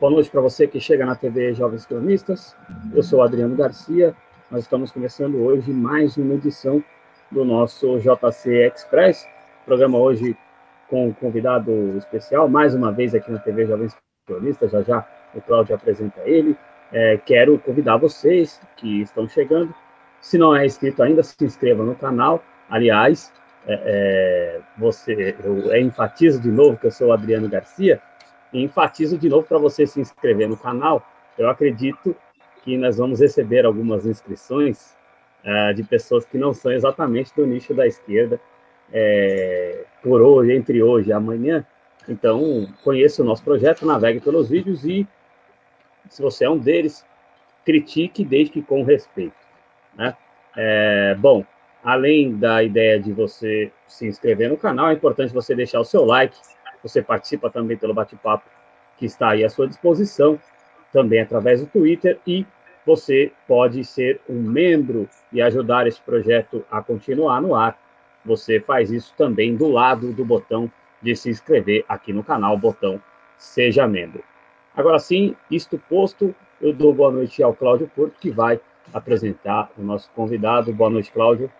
Boa noite para você que chega na TV Jovens Cronistas. Eu sou Adriano Garcia. Nós estamos começando hoje mais uma edição do nosso JC Express. Programa hoje com um convidado especial, mais uma vez aqui na TV Jovens Cronistas. Já já o Cláudio apresenta ele. É, quero convidar vocês que estão chegando. Se não é inscrito ainda, se inscreva no canal. Aliás, é, é, você, eu enfatizo de novo que eu sou o Adriano Garcia e enfatizo de novo para você se inscrever no canal. Eu acredito que nós vamos receber algumas inscrições uh, de pessoas que não são exatamente do nicho da esquerda é, por hoje, entre hoje e amanhã. Então, conheça o nosso projeto, navegue pelos vídeos e, se você é um deles, critique desde que com respeito. Né? É, bom, além da ideia de você se inscrever no canal, é importante você deixar o seu like, você participa também pelo bate-papo que está aí à sua disposição, também através do Twitter, e você pode ser um membro e ajudar esse projeto a continuar no ar. Você faz isso também do lado do botão de se inscrever aqui no canal, botão Seja Membro. Agora sim, isto posto, eu dou boa noite ao Cláudio Porto, que vai apresentar o nosso convidado. Boa noite, Cláudio.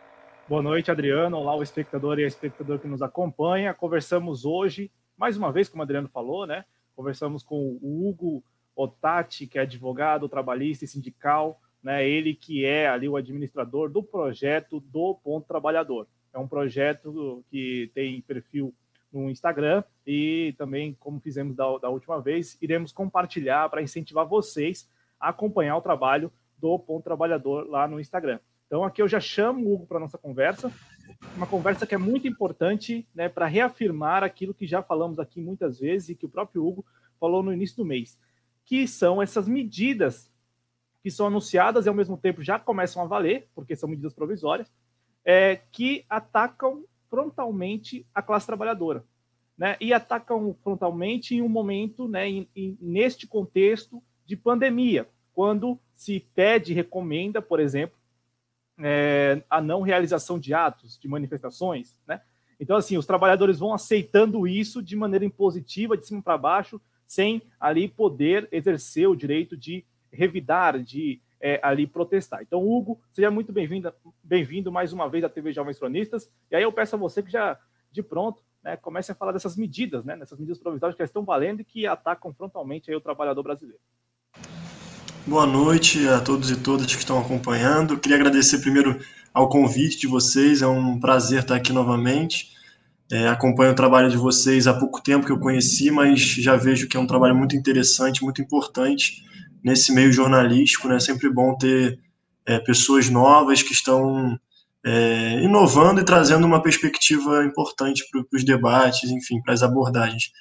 Boa noite, Adriano. Olá, o espectador e a espectadora que nos acompanha. Conversamos hoje mais uma vez, como o Adriano falou, né? Conversamos com o Hugo Otati, que é advogado trabalhista e sindical, né? Ele que é ali o administrador do projeto do Ponto Trabalhador. É um projeto que tem perfil no Instagram e também, como fizemos da, da última vez, iremos compartilhar para incentivar vocês a acompanhar o trabalho do Ponto Trabalhador lá no Instagram. Então, aqui eu já chamo o Hugo para nossa conversa uma conversa que é muito importante né, para reafirmar aquilo que já falamos aqui muitas vezes e que o próprio Hugo falou no início do mês, que são essas medidas que são anunciadas e ao mesmo tempo já começam a valer, porque são medidas provisórias, é, que atacam frontalmente a classe trabalhadora. Né, e atacam frontalmente em um momento, né, em, em, neste contexto de pandemia, quando se pede, recomenda, por exemplo, é, a não realização de atos, de manifestações, né? Então, assim, os trabalhadores vão aceitando isso de maneira impositiva, de cima para baixo, sem ali poder exercer o direito de revidar, de é, ali protestar. Então, Hugo, seja muito bem-vindo bem-vindo mais uma vez à TV Jovens Cronistas. E aí eu peço a você que já, de pronto, né, comece a falar dessas medidas, né, dessas medidas provisórias que estão valendo e que atacam frontalmente aí o trabalhador brasileiro. Boa noite a todos e todas que estão acompanhando. Queria agradecer primeiro ao convite de vocês, é um prazer estar aqui novamente. É, acompanho o trabalho de vocês há pouco tempo que eu conheci, mas já vejo que é um trabalho muito interessante, muito importante nesse meio jornalístico. Né? É sempre bom ter é, pessoas novas que estão é, inovando e trazendo uma perspectiva importante para os debates, enfim, para as abordagens.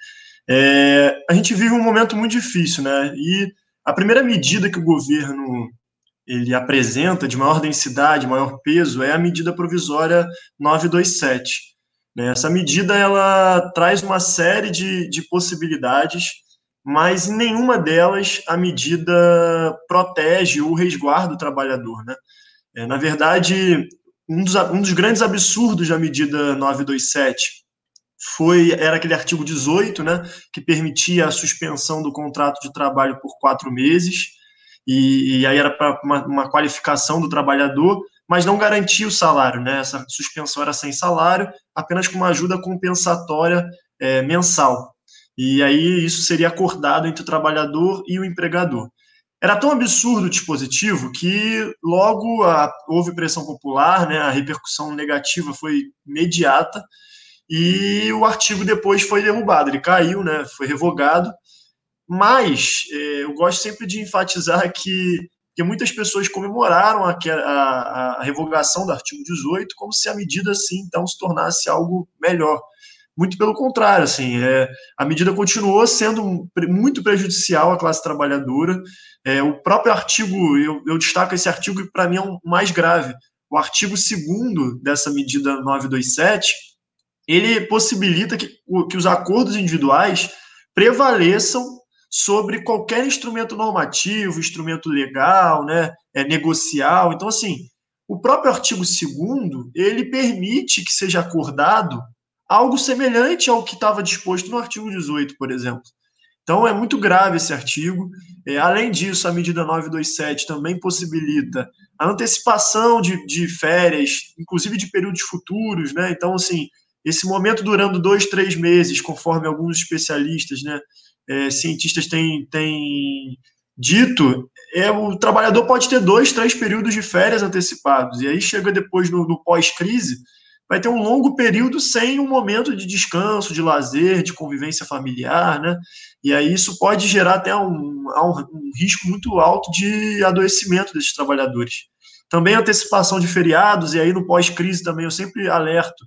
É, a gente vive um momento muito difícil, né? E a primeira medida que o governo ele apresenta de maior densidade, maior peso, é a medida provisória 927. Né? Essa medida ela traz uma série de, de possibilidades, mas em nenhuma delas a medida protege ou resguarda o trabalhador. Né? É, na verdade, um dos, um dos grandes absurdos da medida 927 foi era aquele artigo 18, né, que permitia a suspensão do contrato de trabalho por quatro meses, e, e aí era para uma, uma, qualificação do trabalhador, mas não garantia o salário, né, essa suspensão era sem salário, apenas com uma ajuda compensatória é, mensal, e aí isso seria acordado entre o trabalhador e o empregador. Era tão absurdo o dispositivo que logo a, houve pressão popular, né, a repercussão negativa foi imediata, e o artigo depois foi derrubado, ele caiu, né, foi revogado, mas é, eu gosto sempre de enfatizar que, que muitas pessoas comemoraram a, a, a, revogação do artigo 18 como se a medida, assim, então, se tornasse algo melhor. Muito pelo contrário, assim, é, a medida continuou sendo muito prejudicial à classe trabalhadora. É, o próprio artigo, eu, eu destaco esse artigo que para mim é o mais grave. O artigo 2 dessa medida 927, ele possibilita que, que os acordos individuais prevaleçam sobre qualquer instrumento normativo, instrumento legal, né, é, negocial. Então, assim, o próprio artigo 2 ele permite que seja acordado algo semelhante ao que estava disposto no artigo 18, por exemplo. Então, é muito grave esse artigo. É, além disso, a medida 927 também possibilita a antecipação de, de férias, inclusive de períodos futuros, né? Então, assim, esse momento durando dois, três meses, conforme alguns especialistas, né, é, cientistas têm, têm dito, é, o trabalhador pode ter dois, três períodos de férias antecipados. E aí chega depois no, no pós-crise, vai ter um longo período sem um momento de descanso, de lazer, de convivência familiar, né? E aí isso pode gerar até um, um, risco muito alto de adoecimento desses trabalhadores. Também antecipação de feriados, e aí no pós-crise também eu sempre alerto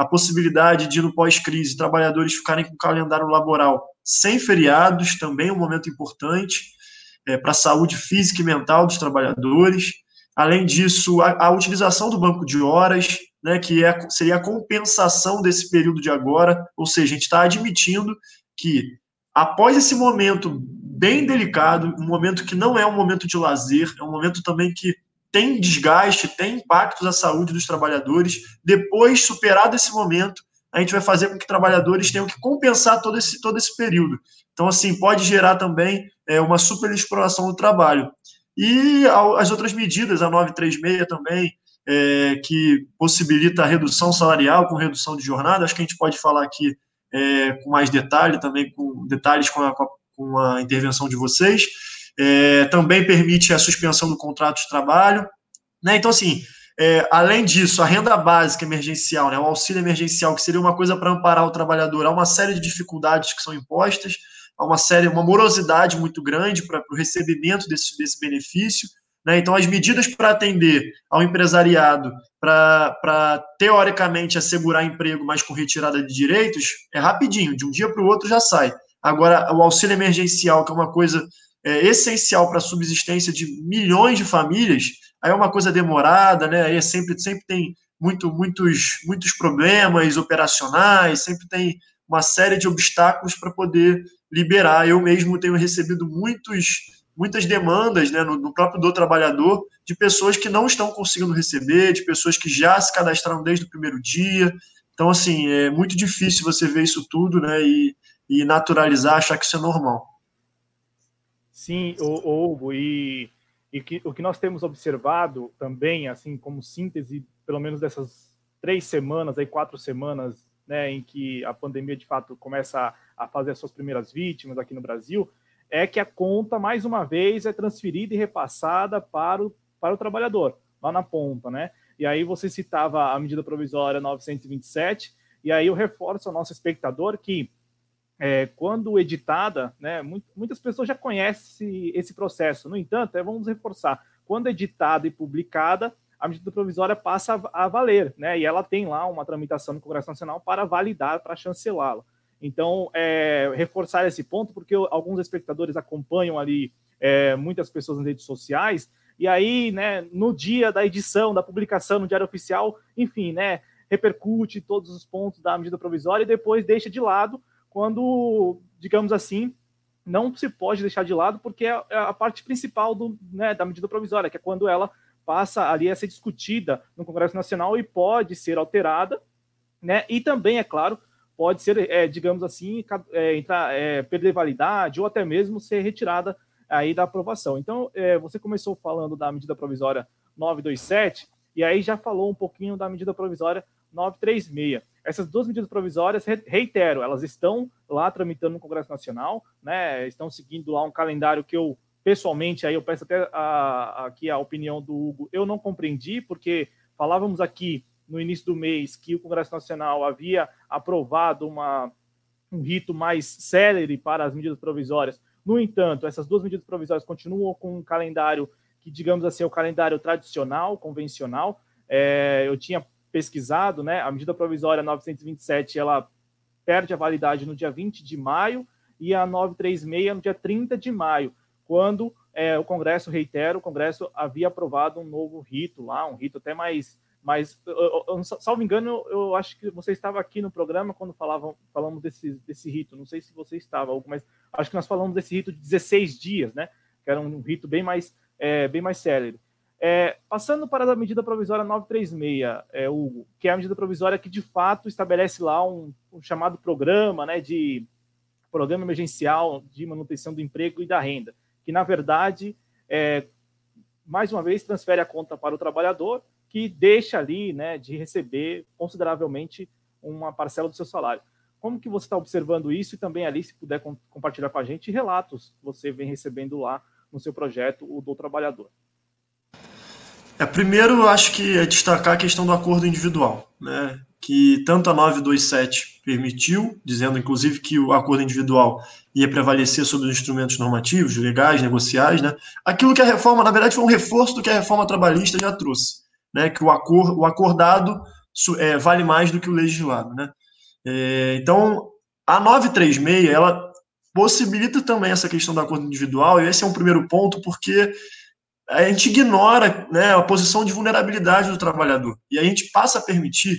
a possibilidade de, no pós-crise, trabalhadores ficarem com o calendário laboral sem feriados, também um momento importante é, para a saúde física e mental dos trabalhadores. Além disso, a, a utilização do banco de horas, né, que é, seria a compensação desse período de agora, ou seja, a gente está admitindo que após esse momento bem delicado, um momento que não é um momento de lazer, é um momento também que tem desgaste, tem impactos à saúde dos trabalhadores. Depois, superado esse momento, a gente vai fazer com que trabalhadores tenham que compensar todo esse, todo esse período. Então, assim, pode gerar também é, uma superexploração do trabalho. E as outras medidas, a 936 também, é, que possibilita a redução salarial com redução de jornada, acho que a gente pode falar aqui é, com mais detalhe, também com detalhes com a, com a intervenção de vocês. É, também permite a suspensão do contrato de trabalho. Né? Então, assim, é, além disso, a renda básica emergencial, né, o auxílio emergencial, que seria uma coisa para amparar o trabalhador, há uma série de dificuldades que são impostas, há uma série, uma morosidade muito grande para o recebimento desse, desse benefício. Né? Então, as medidas para atender ao empresariado, para teoricamente assegurar emprego, mas com retirada de direitos, é rapidinho, de um dia para o outro já sai. Agora, o auxílio emergencial, que é uma coisa é, essencial para a subsistência de milhões de famílias, aí é uma coisa demorada, né? Aí é sempre, sempre tem muito, muitos, muitos problemas operacionais, sempre tem uma série de obstáculos para poder liberar. Eu mesmo tenho recebido muitos, muitas demandas né, no, no, próprio do trabalhador de pessoas que não estão conseguindo receber, de pessoas que já se cadastraram desde o primeiro dia. Então, assim, é muito difícil você ver isso tudo né, e, e naturalizar, achar que isso é normal. Sim, Hugo, e, e que, o que nós temos observado também, assim como síntese, pelo menos dessas três semanas, aí quatro semanas, né, em que a pandemia de fato começa a, a fazer as suas primeiras vítimas aqui no Brasil, é que a conta, mais uma vez, é transferida e repassada para o, para o trabalhador, lá na ponta, né? E aí você citava a medida provisória 927, e aí eu reforço ao nosso espectador que é, quando editada, né, muitas pessoas já conhecem esse processo. No entanto, é, vamos reforçar, quando editada e publicada, a medida provisória passa a, a, valer, né, e ela tem lá uma tramitação no Congresso Nacional para validar, para chancelá-la. Então, é, reforçar esse ponto, porque alguns espectadores acompanham ali é, muitas pessoas nas redes sociais, e aí, né, no dia da edição, da publicação no Diário Oficial, enfim, né, repercute todos os pontos da medida provisória e depois deixa de lado quando, digamos assim, não se pode deixar de lado, porque é, é a parte principal do, né, da medida provisória, que é quando ela passa ali a ser discutida no Congresso Nacional e pode ser alterada, né? E também, é claro, pode ser, é, digamos assim, é, entrar, é, perder validade ou até mesmo ser retirada aí da aprovação. Então, é, você começou falando da medida provisória 927 e aí já falou um pouquinho da medida provisória 936. Essas duas medidas provisórias, reitero, elas estão lá tramitando no Congresso Nacional, né? Estão seguindo lá um calendário que eu pessoalmente aí eu peço até a, aqui a opinião do Hugo, eu não compreendi porque falávamos aqui no início do mês que o Congresso Nacional havia aprovado uma, um rito mais célere para as medidas provisórias. No entanto, essas duas medidas provisórias continuam com um calendário que, digamos assim, é o calendário tradicional, convencional. É, eu tinha pesquisado, né, a medida provisória 927 ela perde a validade no dia 20 de maio e a 936 no dia 30 de maio, quando é, o Congresso, reitero, o Congresso havia aprovado um novo rito lá, um rito até mais. eu, salvo engano, eu acho que você estava aqui no programa quando falavam, falamos desse, desse rito. Não sei se você estava, mas acho que nós falamos desse rito de 16 dias, né? Que era um rito bem mais, é, bem mais célere. É, passando para a medida provisória 936, é, Hugo, que é a medida provisória que de fato estabelece lá um, um chamado programa né, de Programa Emergencial de Manutenção do Emprego e da Renda, que na verdade, é, mais uma vez, transfere a conta para o trabalhador, que deixa ali né, de receber consideravelmente uma parcela do seu salário. Como que você está observando isso e também ali, se puder compartilhar com a gente, relatos que você vem recebendo lá no seu projeto, o do trabalhador? É, primeiro, acho que é destacar a questão do acordo individual, né? que tanto a 927 permitiu, dizendo inclusive que o acordo individual ia prevalecer sobre os instrumentos normativos, legais, negociais, né? aquilo que a reforma, na verdade, foi um reforço do que a reforma trabalhista já trouxe, né? que o, acor, o acordado é, vale mais do que o legislado. Né? É, então, a 936, ela possibilita também essa questão do acordo individual, e esse é um primeiro ponto, porque a gente ignora né, a posição de vulnerabilidade do trabalhador, e a gente passa a permitir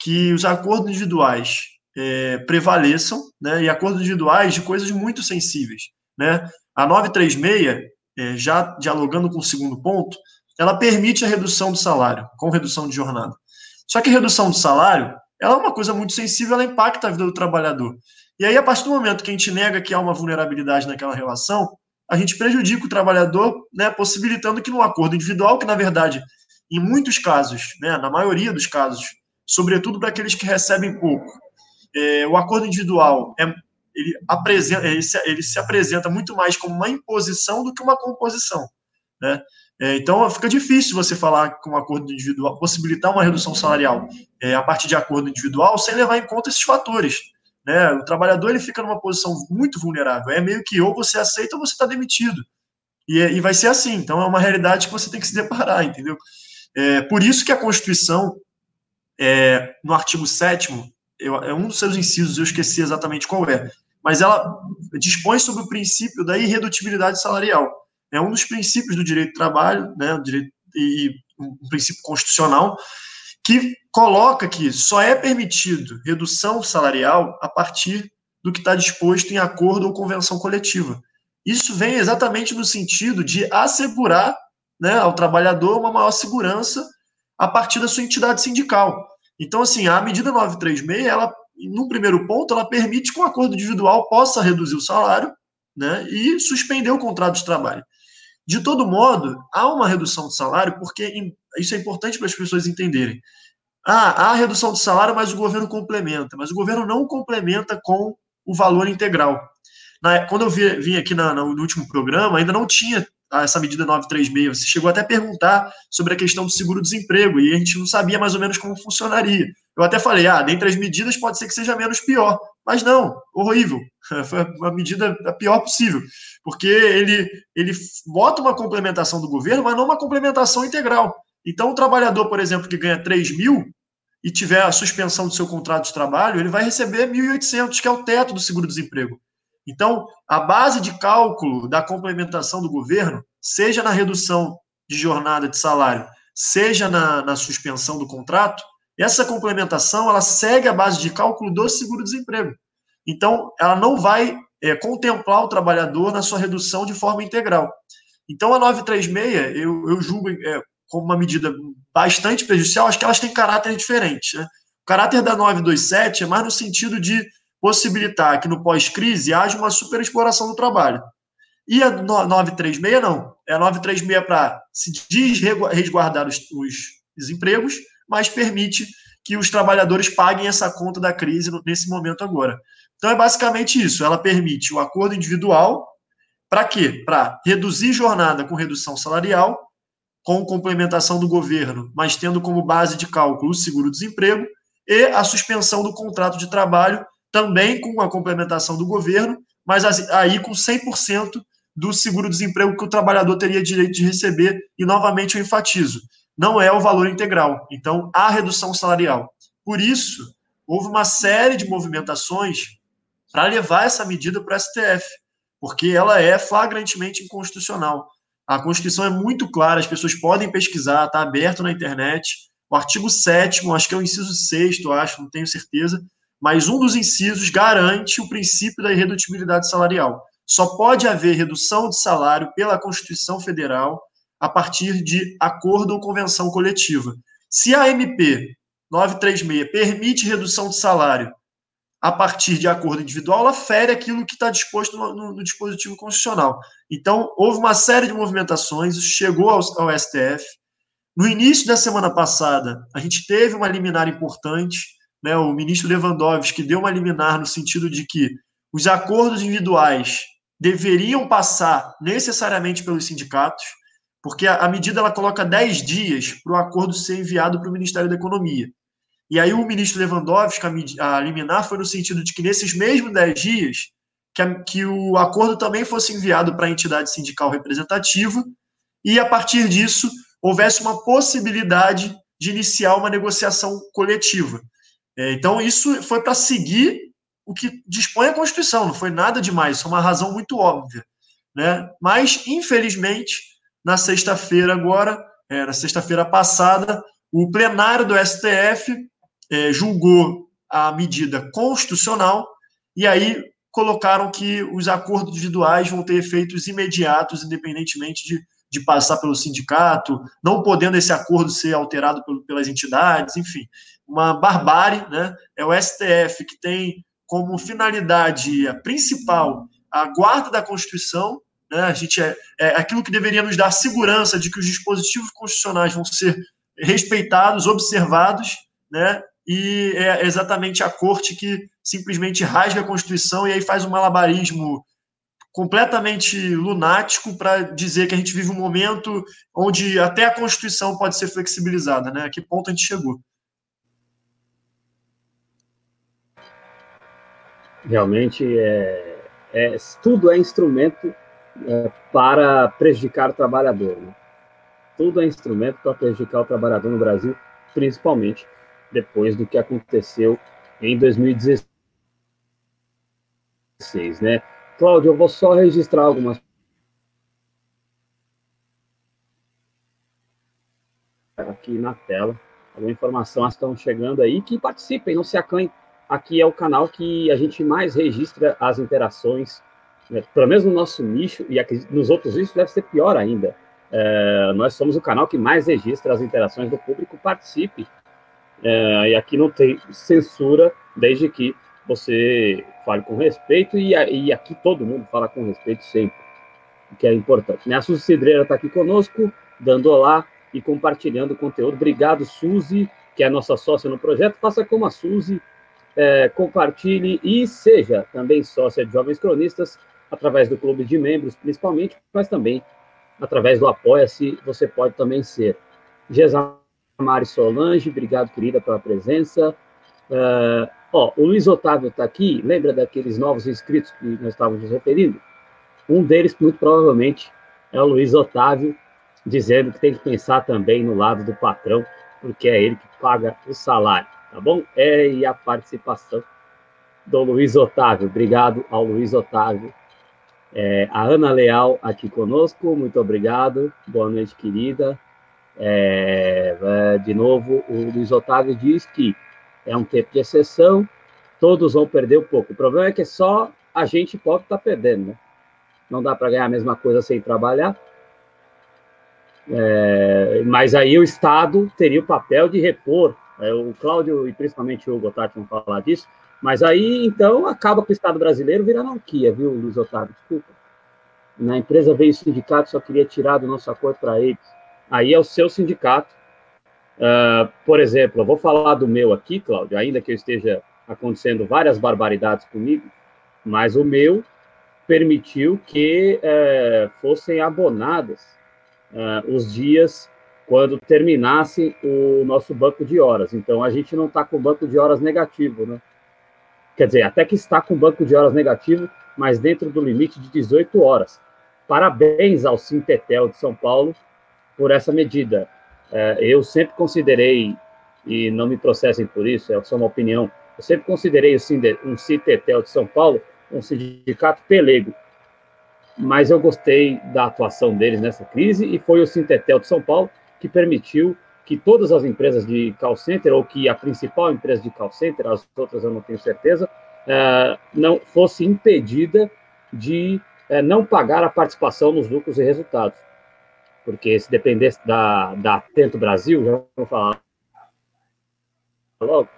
que os acordos individuais é, prevaleçam, né, e acordos individuais de coisas muito sensíveis. Né? A 936, é, já dialogando com o segundo ponto, ela permite a redução do salário, com redução de jornada. Só que redução do salário, ela é uma coisa muito sensível, ela impacta a vida do trabalhador. E aí, a partir do momento que a gente nega que há uma vulnerabilidade naquela relação, a gente prejudica o trabalhador, né, possibilitando que no acordo individual, que na verdade, em muitos casos, né, na maioria dos casos, sobretudo para aqueles que recebem pouco, é, o acordo individual é, ele, apresenta, ele se, ele, se, apresenta muito mais como uma imposição do que uma composição. Né? É, então fica difícil você falar com um acordo individual, possibilitar uma redução salarial é, a partir de acordo individual sem levar em conta esses fatores. Né? O trabalhador ele fica numa posição muito vulnerável. É meio que ou você aceita ou você está demitido. E, e, vai ser assim. Então é uma realidade que você tem que se deparar, entendeu? É, por isso que a Constituição, é, no artigo 7 é um dos seus incisos, eu esqueci exatamente qual é, mas ela dispõe sobre o princípio da irredutibilidade salarial é um dos princípios do direito do trabalho, né, direito, e um princípio constitucional, que coloca que só é permitido redução salarial a partir do que está disposto em acordo ou convenção coletiva. Isso vem exatamente no sentido de assegurar né, ao trabalhador uma maior segurança a partir da sua entidade sindical. Então, assim, a medida 936, ela, no primeiro ponto, ela permite que um acordo individual possa reduzir o salário né, e suspender o contrato de trabalho. De todo modo, há uma redução de salário, porque isso é importante para as pessoas entenderem. Ah, há redução de salário, mas o governo complementa. Mas o governo não complementa com o valor integral. Na, quando eu vi, vim aqui na, no último programa, ainda não tinha essa medida 936. Você chegou até a perguntar sobre a questão do seguro-desemprego e a gente não sabia mais ou menos como funcionaria. Eu até falei, ah, dentre as medidas pode ser que seja menos pior. Mas não, horrível. Foi a medida a pior possível. Porque ele, ele bota uma complementação do governo, mas não uma complementação integral. Então, o trabalhador, por exemplo, que ganha 3 mil e tiver a suspensão do seu contrato de trabalho, ele vai receber 1.800, que é o teto do seguro-desemprego. Então, a base de cálculo da complementação do governo, seja na redução de jornada de salário, seja na, na suspensão do contrato, essa complementação ela segue a base de cálculo do seguro-desemprego. Então, ela não vai é, contemplar o trabalhador na sua redução de forma integral. Então, a 936, eu, eu julgo é, como uma medida bastante prejudicial, acho que elas têm caráter diferente. Né? O caráter da 927 é mais no sentido de possibilitar que no pós-crise haja uma superexploração do trabalho. E a 936 não. É a 936 para se desresguardar os, os, os empregos mas permite que os trabalhadores paguem essa conta da crise nesse momento agora. Então é basicamente isso. Ela permite o acordo individual para quê? Para reduzir jornada com redução salarial, com complementação do governo, mas tendo como base de cálculo o seguro-desemprego e a suspensão do contrato de trabalho, também com a complementação do governo, mas aí com 100% do seguro-desemprego que o trabalhador teria direito de receber. E novamente eu enfatizo: não é o valor integral. Então, há redução salarial. Por isso, houve uma série de movimentações para levar essa medida para o STF, porque ela é flagrantemente inconstitucional. A Constituição é muito clara, as pessoas podem pesquisar, está aberto na internet. O artigo 7, acho que é o inciso 6, acho, não tenho certeza, mas um dos incisos garante o princípio da irredutibilidade salarial. Só pode haver redução de salário pela Constituição Federal a partir de acordo ou convenção coletiva. Se a MP 936 permite redução de salário a partir de acordo individual, ela fere aquilo que está disposto no, no, no, dispositivo constitucional. Então, houve uma série de movimentações, isso chegou ao, ao STF. No início da semana passada, a gente teve uma liminar importante, né, o ministro Lewandowski deu uma liminar no sentido de que os acordos individuais deveriam passar necessariamente pelos sindicatos, porque a, a medida ela coloca 10 dias para o acordo ser enviado para o Ministério da Economia. E aí o ministro Lewandowski, a, liminar, foi no sentido de que nesses mesmos 10 dias, que, a, que o acordo também fosse enviado para a entidade sindical representativa, e a partir disso houvesse uma possibilidade de iniciar uma negociação coletiva. É, então, isso foi para seguir o que dispõe a Constituição, não foi nada demais, isso é uma razão muito óbvia. Né? Mas, infelizmente, na sexta-feira agora, é, na sexta-feira passada, o plenário do STF é, julgou a medida constitucional e aí colocaram que os acordos individuais vão ter efeitos imediatos, independentemente de, de passar pelo sindicato, não podendo esse acordo ser alterado pelas entidades, enfim, uma barbárie, né? É o STF que tem como finalidade principal a guarda da Constituição, né? A gente é, é aquilo que deveria nos dar segurança de que os dispositivos constitucionais vão ser respeitados, observados, né? E é exatamente a corte que simplesmente rasga a Constituição e aí faz um malabarismo completamente lunático para dizer que a gente vive um momento onde até a Constituição pode ser flexibilizada, né? A que ponto a gente chegou? Realmente, é, é tudo é instrumento é, para prejudicar o trabalhador. Né? Tudo é instrumento para prejudicar o trabalhador no Brasil, principalmente depois do que aconteceu em 2016, né? Cláudio, eu vou só registrar algumas aqui na tela, alguma informação estão chegando aí, que participem, não se acanhem. Aqui é o canal que a gente mais registra as interações, né? pelo menos no nosso nicho, e nos outros nichos deve ser pior ainda. É, nós somos o canal que mais registra as interações do público. Participe, é, e aqui não tem censura, desde que você fale com respeito, e, e aqui todo mundo fala com respeito sempre, o que é importante. Né? A Suzy Cidreira está aqui conosco, dando olá e compartilhando o conteúdo. Obrigado, Suzy, que é a nossa sócia no projeto. Faça como a Suzy, é, compartilhe e seja também sócia de Jovens Cronistas, através do clube de membros, principalmente, mas também através do Apoia-se, você pode também ser. Mari Solange, obrigado, querida, pela presença. Uh, ó, o Luiz Otávio está aqui, lembra daqueles novos inscritos que nós estávamos nos referindo? Um deles, muito provavelmente, é o Luiz Otávio, dizendo que tem que pensar também no lado do patrão, porque é ele que paga o salário, tá bom? É, e a participação do Luiz Otávio. Obrigado ao Luiz Otávio. É, a Ana Leal aqui conosco, muito obrigado. Boa noite, querida. É, é, de novo, o Luiz Otávio diz que é um tempo de exceção, todos vão perder um pouco. O problema é que só a gente pobre está perdendo, né? Não dá para ganhar a mesma coisa sem trabalhar. É, mas aí o Estado teria o papel de repor. É, o Cláudio e principalmente o Otávio vão falar disso. Mas aí, então, acaba com o Estado brasileiro vira anarquia, viu, Luiz Otávio? Desculpa. Na empresa veio o sindicato, só queria tirar do nosso acordo para eles aí é o seu sindicato. Uh, por exemplo, eu vou falar do meu aqui, Cláudio, ainda que eu esteja acontecendo várias barbaridades comigo, mas o meu permitiu que uh, fossem abonados uh, os dias quando terminasse o nosso banco de horas. Então, a gente não está com banco de horas negativo, né? Quer dizer, até que está com banco de horas negativo, mas dentro do limite de 18 horas. Parabéns ao Sintetel de São Paulo, por essa medida. É, eu sempre considerei, e não me processem por isso, é só uma opinião, eu sempre considerei um Citetel de São Paulo um sindicato pelego, mas eu gostei da atuação deles nessa crise e foi o Sintetel de São Paulo que permitiu que todas as empresas de call center, ou que a principal empresa de call center, as outras eu não tenho certeza, é, não fosse impedida de é, não pagar a participação nos lucros e resultados porque se dependesse da, da Atento Brasil, já vou falar logo.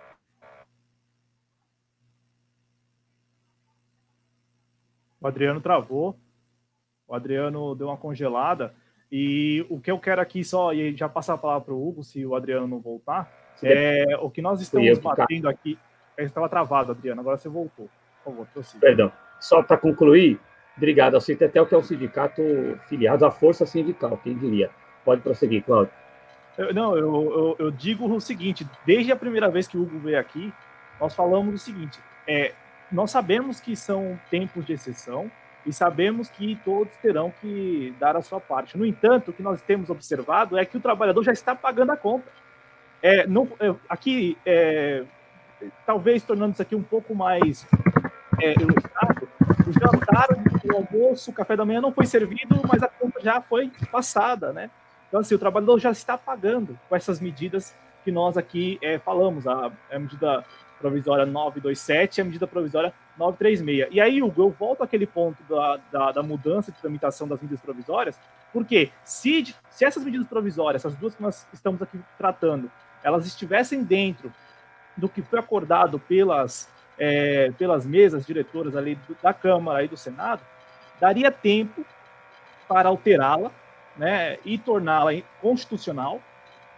O Adriano travou, o Adriano deu uma congelada. E o que eu quero aqui só, e já passar a palavra para o Hugo, se o Adriano não voltar, é o que nós estamos batendo aqui. Estava travado, Adriano, agora você voltou. Por favor. Perdão. Só para concluir, obrigado. A Citetel, que é o sindicato filiado à Força Sindical, quem diria. Pode prosseguir, Cláudio. Eu, não, eu, eu, eu, digo o seguinte: desde a primeira vez que o Hugo veio aqui, nós falamos o seguinte: é, nós sabemos que são tempos de exceção e sabemos que todos terão que dar a sua parte. No entanto, o que nós temos observado é que o trabalhador já está pagando a conta. É, não, é, aqui, é, talvez tornando isso aqui um pouco mais é, ilustrado, o jantar, o almoço, o café da manhã não foi servido, mas a conta já foi passada, né? Então, assim, o trabalhador já está pagando com essas medidas que nós aqui é, falamos, a, a medida provisória 927 e a medida provisória 936. E aí, Hugo, eu volto àquele ponto da, da, da, mudança de tramitação das medidas provisórias, porque se, se essas medidas provisórias, essas duas que nós estamos aqui tratando, elas estivessem dentro do que foi acordado pelas, é, pelas mesas diretoras ali da Câmara e do Senado, daria tempo para alterá-la né, e torná-la constitucional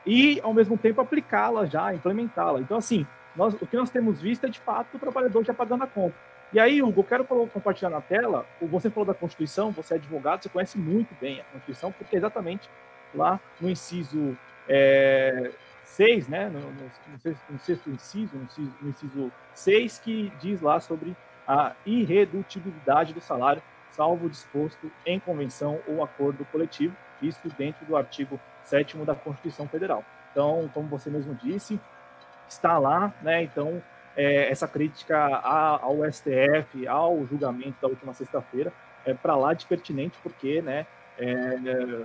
e, ao mesmo tempo, aplicá-la já, implementá-la. Então, assim, nós, o que nós temos visto é, de fato, o trabalhador já pagando a conta. E aí, Hugo, eu quero compartilhar na tela, você falou da Constituição, você é advogado, você conhece muito bem a Constituição, porque é exatamente lá no inciso é, 6, né, no, no, no, sexto inciso, inciso, no inciso 6, que diz lá sobre a irredutibilidade do salário, salvo disposto em convenção ou acordo coletivo, isso dentro do artigo 7 da Constituição Federal. Então, como você mesmo disse, está lá, né? Então, é, essa crítica ao STF, ao julgamento da última sexta-feira, é para lá de pertinente, porque, né, é,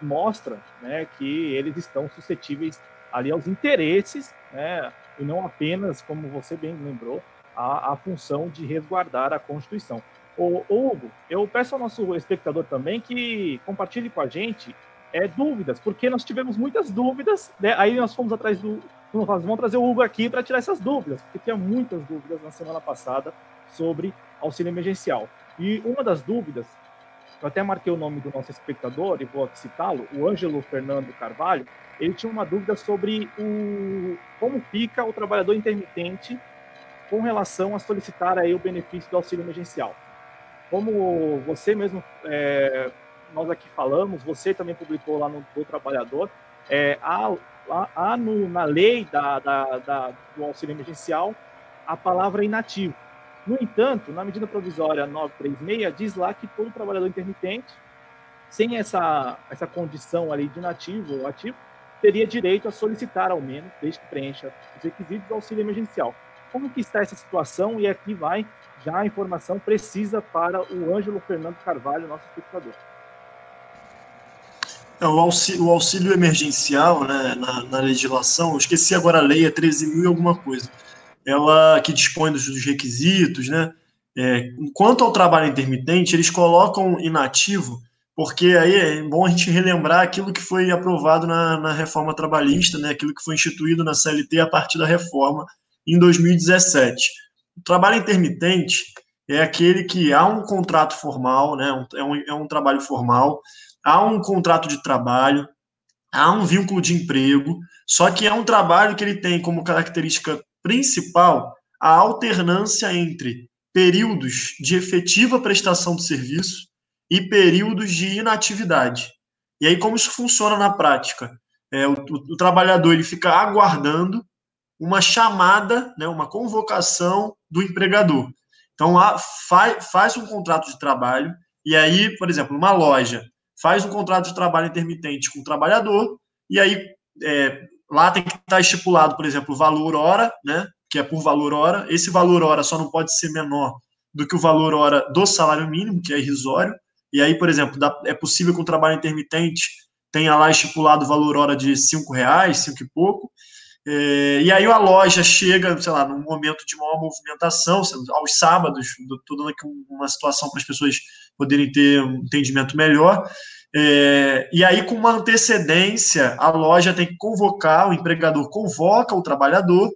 mostra, né, que eles estão suscetíveis ali aos interesses, né, e não apenas, como você bem lembrou, a, a função de resguardar a Constituição. O, Hugo, eu peço ao nosso espectador também que compartilhe com a gente é, dúvidas, porque nós tivemos muitas dúvidas, né? aí nós fomos atrás do, vamos trazer o Hugo aqui para tirar essas dúvidas, porque tinha muitas dúvidas na semana passada sobre auxílio emergencial. E uma das dúvidas, eu até marquei o nome do nosso espectador e vou citá-lo, o Ângelo Fernando Carvalho, ele tinha uma dúvida sobre o, como fica o trabalhador intermitente com relação a solicitar aí o benefício do auxílio emergencial. Como você mesmo, é, nós aqui falamos, você também publicou lá no do Trabalhador, é, há há no, na lei da, da, da, do auxílio emergencial a palavra inativo. No entanto, na medida provisória 936, diz lá que todo trabalhador intermitente, sem essa, essa condição ali de inativo ou ativo, teria direito a solicitar, ao menos, desde que preencha os requisitos do auxílio emergencial. Como que está essa situação? E aqui vai já a informação precisa para o Ângelo Fernando Carvalho, nosso espectador. É, o auxílio, o auxílio emergencial, né, na, na, legislação, eu esqueci agora a lei, é 13 mil e alguma coisa, ela que dispõe dos, dos requisitos, né, é, quanto ao trabalho intermitente, eles colocam inativo, porque aí é bom a gente relembrar aquilo que foi aprovado na, na reforma trabalhista, né, aquilo que foi instituído na CLT a partir da reforma em 2017. O trabalho intermitente é aquele que há um contrato formal, né, é, um, é um trabalho formal, há um contrato de trabalho, há um vínculo de emprego, só que é um trabalho que ele tem como característica principal a alternância entre períodos de efetiva prestação de serviço e períodos de inatividade. E aí, como isso funciona na prática? É, o, o, o trabalhador ele fica aguardando uma chamada, né, uma convocação do empregador. Então, há, faz, faz um contrato de trabalho, e aí, por exemplo, uma loja, faz um contrato de trabalho intermitente com o trabalhador, e aí é, lá tem que estar estipulado, por exemplo, o valor hora, né, que é por valor hora. Esse valor hora só não pode ser menor do que o valor hora do salário mínimo, que é irrisório. E aí, por exemplo, dá, é possível que o trabalho intermitente tenha lá estipulado o valor hora de cinco reais, cinco e pouco. É, e aí a loja chega, sei lá, num momento de maior movimentação, aos sábados, estou dando aqui uma situação para as pessoas poderem ter um entendimento melhor. É, e aí, com uma antecedência, a loja tem que convocar, o empregador convoca o trabalhador,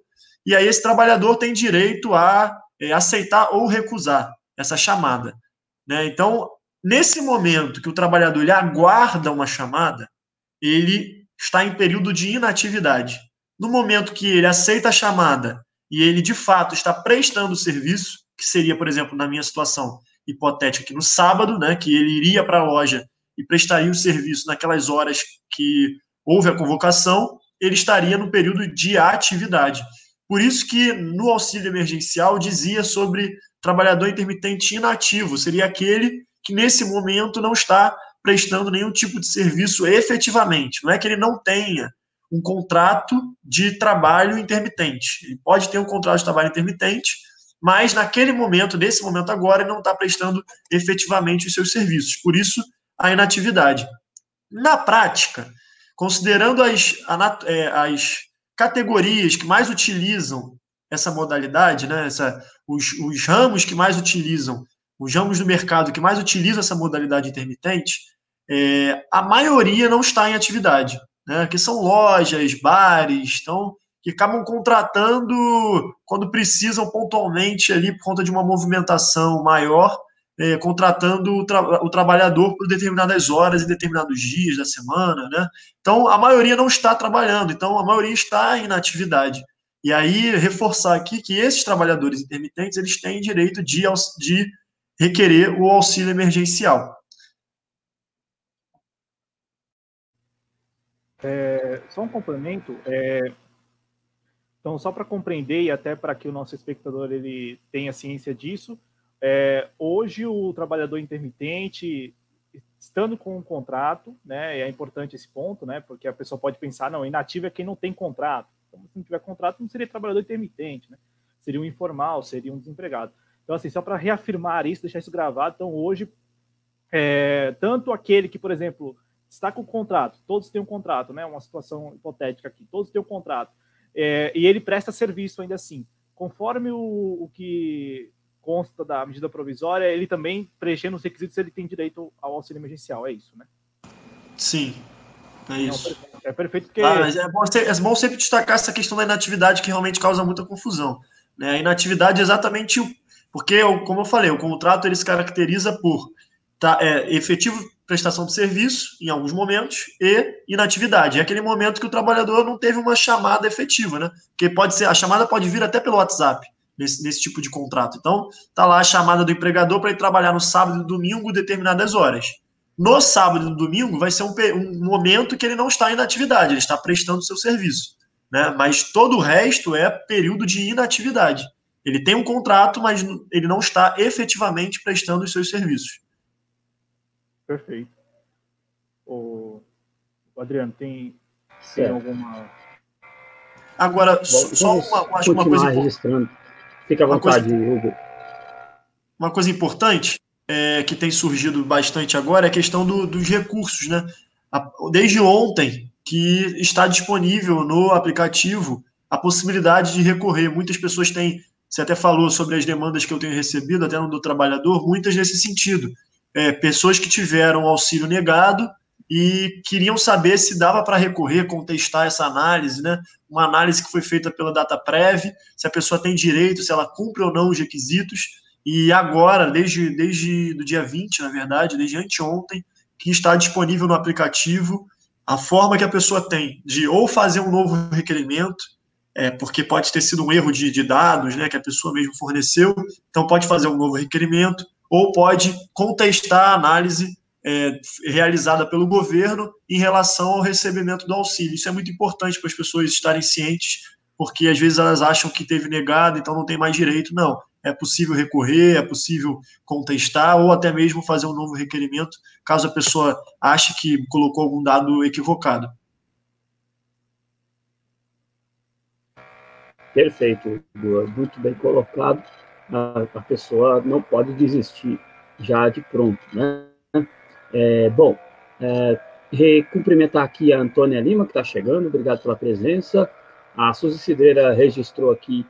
e aí esse trabalhador tem direito a é, aceitar ou recusar essa chamada. Né? Então, nesse momento que o trabalhador ele aguarda uma chamada, ele está em período de inatividade. No momento que ele aceita a chamada e ele de fato está prestando o serviço, que seria, por exemplo, na minha situação hipotética aqui no sábado, né, que ele iria para a loja e prestaria o serviço naquelas horas que houve a convocação, ele estaria no período de atividade. Por isso que no auxílio emergencial dizia sobre trabalhador intermitente inativo, seria aquele que nesse momento não está prestando nenhum tipo de serviço efetivamente. Não é que ele não tenha um contrato de trabalho intermitente. Ele pode ter um contrato de trabalho intermitente, mas naquele momento, nesse momento agora, ele não está prestando efetivamente os seus serviços. Por isso, a inatividade. Na prática, considerando as, é, as categorias que mais utilizam essa modalidade, né, essa, os, os ramos que mais utilizam, os ramos do mercado que mais utilizam essa modalidade intermitente, é, a maioria não está em atividade, né, que são lojas, bares, então, que acabam contratando quando precisam pontualmente ali por conta de uma movimentação maior, é, contratando o, tra o, trabalhador por determinadas horas e determinados dias da semana, né? Então a maioria não está trabalhando, então a maioria está em inatividade. E aí reforçar aqui que esses trabalhadores intermitentes eles têm direito de, de requerer o auxílio emergencial. É, só um complemento. É, então, só para compreender e até para que o nosso espectador ele tenha ciência disso, é, hoje o trabalhador intermitente, estando com um contrato, né, é importante esse ponto, né, porque a pessoa pode pensar, não, inativo é quem não tem contrato. Então, se não tiver contrato, não seria trabalhador intermitente, né? Seria um informal, seria um desempregado. Então, assim, só para reafirmar isso, deixar isso gravado, então hoje, é, tanto aquele que, por exemplo, está com o contrato, todos têm um contrato, né? Uma situação hipotética aqui, todos têm um contrato, é, e ele presta serviço ainda assim. Conforme o, o, que consta da medida provisória, ele também preenchendo os requisitos, ele tem direito ao auxílio emergencial, é isso, né? Sim, é isso. Não, é perfeito porque. Ah, é, bom, é bom sempre destacar essa questão da inatividade que realmente causa muita confusão. Né? A inatividade é exatamente o. Porque, como eu falei, o contrato ele se caracteriza por tá, é, efetivo prestação de serviço, em alguns momentos, e inatividade. É aquele momento que o trabalhador não teve uma chamada efetiva, né? Porque pode ser, a chamada pode vir até pelo WhatsApp, nesse, nesse tipo de contrato. Então, tá lá a chamada do empregador para ele trabalhar no sábado e domingo determinadas horas. No sábado e no domingo vai ser um, um momento que ele não está em inatividade, ele está prestando seu serviço. Né? Mas todo o resto é período de inatividade. Ele tem um contrato, mas ele não está efetivamente prestando os seus serviços. Perfeito. O, o Adriano, tem, tem alguma. Agora, Bom, só uma, acho uma coisa. Registrando. Fica à vontade, coisa, Hugo. Uma coisa importante é, que tem surgido bastante agora é a questão do, dos recursos, né? Desde ontem que está disponível no aplicativo a possibilidade de recorrer. Muitas pessoas têm, você até falou sobre as demandas que eu tenho recebido, até no do trabalhador, muitas nesse sentido é, pessoas que tiveram auxílio negado e queriam saber se dava para recorrer, contestar essa análise, né? Uma análise que foi feita pela DataPrev, se a pessoa tem direito, se ela cumpre ou não os requisitos. E agora, desde, desde o dia 20, na verdade, desde anteontem, que está disponível no aplicativo a forma que a pessoa tem de ou fazer um novo requerimento, é, porque pode ter sido um erro de, de dados né, que a pessoa mesmo forneceu, então pode fazer um novo requerimento, ou pode contestar a análise é, realizada pelo governo em relação ao recebimento do auxílio. Isso é muito importante para as pessoas estarem cientes, porque às vezes elas acham que teve negado, então não tem mais direito. Não, é possível recorrer, é possível contestar ou até mesmo fazer um novo requerimento, caso a pessoa ache que colocou algum dado equivocado. Perfeito, muito bem colocado a, a pessoa não pode desistir já de pronto, né? É, bom, é, cumprimentar aqui a Antônia Lima, que está chegando, obrigado pela presença. A Suzy Cidreira registrou aqui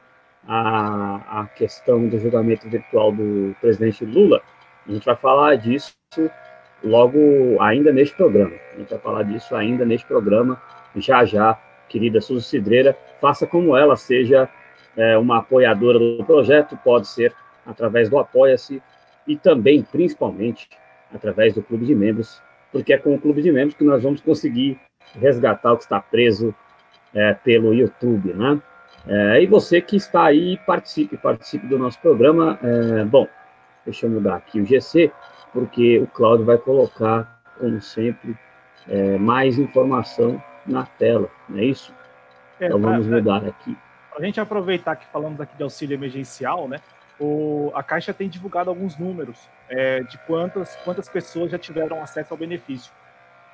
a, a questão do julgamento virtual do presidente Lula. A gente vai falar disso logo ainda neste programa. A gente vai falar disso ainda neste programa, já já, querida Suzy Cidreira. Faça como ela, seja é, uma apoiadora do projeto, pode ser através do Apoia-se, e também, principalmente, através do Clube de Membros, porque é com o Clube de Membros que nós vamos conseguir resgatar o que está preso é, pelo YouTube, né? É, e você que está aí, participe, participe do nosso programa. É, bom, deixa eu mudar aqui o GC, porque o Cláudio vai colocar, como sempre, é, mais informação na tela, não é isso? É, então vamos mudar aqui. A gente aproveitar que falamos aqui de auxílio emergencial, né? O, a Caixa tem divulgado alguns números é, de quantas, quantas pessoas já tiveram acesso ao benefício.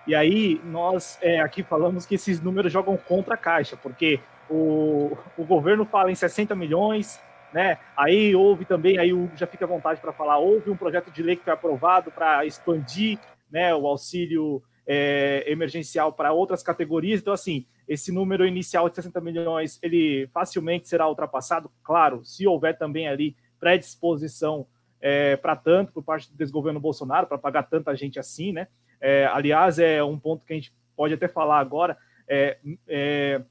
E aí nós é, aqui falamos que esses números jogam contra a Caixa, porque o, o governo fala em 60 milhões, né? Aí houve também, aí o já fica à vontade para falar, houve um projeto de lei que foi aprovado para expandir né, o auxílio é, emergencial para outras categorias. Então, assim, esse número inicial de 60 milhões, ele facilmente será ultrapassado, claro, se houver também ali predisposição é, para tanto por parte do desgoverno Bolsonaro, para pagar tanta gente assim, né? É, aliás, é um ponto que a gente pode até falar agora, é, é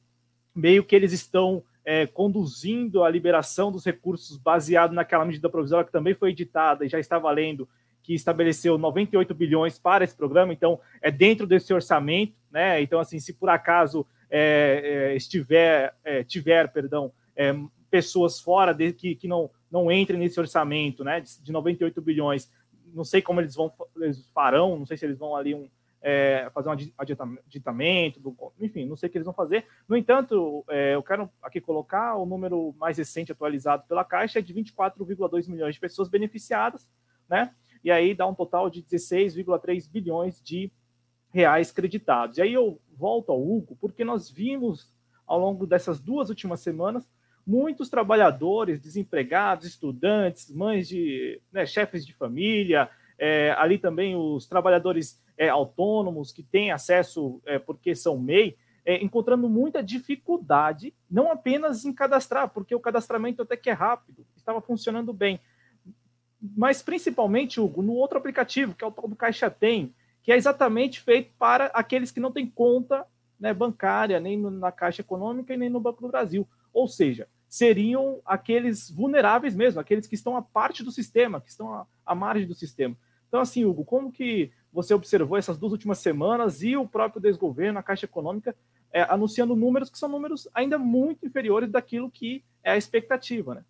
meio que eles estão é, conduzindo a liberação dos recursos baseado naquela medida provisória que também foi editada e já está valendo, que estabeleceu 98 bilhões para esse programa, então é dentro desse orçamento, né? Então, assim, se por acaso é, é, estiver, é, tiver, perdão, é, pessoas fora de, que, que não, não entrem nesse orçamento, né? De, de 98 bilhões, não sei como eles vão, eles farão, não sei se eles vão ali um, é, fazer um aditamento, enfim, não sei o que eles vão fazer. No entanto, é, eu quero aqui colocar o número mais recente atualizado pela Caixa é de 24,2 milhões de pessoas beneficiadas, né? E aí dá um total de 16,3 bilhões de reais creditados. E aí eu volto ao Hugo, porque nós vimos ao longo dessas duas últimas semanas muitos trabalhadores, desempregados, estudantes, mães de né, chefes de família, é, ali também os trabalhadores é, autônomos que têm acesso é, porque são MEI, é, encontrando muita dificuldade, não apenas em cadastrar, porque o cadastramento até que é rápido, estava funcionando bem, mas principalmente, Hugo, no outro aplicativo, que é o tal do Caixa Tem, que é exatamente feito para aqueles que não têm conta né, bancária, nem na Caixa Econômica e nem no Banco do Brasil. Ou seja, seriam aqueles vulneráveis mesmo, aqueles que estão à parte do sistema, que estão à, margem do sistema. Então, assim, Hugo, como que você observou essas duas últimas semanas e o próprio desgoverno, a Caixa Econômica, é, anunciando números que são números ainda muito inferiores daquilo que é a expectativa, né?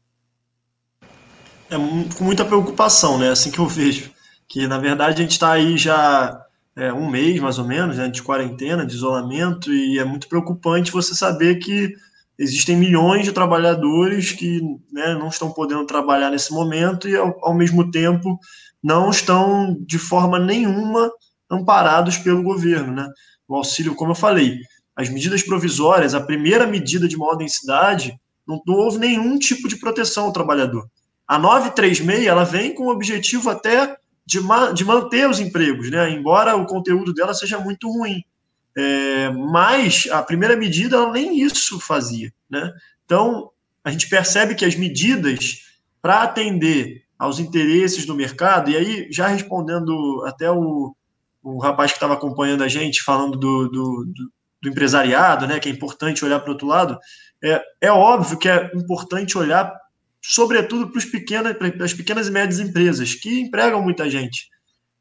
É com muita preocupação, né? Assim que eu vejo. Que, na verdade, a gente está aí já é, um mês, mais ou menos, né, de quarentena, de isolamento, e é muito preocupante você saber que existem milhões de trabalhadores que né, não estão podendo trabalhar nesse momento e, ao, ao, mesmo tempo, não estão de forma nenhuma amparados pelo governo. Né? O auxílio, como eu falei, as medidas provisórias, a primeira medida de maior densidade, não, não houve nenhum tipo de proteção ao trabalhador. A 936 ela vem com o objetivo até de, ma de manter os empregos, né? embora o conteúdo dela seja muito ruim. É, mas a primeira medida ela nem isso fazia. Né? Então, a gente percebe que as medidas para atender aos interesses do mercado, e aí já respondendo até o, o rapaz que estava acompanhando a gente, falando do, do, do, do empresariado, né, que é importante olhar para o outro lado, é, é óbvio que é importante olhar, sobretudo para as pequenas e médias empresas, que empregam muita gente.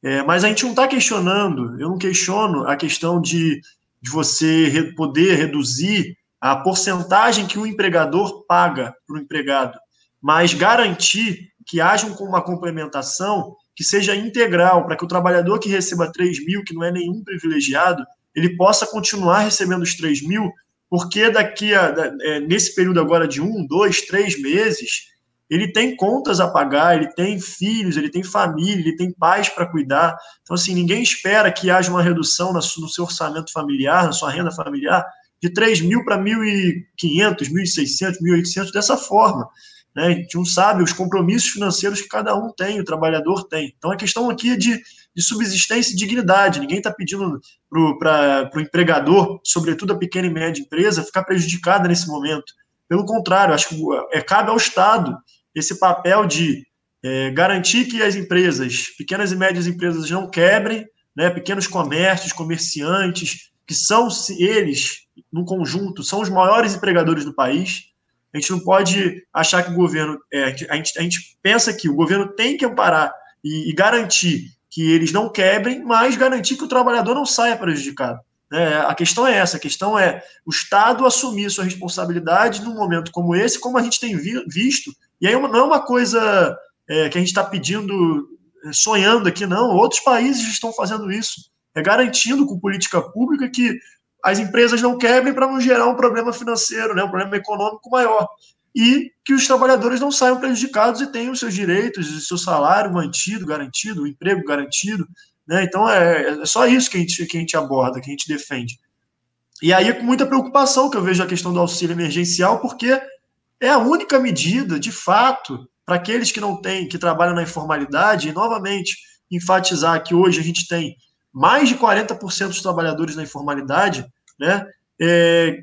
É, mas a gente não está questionando, eu não questiono a questão de, de você re, poder reduzir a porcentagem que o empregador paga para o empregado, mas garantir que haja uma complementação que seja integral, para que o trabalhador que receba 3 mil, que não é nenhum privilegiado, ele possa continuar recebendo os 3 mil, porque daqui a, é, nesse período agora de um, dois, três meses, ele tem contas a pagar, ele tem filhos, ele tem família, ele tem pais para cuidar. Então, assim, ninguém espera que haja uma redução no seu orçamento familiar, na sua renda familiar, de 3 mil para 1.500, 1.600, 1.800, dessa forma. Né? A gente não sabe os compromissos financeiros que cada um tem, o trabalhador tem. Então, a questão aqui é de, de subsistência e dignidade. Ninguém está pedindo para o empregador, sobretudo a pequena e média empresa, ficar prejudicada nesse momento. Pelo contrário, acho que é, cabe ao Estado esse papel de é, garantir que as empresas, pequenas e médias empresas, não quebrem, né, pequenos comércios, comerciantes, que são eles, no conjunto, são os maiores empregadores do país. A gente não pode achar que o governo. É, a, gente, a gente pensa que o governo tem que amparar e, e garantir que eles não quebrem, mas garantir que o trabalhador não saia prejudicado. É, a questão é essa, a questão é o Estado assumir sua responsabilidade num momento como esse, como a gente tem vi, visto, e aí não é uma coisa é, que a gente está pedindo, é, sonhando aqui, não, outros países estão fazendo isso, é garantindo com política pública que as empresas não quebrem para não gerar um problema financeiro, né, um problema econômico maior, e que os trabalhadores não saiam prejudicados e tenham seus direitos, o seu salário mantido, garantido, o emprego garantido, né? Então é, é só isso que a, gente, que a gente aborda, que a gente defende. E aí com muita preocupação que eu vejo a questão do auxílio emergencial, porque é a única medida, de fato, para aqueles que não têm, que trabalham na informalidade, e novamente enfatizar que hoje a gente tem mais de 40% dos trabalhadores na informalidade, né? É,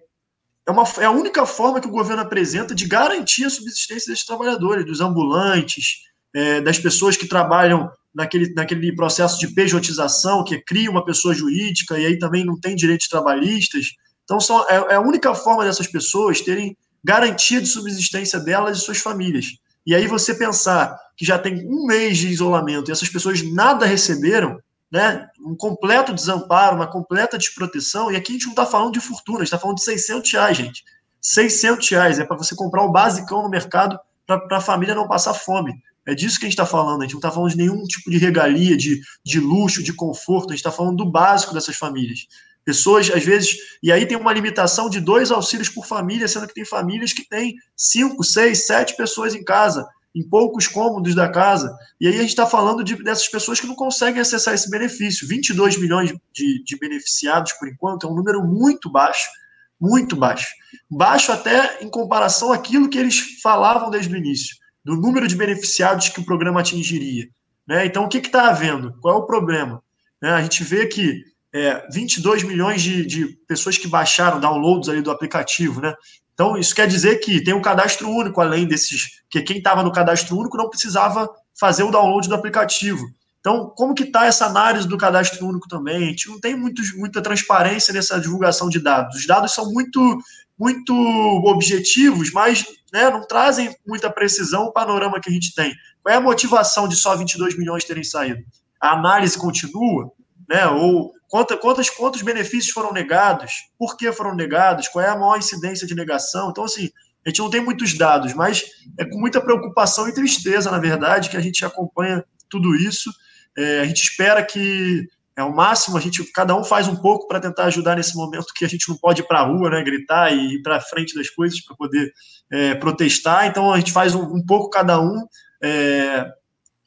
é, uma, é a única forma que o governo apresenta de garantir a subsistência desses trabalhadores, dos ambulantes, é, das pessoas que trabalham naquele, naquele processo de pejotização, que cria uma pessoa jurídica e aí também não tem direitos trabalhistas. Então, são, é, é a única forma dessas pessoas terem garantia de subsistência delas e suas famílias. E aí você pensar que já tem um mês de isolamento e essas pessoas nada receberam, né? um completo desamparo, uma completa desproteção, e aqui a gente não está falando de fortuna, está falando de 600 reais, gente. 600 reais é para você comprar o basicão no mercado para a família não passar fome. É disso que a gente está falando. A gente não está falando de nenhum tipo de regalia, de, de luxo, de conforto. A gente está falando do básico dessas famílias. Pessoas, às vezes, e aí tem uma limitação de dois auxílios por família, sendo que tem famílias que têm cinco, seis, sete pessoas em casa, em poucos cômodos da casa. E aí a gente está falando de, dessas pessoas que não conseguem acessar esse benefício. 22 milhões de, de beneficiados, por enquanto, é um número muito baixo, muito baixo. Baixo até em comparação àquilo que eles falavam desde o início do número de beneficiados que o programa atingiria. Né? Então, o que está havendo? Qual é o problema? Né? A gente vê que é, 22 milhões de, de, pessoas que baixaram downloads ali do aplicativo, né? Então, isso quer dizer que tem um cadastro único, além desses, que quem estava no cadastro único não precisava fazer o download do aplicativo. Então, como que está essa análise do cadastro único também? A gente não tem muito, muita transparência nessa divulgação de dados. Os dados são muito, muito objetivos, mas né, não trazem muita precisão o panorama que a gente tem. Qual é a motivação de só 22 milhões terem saído? A análise continua? Né, ou quantos, quantos, quantos benefícios foram negados? Por que foram negados? Qual é a maior incidência de negação? Então, assim, a gente não tem muitos dados, mas é com muita preocupação e tristeza, na verdade, que a gente acompanha tudo isso. É, a gente espera que é o máximo, a gente, cada um faz um pouco para tentar ajudar nesse momento que a gente não pode ir para a rua, né, gritar e ir para frente das coisas para poder é, protestar. Então a gente faz um, um pouco cada um. É,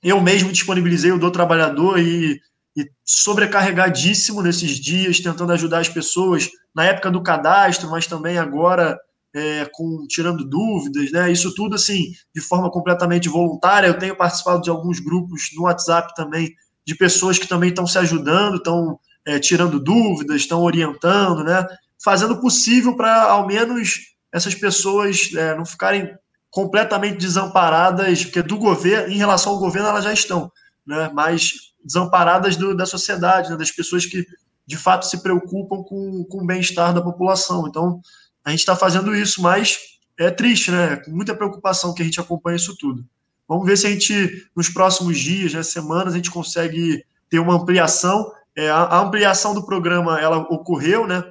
eu mesmo disponibilizei o do trabalhador e, e, sobrecarregadíssimo nesses dias, tentando ajudar as pessoas na época do cadastro, mas também agora é, com tirando dúvidas, né? Isso tudo assim de forma completamente voluntária. Eu tenho participado de alguns grupos no WhatsApp também de pessoas que também estão se ajudando, estão é, tirando dúvidas, estão orientando, né? Fazendo o possível para, ao menos, essas pessoas é, não ficarem completamente desamparadas, porque do governo, em relação ao governo, elas já estão, né? Mas desamparadas do, da sociedade, né? das pessoas que de fato se preocupam com, com o bem-estar da população. Então, a gente está fazendo isso, mas é triste, né? Com muita preocupação que a gente acompanha isso tudo. Vamos ver se a gente, nos próximos dias, né, semanas, a gente consegue ter uma ampliação. É, a, a, ampliação do programa ela ocorreu, né?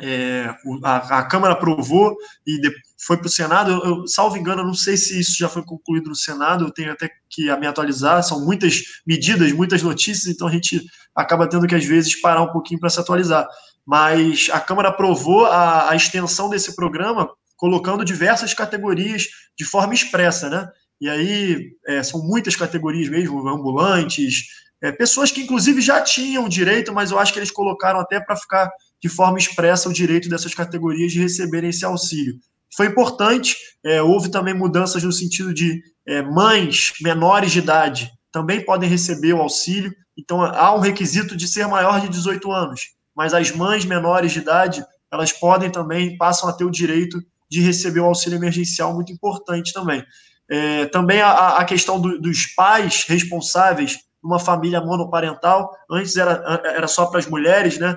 É, a, a, Câmara aprovou e foi para o Senado. Eu, eu, salvo engano, eu não sei se isso já foi concluído no Senado, eu tenho até que me atualizar. São muitas medidas, muitas notícias, então a gente acaba tendo que, às vezes, parar um pouquinho para se atualizar. Mas a Câmara aprovou a, a extensão desse programa, colocando diversas categorias de forma expressa, né? E aí é, são muitas categorias mesmo, ambulantes, é, pessoas que inclusive já tinham direito, mas eu acho que eles colocaram até para ficar de forma expressa o direito dessas categorias de receberem esse auxílio. Foi importante, é, houve também mudanças no sentido de é, mães menores de idade também podem receber o auxílio, então há um requisito de ser maior de 18 anos, mas as mães menores de idade, elas podem também, passam a ter o direito de receber o auxílio emergencial, muito importante também. É, também a, a questão do, dos pais responsáveis numa família monoparental. Antes era, era só para as mulheres, né?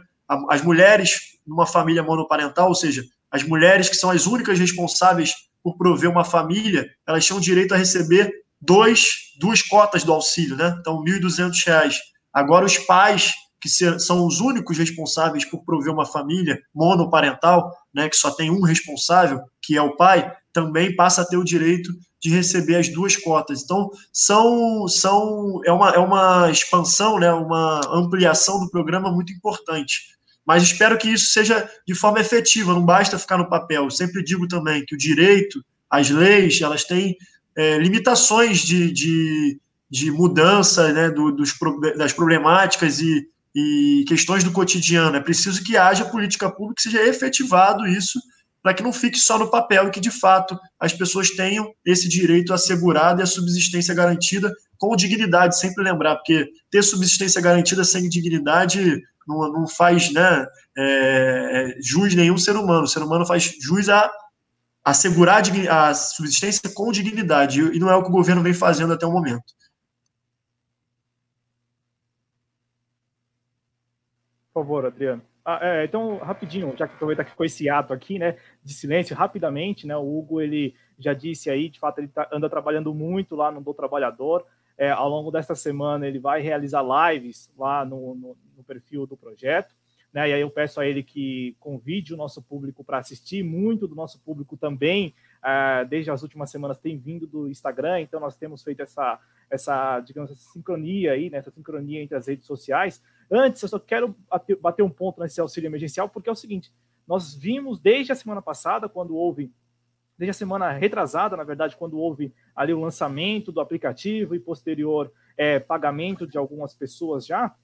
As mulheres numa família monoparental, ou seja, as mulheres que são as únicas responsáveis por prover uma família, elas tinham direito a receber dois, duas cotas do auxílio, né? Então, R$ 1.200. Agora, os pais, que são os únicos responsáveis por prover uma família monoparental, né, que só tem um responsável, que é o pai, também passa a ter o direito de receber as duas cotas. Então, são, são é, uma, é uma expansão, né, uma ampliação do programa muito importante. Mas espero que isso seja de forma efetiva, não basta ficar no papel. Eu sempre digo também que o direito, as leis, elas têm é, limitações de, de, de mudança né, do, dos, das problemáticas e, e questões do cotidiano. É preciso que haja política pública que seja efetivado isso para que não fique só no papel e que, de fato, as pessoas tenham esse direito assegurado e a subsistência garantida com dignidade, sempre lembrar, porque ter subsistência garantida sem dignidade não, não faz né, é, é jus nenhum ser humano. O ser humano faz jus a assegurar a, a subsistência com dignidade, e não é o que o governo vem fazendo até o momento. Por favor, Adriano. Ah, é, então, rapidinho, já que aproveitar que ficou esse ato aqui, né, de silêncio, rapidamente, né, o Hugo, ele já disse aí, de fato, ele tá, anda trabalhando muito lá no Do Trabalhador, é, ao longo desta semana ele vai realizar lives lá no, no, no perfil do projeto, né, e aí eu peço a ele que convide o nosso público para assistir, muito do nosso público também, é, desde as últimas semanas, tem vindo do Instagram, então nós temos feito essa, essa digamos, essa sincronia aí, né, essa sincronia entre as redes sociais, Antes, eu só quero bater um ponto nesse auxílio emergencial, porque é o seguinte: nós vimos desde a semana passada, quando houve, desde a semana retrasada, na verdade, quando houve ali o lançamento do aplicativo e posterior é, pagamento de algumas pessoas já,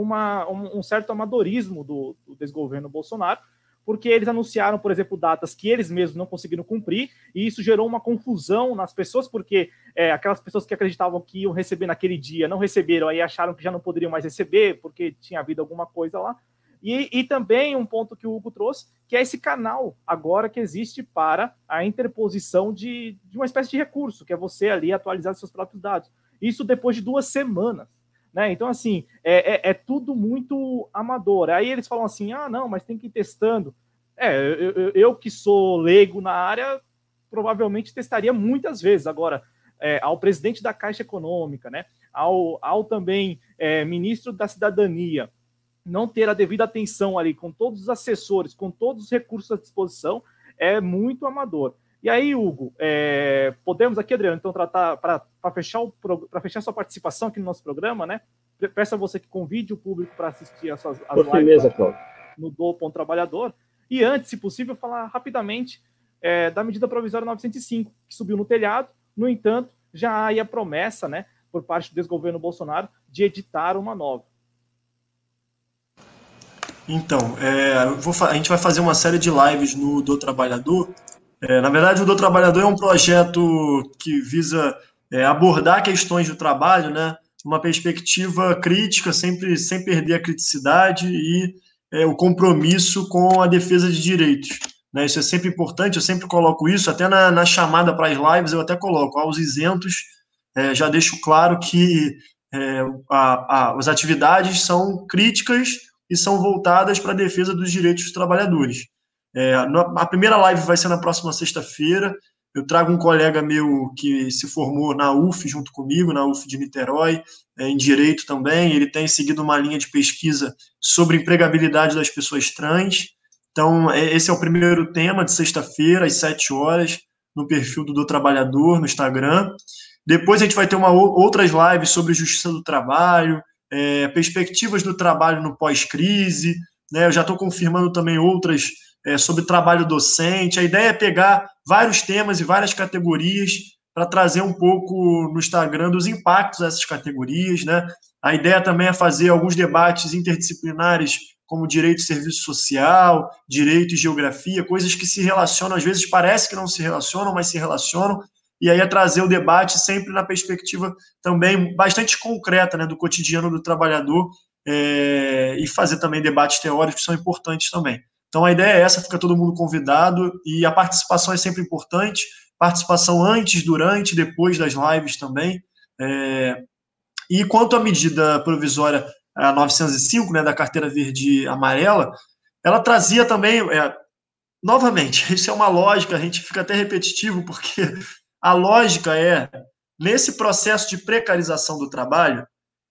uma, um, um certo amadorismo do, do desgoverno Bolsonaro, porque eles anunciaram, por exemplo, datas que eles mesmos não conseguiram cumprir, e isso gerou uma confusão nas pessoas, porque é, aquelas pessoas que acreditavam que iam receber naquele dia não receberam, aí acharam que já não poderiam mais receber, porque tinha havido alguma coisa lá. E, e também um ponto que o Hugo trouxe, que é esse canal agora que existe para a interposição de, de uma espécie de recurso, que é você ali atualizar seus próprios dados. Isso depois de duas semanas. Né? Então, assim, é, é, é, tudo muito amador. Aí eles falam assim: ah, não, mas tem que ir testando. É, eu, eu, eu que sou leigo na área, provavelmente testaria muitas vezes. Agora, é, ao presidente da Caixa Econômica, né? ao, ao também é, ministro da Cidadania, não ter a devida atenção ali com todos os assessores, com todos os recursos à disposição, é muito amador. E aí, Hugo, é, podemos aqui, Adriano, então tratar para fechar para fechar sua participação aqui no nosso programa, né? Peço a você que convide o público para assistir as suas as lives no Do Ponto Trabalhador. E antes, se possível, falar rapidamente é, da medida provisória 905, que subiu no telhado. No entanto, já há aí a promessa, né, por parte do desgoverno Bolsonaro, de editar uma nova. Então, é, vou, a gente vai fazer uma série de lives no Do Trabalhador é, na verdade, o do Trabalhador é um projeto que visa é, abordar questões do trabalho, né, uma perspectiva crítica, sempre sem perder a criticidade e é, o compromisso com a defesa de direitos. Né, isso é sempre importante, eu sempre coloco isso, até na, na chamada para as lives eu até coloco, aos isentos, é, já deixo claro que é, a, a, as atividades são críticas e são voltadas para a defesa dos direitos dos trabalhadores. É, a primeira live vai ser na próxima sexta-feira. Eu trago um colega meu que se formou na UF junto comigo, na UF de Niterói, é, em Direito também. Ele tem seguido uma linha de pesquisa sobre empregabilidade das pessoas trans. Então, é, esse é o primeiro tema de sexta-feira, às sete horas, no perfil do Do Trabalhador, no Instagram. Depois a gente vai ter uma, outras lives sobre justiça do trabalho, é, perspectivas do trabalho no pós-crise. Né? Eu já estou confirmando também outras é, sobre trabalho docente. A ideia é pegar vários temas e várias categorias para trazer um pouco no Instagram dos impactos dessas categorias. Né? A ideia também é fazer alguns debates interdisciplinares, como direito e serviço social, direito e geografia, coisas que se relacionam, às vezes parece que não se relacionam, mas se relacionam. E aí é trazer o debate sempre na perspectiva também bastante concreta né, do cotidiano do trabalhador é, e fazer também debates teóricos que são importantes também. Então a ideia é essa, fica todo mundo convidado e a participação é sempre importante, participação antes, durante, depois das lives também. É... E quanto à medida provisória a 905, né, da carteira verde amarela, ela trazia também, é... novamente, isso é uma lógica, a gente fica até repetitivo, porque a lógica é nesse processo de precarização do trabalho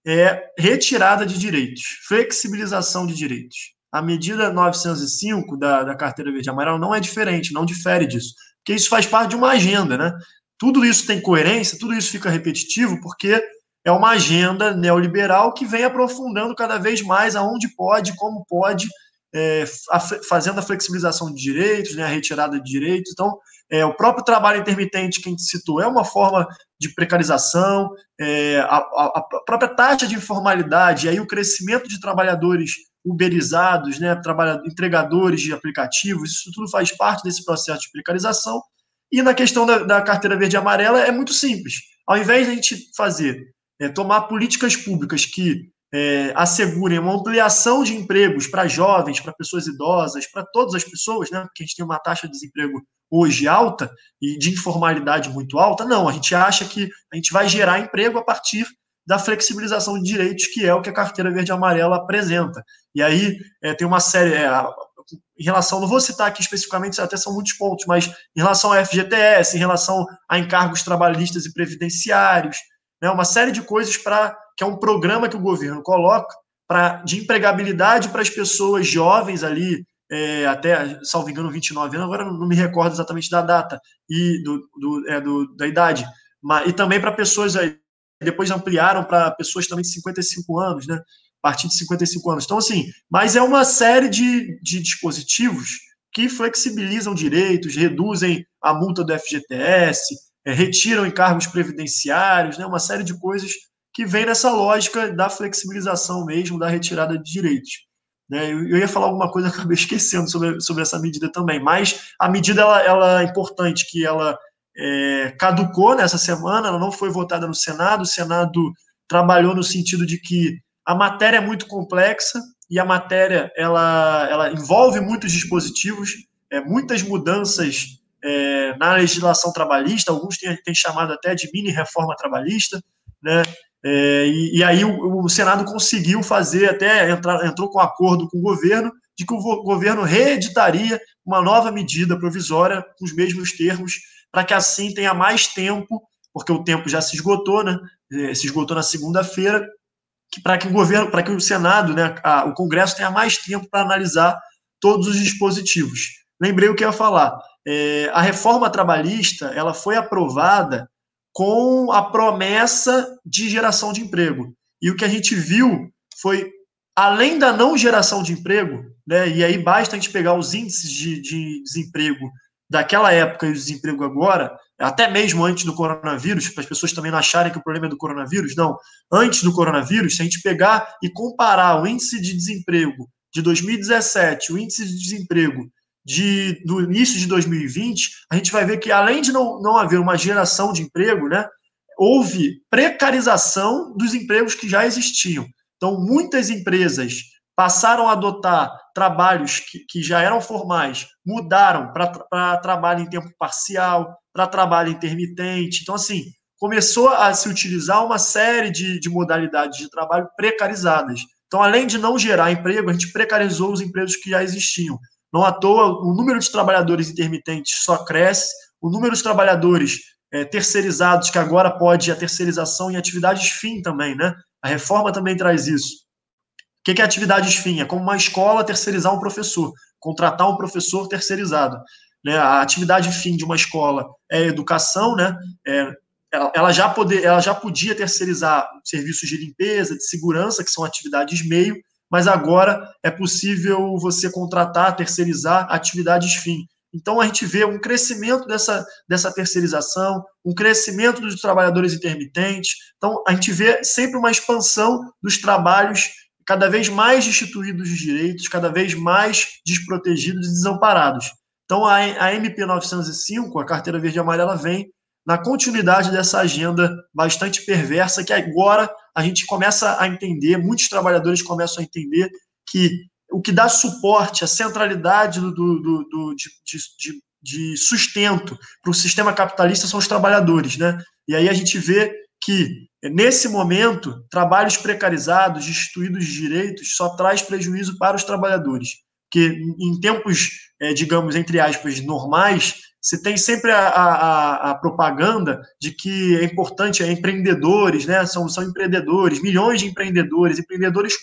é retirada de direitos, flexibilização de direitos. A medida 905 da, da carteira verde amarela não é diferente, não difere disso, porque isso faz parte de uma agenda, né? Tudo isso tem coerência, tudo isso fica repetitivo, porque é uma agenda neoliberal que vem aprofundando cada vez mais aonde pode, como pode, é, a, fazendo a flexibilização de direitos, né, a retirada de direitos. Então, é, o próprio trabalho intermitente que a gente citou é uma forma de precarização, é, a, a, a, própria taxa de informalidade, e aí o crescimento de trabalhadores uberizados, né, entregadores de aplicativos, isso tudo faz parte desse processo de precarização. E na questão da, da carteira verde e amarela é muito simples. Ao invés de a gente fazer, é, tomar políticas públicas que é, assegurem uma ampliação de empregos para jovens, para pessoas idosas, para todas as pessoas, né? Porque a gente tem uma taxa de desemprego hoje alta e de informalidade muito alta. Não, a gente acha que a gente vai gerar emprego a partir da flexibilização de direitos, que é o que a carteira verde e amarela apresenta. E aí é, tem uma série. É, em relação, não vou citar aqui especificamente, até são muitos pontos, mas em relação ao FGTS, em relação a encargos trabalhistas e previdenciários, né, uma série de coisas para que é um programa que o governo coloca para de empregabilidade para as pessoas jovens ali, é, até, salvo engano, 29 anos, agora não me recordo exatamente da data e do, do, é, do da idade, mas, e também para pessoas aí, depois ampliaram para pessoas também de 55 anos, né? A partir de 55 anos. Então, assim, mas é uma série de, de dispositivos que flexibilizam direitos, reduzem a multa do FGTS, é, retiram encargos previdenciários, né, uma série de coisas que vem nessa lógica da flexibilização mesmo, da retirada de direitos. Né? Eu, eu ia falar alguma coisa, acabei esquecendo sobre, sobre essa medida também, mas a medida ela, ela é importante, que ela é, caducou nessa semana, ela não foi votada no Senado, o Senado trabalhou no sentido de que a matéria é muito complexa e a matéria ela, ela envolve muitos dispositivos, é, muitas mudanças é, na legislação trabalhista, alguns têm, têm, chamado até de mini reforma trabalhista, né? É, e, e, aí o, o, Senado conseguiu fazer, até entrar, entrou com acordo com o governo, de que o governo reeditaria uma nova medida provisória com os mesmos termos, para que assim tenha mais tempo, porque o tempo já se esgotou, né? É, se esgotou na segunda-feira, que para que o governo, para que o Senado, né, a, o Congresso tenha mais tempo para analisar todos os dispositivos. Lembrei o que eu ia falar é, a reforma trabalhista ela foi aprovada com a promessa de geração de emprego. E o que a gente viu foi, além da não geração de emprego, né, e aí basta a gente pegar os índices de, de desemprego daquela época e o desemprego agora, até mesmo antes do coronavírus, para as pessoas também não acharem que o problema é do coronavírus, não. Antes do coronavírus, se a gente pegar e comparar o índice de desemprego de 2017, o índice de desemprego de, do início de 2020, a gente vai ver que, além de não, não haver uma geração de emprego, né, houve precarização dos empregos que já existiam. Então, muitas empresas passaram a adotar trabalhos que, que já eram formais, mudaram para trabalho em tempo parcial, para trabalho intermitente. Então, assim, começou a se utilizar uma série de, de modalidades de trabalho precarizadas. Então, além de não gerar emprego, a gente precarizou os empregos que já existiam. Não à toa, o número de trabalhadores intermitentes só cresce, o número de trabalhadores é, terceirizados, que agora pode a terceirização em atividades fim também, né? A reforma também traz isso. O que é atividades fim? É como uma escola terceirizar um professor, contratar um professor terceirizado. Né? A atividade fim de uma escola é educação, né? É, ela, já poder, ela já podia terceirizar serviços de limpeza, de segurança, que são atividades meio, mas agora é possível você contratar, terceirizar atividades fim. Então a gente vê um crescimento dessa, dessa terceirização, um crescimento dos trabalhadores intermitentes. Então a gente vê sempre uma expansão dos trabalhos cada vez mais destituídos de direitos, cada vez mais desprotegidos e desamparados. Então a, a MP 905, a carteira verde e amarela, vem na continuidade dessa agenda bastante perversa que agora a gente começa a entender, muitos trabalhadores começam a entender que o que dá suporte, a centralidade do, do, do de, de, de, sustento para o sistema capitalista são os trabalhadores, né? E aí a gente vê que nesse momento trabalhos precarizados, destituídos de direitos, só traz prejuízo para os trabalhadores, que em tempos, é, digamos entre aspas, normais, você tem sempre a, a, a, propaganda de que é importante, é empreendedores, né? São, são empreendedores, milhões de empreendedores, empreendedores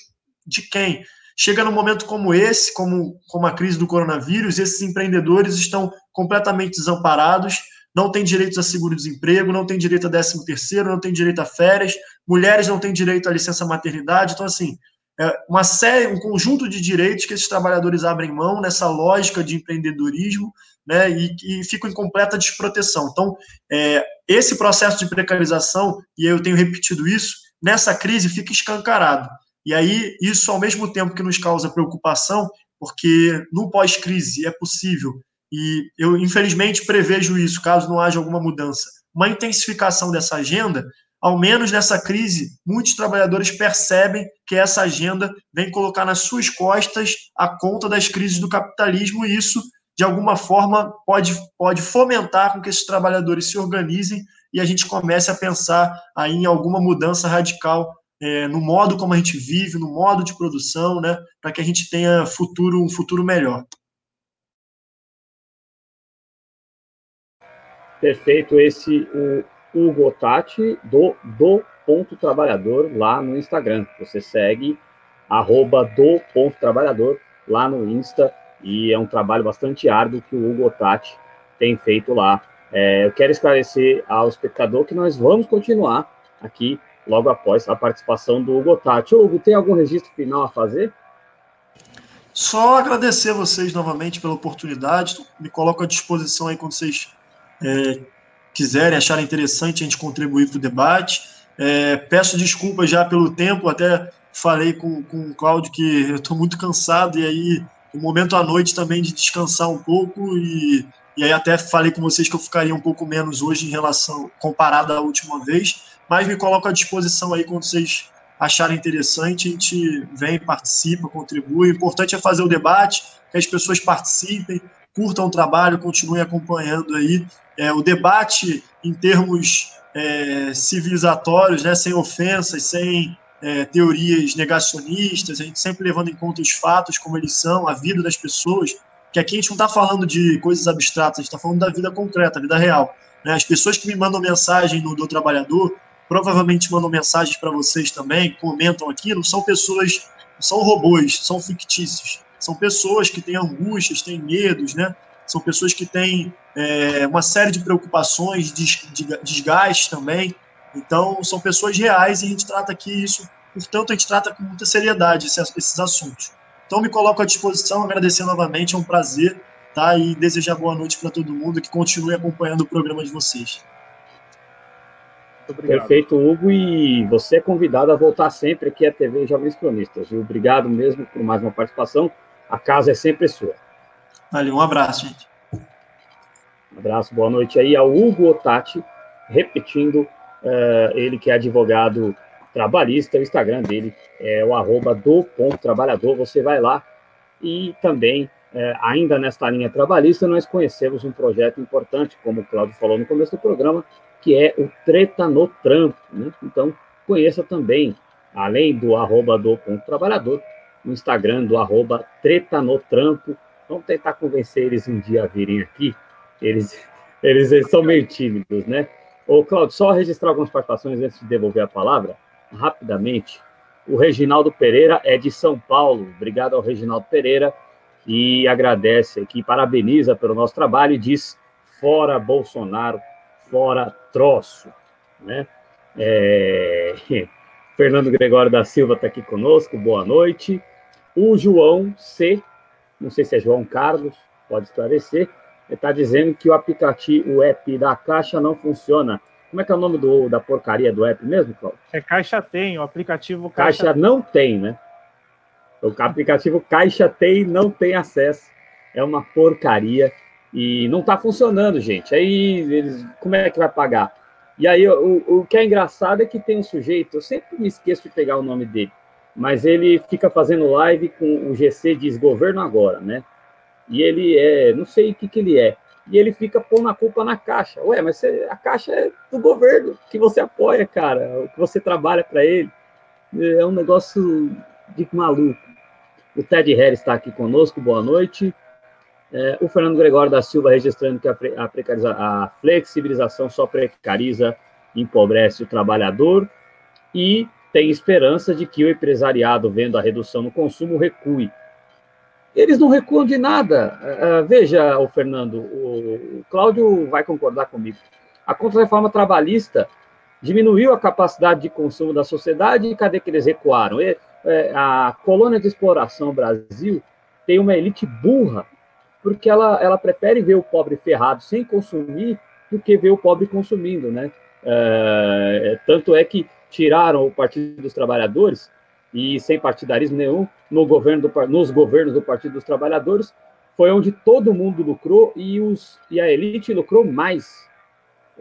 de quem? Chega num momento como esse, como, como a crise do coronavírus, esses empreendedores estão completamente desamparados, não têm direito a seguro-desemprego, não têm direito a décimo terceiro, não têm direito a férias, mulheres não têm direito à licença maternidade. Então, assim, é uma série, um conjunto de direitos que esses trabalhadores abrem mão nessa lógica de empreendedorismo, né, e, e ficam em completa desproteção. Então, é, esse processo de precarização, e eu tenho repetido isso, nessa crise fica escancarado. E aí, isso, ao mesmo tempo que nos causa preocupação, porque no pós-crise é possível, e eu, infelizmente, prevejo isso, caso não haja alguma mudança, uma intensificação dessa agenda, ao menos nessa crise, muitos trabalhadores percebem que essa agenda vem colocar nas suas costas a conta das crises do capitalismo, e isso, de alguma forma, pode, pode fomentar com que esses trabalhadores se organizem e a gente comece a pensar aí em alguma mudança radical é, no modo como a gente vive, no modo de produção, né, para que a gente tenha futuro, um futuro melhor. Perfeito, esse o Hugo Tati do do ponto trabalhador lá no Instagram. Você segue arroba do ponto trabalhador lá no Insta e é um trabalho bastante árduo que o Hugo Tati tem feito lá. É, eu quero esclarecer ao espectador que nós vamos continuar aqui logo após a participação do Hugo Tati. Hugo, tem algum registro final a fazer? Só agradecer a vocês novamente pela oportunidade. Me coloco à disposição aí quando vocês é, quiserem, acharem interessante a gente contribuir para o debate. É, peço desculpas já pelo tempo, até falei com, com o Cláudio que eu estou muito cansado e aí o momento à noite também de descansar um pouco e, e aí até falei com vocês que eu ficaria um pouco menos hoje em relação comparado à última vez mas me coloco à disposição aí quando vocês acharem interessante, a gente vem, participa, contribui. O importante é fazer o debate, que as pessoas participem, curtam o trabalho, continuem acompanhando aí. É, o debate em termos é, civilizatórios, né, sem ofensas, sem é, teorias negacionistas, a gente sempre levando em conta os fatos como eles são, a vida das pessoas, que aqui a gente não está falando de coisas abstratas, a gente está falando da vida concreta, a vida real. Né? As pessoas que me mandam mensagem no do Trabalhador, provavelmente mandam mensagens para vocês também, comentam aqui, são pessoas, são robôs, são fictícios. São pessoas que têm angústias, têm medos, né? São pessoas que têm é, uma série de preocupações, desgastes também. Então, são pessoas reais e a gente trata aqui isso, portanto, a gente trata com muita seriedade esses, assuntos. Então, me coloco à disposição, agradecer novamente, é um prazer, tá? E desejar boa noite para todo mundo que continue acompanhando o programa de vocês. Perfeito, Hugo. E você é convidado a voltar sempre aqui à TV Jovens Cronistas. Obrigado mesmo por mais uma participação. A casa é sempre sua. Valeu, um abraço, gente. Um abraço, boa noite aí ao Hugo Otati, repetindo, uh, ele que é advogado trabalhista, o Instagram dele é o arroba do ponto trabalhador, você vai lá e também, uh, ainda nesta linha trabalhista, nós conhecemos um projeto importante, como o Claudio falou no começo do programa, que é o Treta no Trampo. Né? Então, conheça também, além do arroba do ponto trabalhador, no Instagram do arroba Treta no Trampo. Vamos tentar convencer eles um dia a virem aqui. Eles, eles, eles são meio tímidos, né? Ô, Claudio, só registrar algumas participações antes de devolver a palavra, rapidamente. O Reginaldo Pereira é de São Paulo. Obrigado ao Reginaldo Pereira e agradece aqui, parabeniza pelo nosso trabalho e diz: fora Bolsonaro, fora troço, né? É... Fernando Gregório da Silva está aqui conosco, boa noite. O João C, não sei se é João Carlos, pode esclarecer, está dizendo que o aplicativo, o app da Caixa não funciona. Como é que é o nome do, da porcaria do app mesmo, Cláudio? É Caixa Tem, o aplicativo Caixa... Caixa não tem, né? O aplicativo Caixa Tem não tem acesso. É uma porcaria. E não está funcionando, gente. Aí eles, como é que vai pagar? E aí o, o que é engraçado é que tem um sujeito, eu sempre me esqueço de pegar o nome dele, mas ele fica fazendo live com o GC diz governo agora, né? E ele é, não sei o que que ele é. E ele fica pondo a culpa na caixa. Ué, mas você, a caixa é do governo que você apoia, cara, que você trabalha para ele. É um negócio de maluco. O Ted Harris está aqui conosco, boa noite. É, o Fernando Gregório da Silva registrando que a, a, precariza, a flexibilização só precariza empobrece o trabalhador e tem esperança de que o empresariado, vendo a redução no consumo, recue. Eles não recuam de nada. Uh, veja, o Fernando, o, Cláudio vai concordar comigo. A contra-reforma trabalhista diminuiu a capacidade de consumo da sociedade e cadê que eles recuaram? É, a colônia de exploração Brasil tem uma elite burra porque ela, ela prefere ver o pobre ferrado sem consumir do que ver o pobre consumindo, né? É, tanto é que tiraram o Partido dos Trabalhadores e sem partidarismo nenhum no governo do, nos governos do Partido dos Trabalhadores foi onde todo mundo lucrou e, os, e a elite lucrou mais.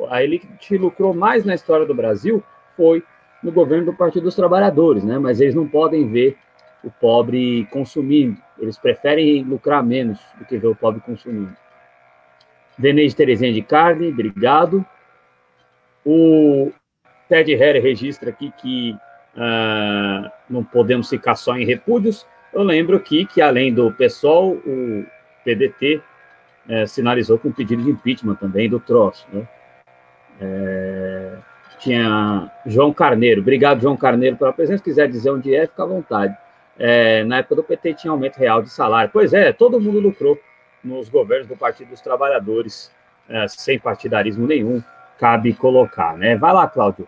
A elite lucrou mais na história do Brasil foi no governo do Partido dos Trabalhadores, né? Mas eles não podem ver o pobre consumindo. Eles preferem lucrar menos do que ver o pobre consumindo. Denise Terezinha de Carne, obrigado. O Ted Herr registra aqui que uh, não podemos ficar só em repúdios. Eu lembro aqui que, além do PSOL, o PDT eh, sinalizou com um pedido de impeachment também do troço. Né? Uh, tinha João Carneiro. Obrigado, João Carneiro, pela presença. Se quiser dizer onde é, fica à vontade. É, na época do PT tinha aumento real de salário. Pois é, todo mundo lucrou nos governos do Partido dos Trabalhadores, sem partidarismo nenhum, cabe colocar, né? Vai lá, Cláudio.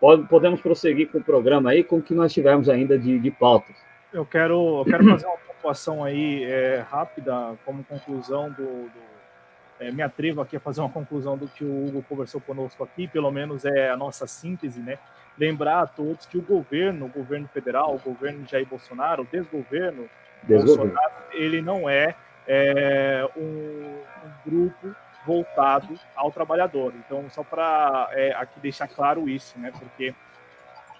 Pode, podemos prosseguir com o programa aí, com o que nós tivemos ainda de, de pautas. Eu quero, eu quero fazer uma pontuação aí é, rápida, como conclusão do, do é, me atrevo aqui a fazer uma conclusão do que o Hugo conversou conosco aqui, pelo menos é a nossa síntese, né? lembrar a todos que o governo, o governo federal, o governo de Jair Bolsonaro, o desgoverno, desgoverno. Bolsonaro, ele não é, é um, um, grupo voltado ao trabalhador. Então, só para é, aqui deixar claro isso, né? Porque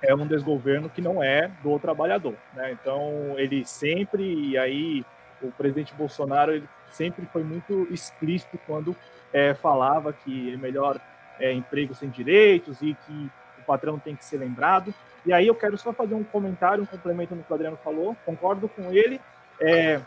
é um desgoverno que não é do trabalhador, né? Então, ele sempre, e aí o presidente Bolsonaro, ele sempre foi muito explícito quando é, falava que é melhor é, emprego sem direitos e que patrão tem que ser lembrado. E aí eu quero só fazer um comentário, um complemento no que o Adriano falou. Concordo com ele. É,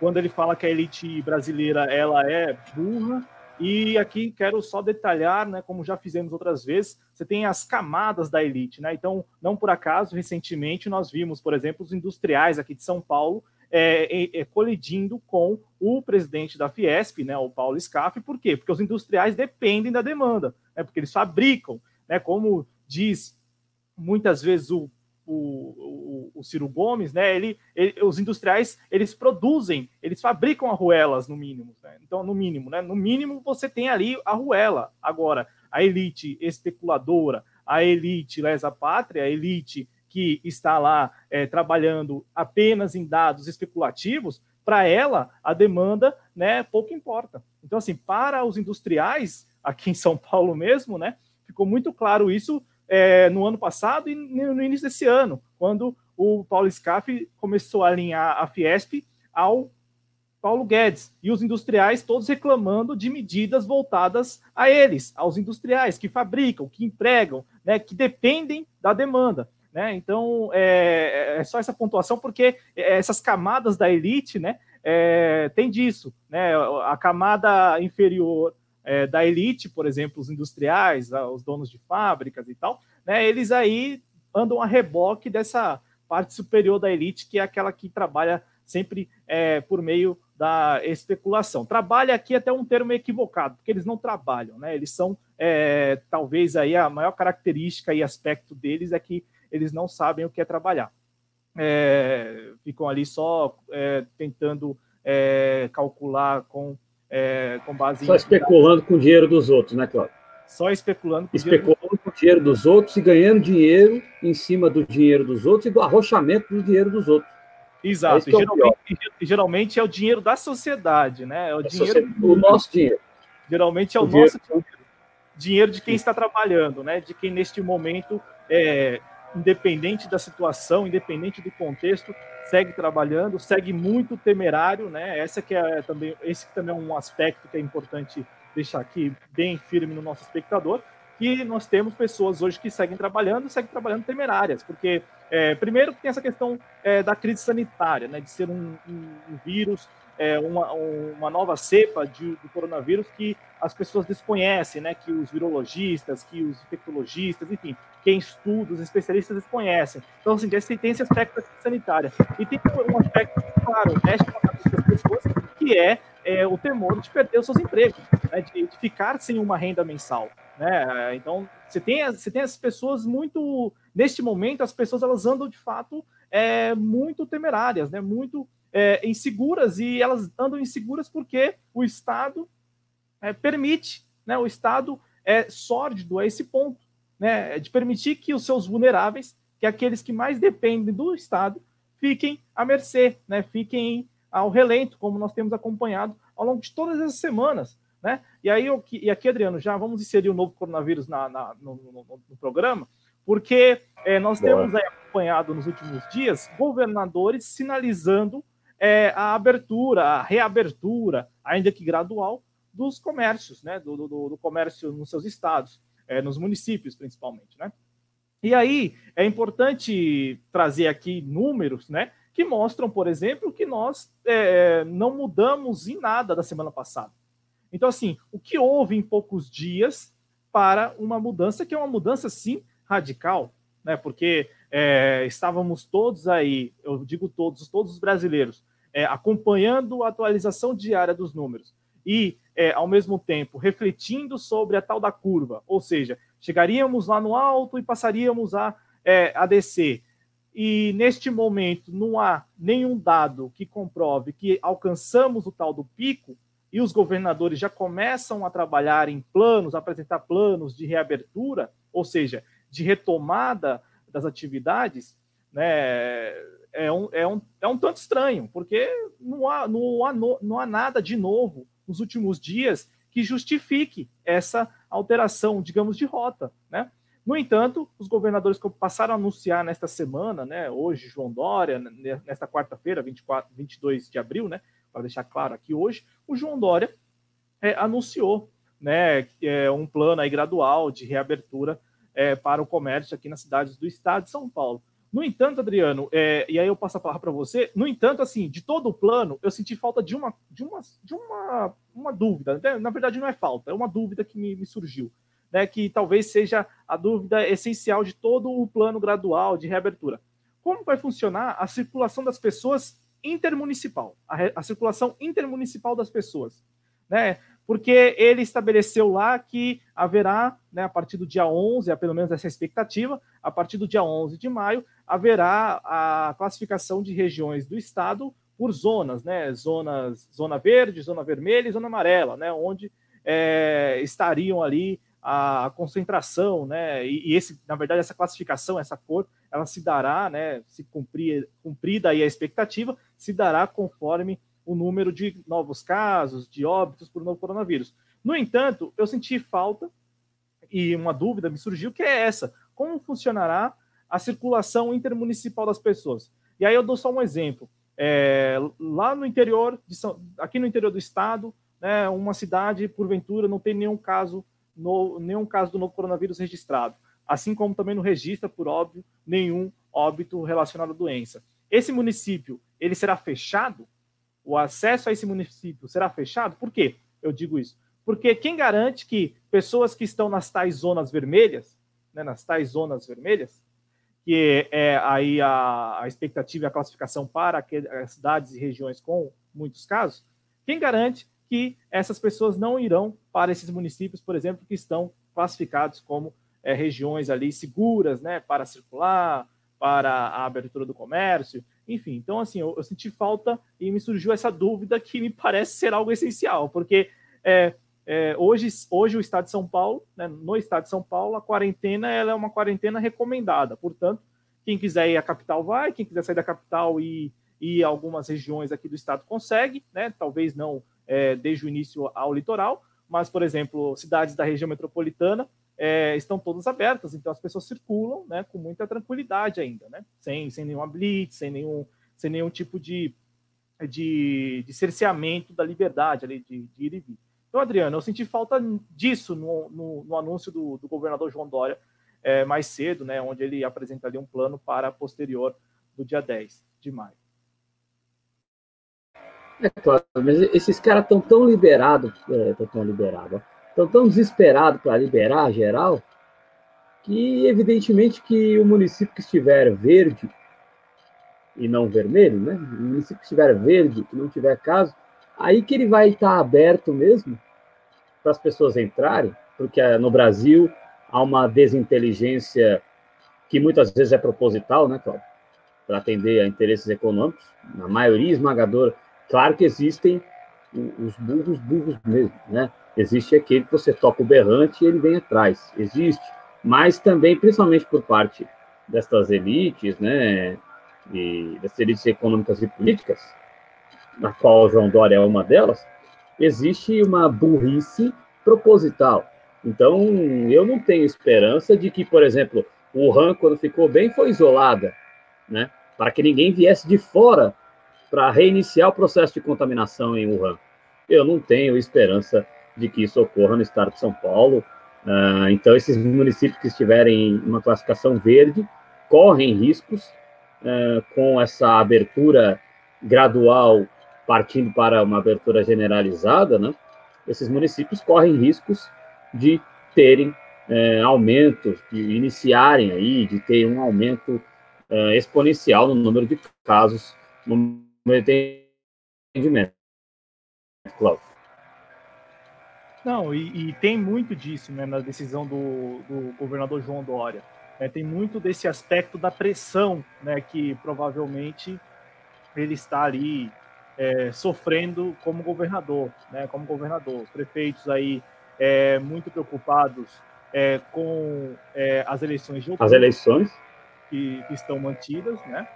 quando ele fala que a elite brasileira ela é burra. E aqui quero só detalhar, né, como já fizemos outras vezes, você tem as camadas da elite, né? Então, não por acaso, recentemente nós vimos, por exemplo, os industriais aqui de São Paulo é, é, é, colidindo com o presidente da Fiesp, né, o Paulo Scaff. Por quê? Porque os industriais dependem da demanda, né, porque eles fabricam, né, como diz muitas vezes o, o, o, o Ciro Gomes, né, ele, ele, os industriais eles produzem, eles fabricam arruelas no mínimo. Né? Então, no mínimo, né, no mínimo você tem ali a arruela. Agora, a elite especuladora, a elite lesa pátria, a elite que está lá é, trabalhando apenas em dados especulativos, para ela a demanda né, pouco importa. Então, assim, para os industriais, aqui em São Paulo mesmo, né, Ficou muito claro isso é, no ano passado e no início desse ano, quando o Paulo Scaff começou a alinhar a Fiesp ao Paulo Guedes e os industriais todos reclamando de medidas voltadas a eles, aos industriais que fabricam, que empregam, né, que dependem da demanda. Né? Então, é, é, só essa pontuação, porque essas camadas da elite né, é, tem disso. Né? A camada inferior é, da elite, por exemplo, os industriais, os donos de fábricas e tal, né, eles aí andam a reboque dessa parte superior da elite, que é aquela que trabalha sempre é, por meio da especulação. Trabalha aqui até um termo equivocado, porque eles não trabalham, né? Eles são, é, talvez aí a maior característica e aspecto deles é que eles não sabem o que é trabalhar. É, ficam ali só é, tentando é, calcular com é, com base Só em... especulando com o dinheiro dos outros, né, Cláudio? Só especulando com especulando dinheiro... com o dinheiro dos outros e ganhando dinheiro em cima do dinheiro dos outros e do arrochamento do dinheiro dos outros. Exato. É geralmente, é geralmente, é o dinheiro da sociedade, né? É o, dinheiro... o nosso dinheiro. Geralmente é o, o nosso dinheiro. dinheiro de quem está trabalhando, né? De quem neste momento é, independente da situação, independente do contexto, segue trabalhando, segue muito temerário, né? Essa que é também, esse também é um aspecto que é importante deixar aqui bem firme no nosso espectador, que nós temos pessoas hoje que seguem trabalhando, seguem trabalhando temerárias, porque é, primeiro tem essa questão é, da crise sanitária, né? De ser um, um, um vírus é, uma, uma nova cepa de, do coronavírus que as pessoas desconhecem, né? Que os virologistas, que os infectologistas, enfim, quem estuda, os especialistas desconhecem. Então, assim, tem esse aspecto sanitário. E tem um aspecto, claro, mexe com as pessoas, que é, é, o temor de perder os seus empregos, né? de, de ficar sem uma renda mensal. Né? Então, você tem, você tem as pessoas muito. Neste momento, as pessoas elas andam de fato é, muito temerárias, né? muito é, inseguras, e elas andam inseguras porque o Estado é, permite, né? o Estado é sórdido a esse ponto, né? de permitir que os seus vulneráveis, que aqueles que mais dependem do Estado, fiquem à mercê, né? fiquem ao relento, como nós temos acompanhado ao longo de todas as semanas. Né? E aí, eu, e aqui, Adriano, já vamos inserir o novo coronavírus na, na no, no, no, programa, porque é, nós Boa. temos acompanhado nos últimos dias governadores sinalizando é, a abertura, a reabertura, ainda que gradual, dos comércios, né? do, do, do comércio nos seus estados, é, nos municípios principalmente. Né? E aí é importante trazer aqui números né, que mostram, por exemplo, que nós é, não mudamos em nada da semana passada. Então, assim, o que houve em poucos dias para uma mudança que é uma mudança, sim, radical, né? Porque é, estávamos todos aí, eu digo todos, todos os brasileiros, é, acompanhando a atualização diária dos números e, é, ao mesmo tempo, refletindo sobre a tal da curva, ou seja, chegaríamos lá no alto e passaríamos a, é, a descer. E neste momento não há nenhum dado que comprove que alcançamos o tal do pico, e os governadores já começam a trabalhar em planos, apresentar planos de reabertura, ou seja, de retomada das atividades, né, é, um, é, um, é um tanto estranho, porque não há, não, há no, não há nada de novo nos últimos dias que justifique essa alteração, digamos, de rota. Né? No entanto, os governadores passaram a anunciar nesta semana, né, hoje, João Dória, nesta quarta-feira, 22 de abril, né, para deixar claro aqui hoje, o João Dória é, anunciou né, é, um plano aí gradual de reabertura é, para o comércio aqui nas cidades do estado de São Paulo. No entanto, Adriano, é, e aí eu passo a palavra para você, no entanto, assim, de todo o plano, eu senti falta de uma, de uma, de uma, uma dúvida. Né? Na verdade, não é falta, é uma dúvida que me, me surgiu. Né, que talvez seja a dúvida essencial de todo o plano gradual de reabertura. Como vai funcionar a circulação das pessoas intermunicipal, a, a circulação intermunicipal das pessoas, né? Porque ele estabeleceu lá que haverá, né, a partir do dia 11, pelo menos essa é expectativa, a partir do dia 11 de maio, haverá a classificação de regiões do estado por zonas, né? Zonas, zona verde, zona vermelha e zona amarela, né? Onde é, estariam ali a concentração, né? E, e, esse, na verdade, essa classificação, essa cor, ela se dará, né? Se cumprir, cumprida aí a expectativa, se dará conforme o número de novos casos, de óbitos por novo coronavírus. No entanto, eu senti falta e uma dúvida me surgiu que é essa: como funcionará a circulação intermunicipal das pessoas? E aí eu dou só um exemplo. É, lá no interior, São, aqui no interior do estado, né, uma cidade, porventura, não tem nenhum caso no, nenhum caso do novo coronavírus registrado, assim como também não registra, por óbvio, nenhum óbito relacionado à doença. Esse município, ele será fechado? O acesso a esse município será fechado? Por quê? Eu digo isso. Porque quem garante que pessoas que estão nas tais zonas vermelhas, né, nas tais zonas vermelhas, que é aí a, a expectativa e a classificação para as cidades e regiões com muitos casos, quem garante que essas pessoas não irão para esses municípios, por exemplo, que estão classificados como é, regiões ali seguras, né, para circular, para a abertura do comércio, enfim. Então, assim, eu, eu, senti falta e me surgiu essa dúvida que me parece ser algo essencial, porque é, é, hoje, hoje o Estado de São Paulo, né, no Estado de São Paulo, a quarentena ela é uma quarentena recomendada. Portanto, quem quiser ir à capital vai, quem quiser sair da capital e a algumas regiões aqui do estado consegue, né? Talvez não é, desde o início ao litoral, mas, por exemplo, cidades da região metropolitana é, estão todas abertas, então as pessoas circulam né, com muita tranquilidade ainda, né? sem, sem nenhuma blitz, sem nenhum, sem nenhum tipo de, de, de cerceamento da liberdade ali, de, de ir e vir. Então, Adriano, eu senti falta disso no, no, no anúncio do, do, governador João Dória é, mais cedo, né, onde ele apresenta ali um plano para posterior do dia 10 de maio. É claro, mas esses caras estão tão liberados, é, tão liberados, estão tão desesperados para liberar geral, que evidentemente que o município que estiver verde e não vermelho, né? O município que estiver verde, que não tiver caso, aí que ele vai estar aberto mesmo para as pessoas entrarem, porque eh, no Brasil há uma desinteligência que muitas vezes é proposital, né, Cláudio? Para atender a interesses econômicos, na maioria esmagadora. Claro que existem os burros, burros mesmo, né? Existe aquele que você toca o berrante e ele vem atrás. Existe mas também, principalmente por parte destas elites, né, e das elites econômicas e políticas, na qual João Dória é uma delas, existe uma burrice proposital. Então, eu não tenho esperança de que, por exemplo, o Wuhan, quando ficou bem, foi isolada, né, para que ninguém viesse de fora para reiniciar o processo de contaminação em Wuhan. Eu não tenho esperança de que isso ocorra no estado de São Paulo, Uh, então, esses municípios que estiverem em uma classificação verde correm riscos uh, com essa abertura gradual partindo para uma abertura generalizada, né? Esses municípios correm riscos de terem uh, aumentos, de iniciarem aí, de ter um aumento exponencial no número de casos no atendimento. Cláudio. Não, e, e, tem muito disso né, na decisão do, do governador João Dória. É, tem muito desse aspecto da pressão né, que provavelmente ele está ali é, sofrendo como governador, né, como governador. Os prefeitos aí é, muito preocupados é, com é, as eleições de outubro, As eleições? Que, que estão mantidas, né?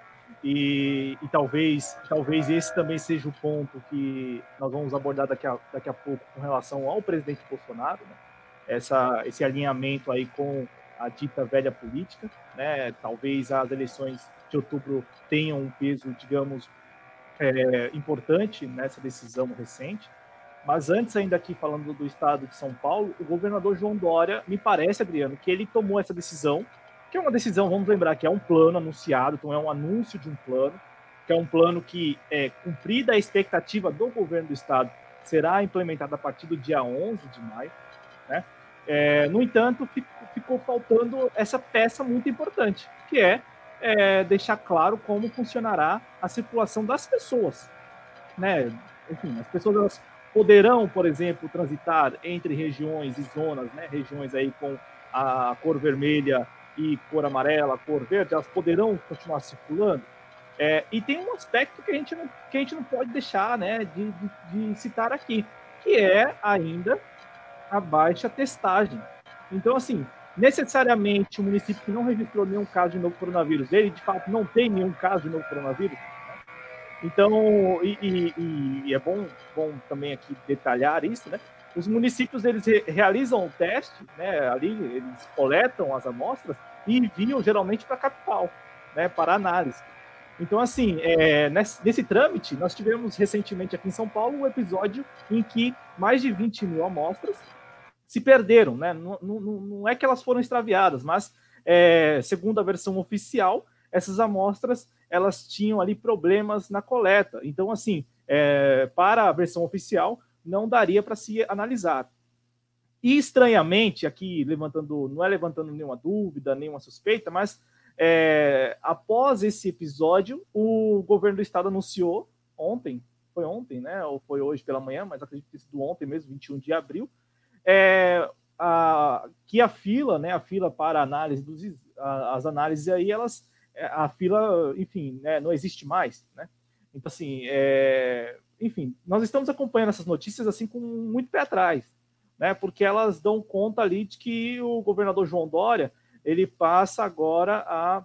E, e, talvez, talvez esse também seja o ponto que nós vamos abordar daqui a, daqui a pouco com relação ao presidente Bolsonaro, né? Essa, esse alinhamento aí com a dita velha política, né? Talvez as eleições de outubro tenham um peso, digamos, é, importante nessa decisão recente. Mas antes, ainda aqui falando do estado de São Paulo, o governador João Dória, me parece, Adriano, que ele tomou essa decisão que é uma decisão, vamos lembrar que é um plano anunciado, então é um anúncio de um plano, que é um plano que, é, cumprida a expectativa do governo do estado, será implementado a partir do dia 11 de maio. Né? É, no entanto, ficou faltando essa peça muito importante, que é, é, deixar claro como funcionará a circulação das pessoas. Né? Enfim, as pessoas elas poderão, por exemplo, transitar entre regiões e zonas, né? regiões aí com a cor vermelha e cor amarela, cor verde, elas poderão continuar circulando. É, e tem um aspecto que a gente não, que a gente não pode deixar né, de, de, de citar aqui, que é ainda a baixa testagem. Então, assim, necessariamente o município que não registrou nenhum caso de novo coronavírus, ele de fato não tem nenhum caso de novo coronavírus. Né? Então, e, e, e, é bom, bom também aqui detalhar isso, né? Os municípios eles realizam o teste, né, ali eles coletam as amostras e enviam geralmente para a capital, né, para análise. Então, assim, é, nesse, nesse, trâmite, nós tivemos recentemente aqui em São Paulo um episódio em que mais de 20 mil amostras se perderam, né? Não, não, não é que elas foram extraviadas, mas é, segundo a versão oficial, essas amostras elas tinham ali problemas na coleta. Então, assim, é, para a versão oficial, não daria para se analisar. E estranhamente, aqui levantando, não é levantando nenhuma dúvida, nenhuma suspeita, mas é, após esse episódio, o governo do estado anunciou ontem, foi ontem, né? Ou foi hoje pela manhã, mas acredito que tenha sido ontem mesmo, 21 de abril, é, a, que a fila, né? A fila para análise dos a, as análises aí, elas é, a fila, enfim, né, não existe mais, né? Então assim, é, enfim, nós estamos acompanhando essas notícias assim com muito pé atrás, né? Porque elas dão conta ali de que o governador João Dória ele passa agora a,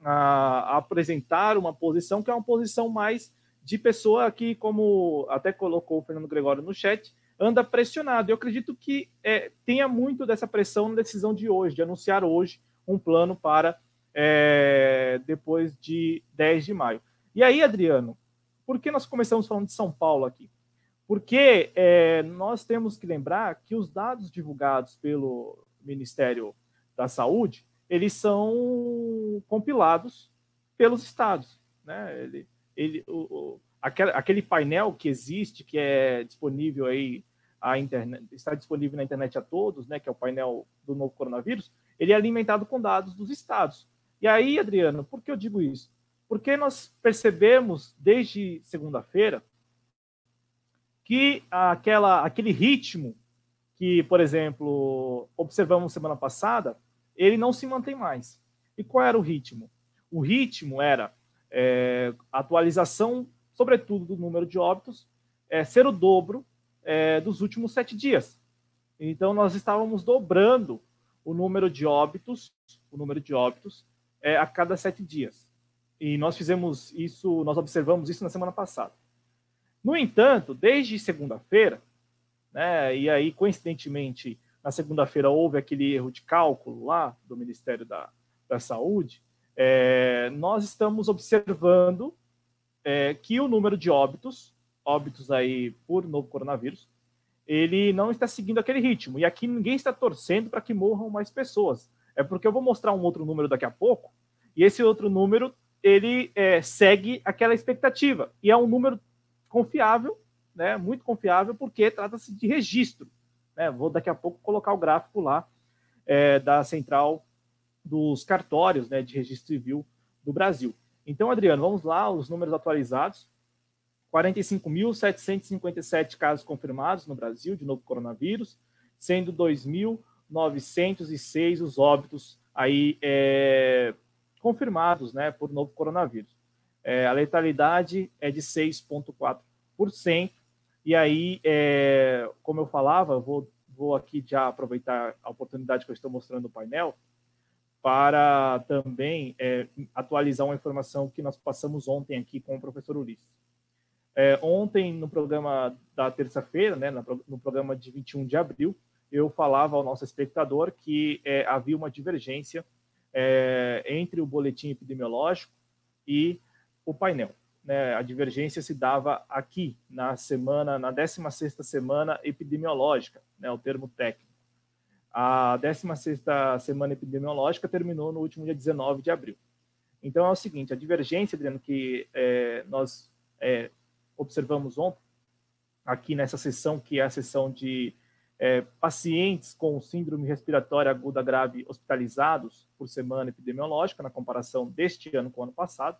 a, a apresentar uma posição que é uma posição mais de pessoa que, como até colocou o Fernando Gregório no chat, anda pressionado. Eu acredito que é, tenha muito dessa pressão na decisão de hoje, de anunciar hoje um plano para é, depois de 10 de maio. E aí, Adriano, por que nós começamos falando de São Paulo aqui? Porque é, nós temos que lembrar que os dados divulgados pelo Ministério da Saúde, eles são compilados pelos estados. Né? Ele, ele, o, aquele, aquele painel que existe, que é disponível aí a internet, está disponível na internet a todos, né, que é o painel do novo coronavírus, ele é alimentado com dados dos estados. E aí, Adriano, por que eu digo isso? Porque nós percebemos desde segunda-feira que aquela, aquele ritmo que, por exemplo, observamos semana passada, ele não se mantém mais. E qual era o ritmo? O ritmo era é, atualização, sobretudo do número de óbitos, é, ser o dobro é, dos últimos sete dias. Então, nós estávamos dobrando o número de óbitos, o número de óbitos é, a cada sete dias. E nós fizemos isso, nós observamos isso na semana passada. No entanto, desde segunda-feira, né, e aí, coincidentemente, na segunda-feira houve aquele erro de cálculo lá do Ministério da, da Saúde, é, nós estamos observando é, que o número de óbitos óbitos aí por novo coronavírus, ele não está seguindo aquele ritmo. E aqui ninguém está torcendo para que morram mais pessoas. É porque eu vou mostrar um outro número daqui a pouco, e esse outro número ele é, segue aquela expectativa. E é um número confiável, né, muito confiável, porque trata-se de registro. Né? Vou daqui a pouco colocar o gráfico lá é, da central dos cartórios né, de registro civil do Brasil. Então, Adriano, vamos lá, os números atualizados. 45.757 casos confirmados no Brasil de novo coronavírus, sendo 2.906 os óbitos aí é, confirmados, né, por novo coronavírus. É, a letalidade é de 6,4%. E aí, é, como eu falava, vou, vou aqui já aproveitar a oportunidade que eu estou mostrando no painel para também é, atualizar uma informação que nós passamos ontem aqui com o professor Ulisses. É, ontem, no programa da terça-feira, né, no programa de 21 de abril, eu falava ao nosso espectador que é, havia uma divergência é, entre o boletim epidemiológico e o painel. Né? A divergência se dava aqui, na semana, na 16ª semana epidemiológica, né, o termo técnico. A 16ª semana epidemiológica terminou no último dia 19 de abril. Então é o seguinte, a divergência, Adriano, que é, nós é, observamos ontem, aqui nessa sessão, que é a sessão de é, pacientes com síndrome respiratória aguda grave hospitalizados por semana epidemiológica, na comparação deste ano com o ano passado,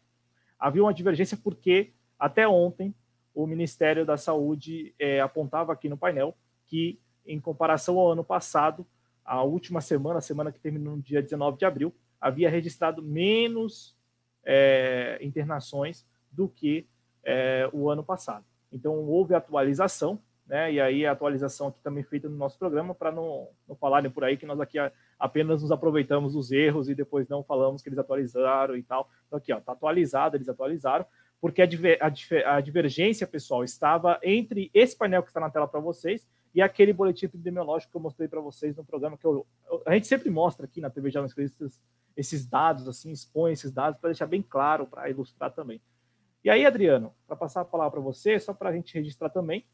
havia uma divergência porque, até ontem, o Ministério da Saúde é, apontava aqui no painel que, em comparação ao ano passado, a última semana, a semana que terminou no dia 19 de abril, havia registrado menos é, internações do que é, o ano passado. Então, houve atualização, né? E aí a atualização aqui também feita no nosso programa, para não, não falarem por aí que nós aqui apenas nos aproveitamos dos erros e depois não falamos que eles atualizaram e tal. Então, aqui, ó, está atualizado, eles atualizaram, porque a, diver, a, a divergência, pessoal, estava entre esse painel que está na tela para vocês e aquele boletim epidemiológico que eu mostrei para vocês no programa, que eu, a gente sempre mostra aqui na TV Jovens esses dados, assim, expõe esses dados para deixar bem claro, para ilustrar também. E aí, Adriano, para passar a palavra para você, só para a gente registrar também,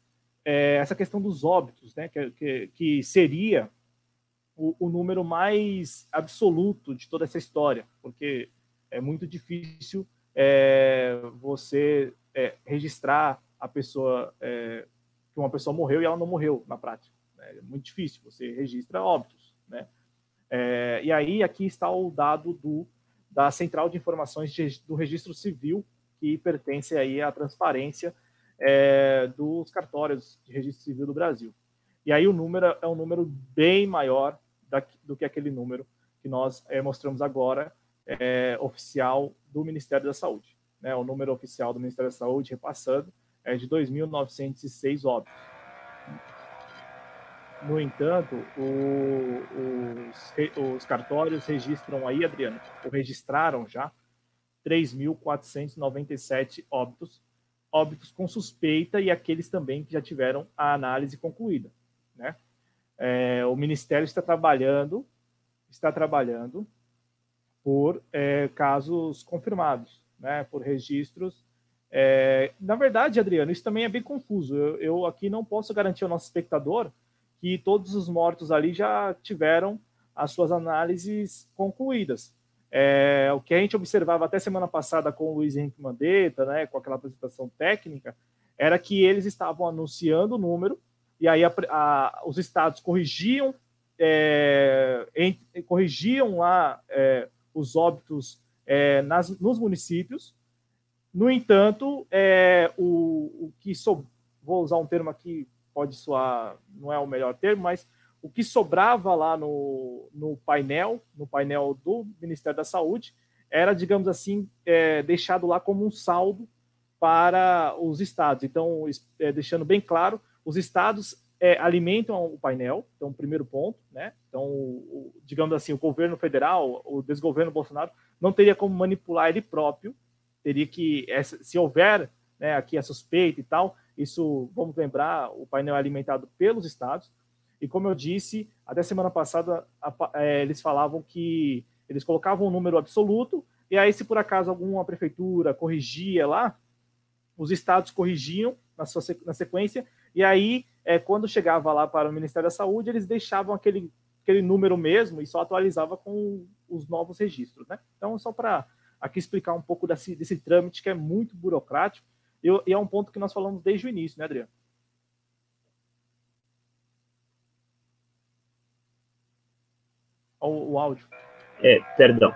é, essa questão dos óbitos, né, que, que, que seria o, o, número mais absoluto de toda essa história, porque é muito difícil é, você é, registrar a pessoa, é, que uma pessoa morreu e ela não morreu na prática. Né? É muito difícil, você registra óbitos. Né? É, e aí, aqui está o dado do, da Central de Informações de, do Registro Civil, que pertence aí à transparência é, dos cartórios de registro civil do Brasil. E aí o número é um número bem maior da, do que aquele número que nós é, mostramos agora, é, oficial do Ministério da Saúde. Né? O número oficial do Ministério da Saúde, repassando, é de 2.906 óbitos. No entanto, o, os, os cartórios registram aí, Adriano, ou registraram já 3.497 óbitos, óbitos com suspeita e aqueles também que já tiveram a análise concluída. Né? É, o Ministério está trabalhando, está trabalhando por é, casos confirmados, né? por registros. É, na verdade, Adriano, isso também é bem confuso. Eu, eu aqui não posso garantir ao nosso espectador que todos os mortos ali já tiveram as suas análises concluídas É, o que a gente observava até semana passada com o Luiz Henrique Mandetta, né, com aquela apresentação técnica, era que eles estavam anunciando o número e aí a, a, os estados corrigiam é, em, corrigiam lá é, os óbitos é, nas, nos municípios. No entanto, é, o, o que so, vou usar um termo aqui pode soar não é o melhor termo, mas o que sobrava lá no, no painel, no painel do Ministério da Saúde, era, digamos assim, é, deixado lá como um saldo para os estados. Então, é, deixando bem claro, os estados é, alimentam o painel, então, primeiro ponto, né? Então, o, digamos assim, o governo federal, o desgoverno Bolsonaro, não teria como manipular ele próprio, teria que, se houver né, aqui a suspeita e tal, isso, vamos lembrar, o painel é alimentado pelos estados, e como eu disse, até semana passada é, eles falavam que eles colocavam um número absoluto, e aí, se por acaso alguma prefeitura corrigia lá, os estados corrigiam na, sua, na sequência, e aí, é, quando chegava lá para o Ministério da Saúde, eles deixavam aquele, aquele número mesmo e só atualizava com os novos registros. Né? Então, só para aqui explicar um pouco desse, desse trâmite que é muito burocrático, e, e é um ponto que nós falamos desde o início, né, Adriano? O, o áudio. É, perdão.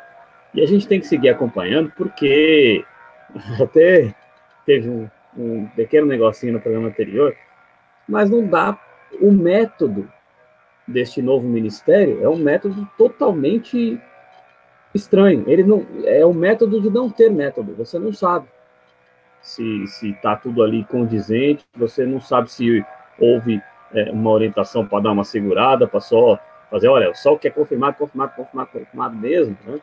E a gente tem que seguir acompanhando, porque até teve um, um pequeno negocinho no programa anterior, mas não dá. O método deste novo ministério é um método totalmente estranho. Ele não é o método de não ter método. Você não sabe se se está tudo ali condizente. Você não sabe se houve é, uma orientação para dar uma segurada, para só fazer, olha, só o que é confirmado, confirmado, confirmado, confirmado mesmo, né?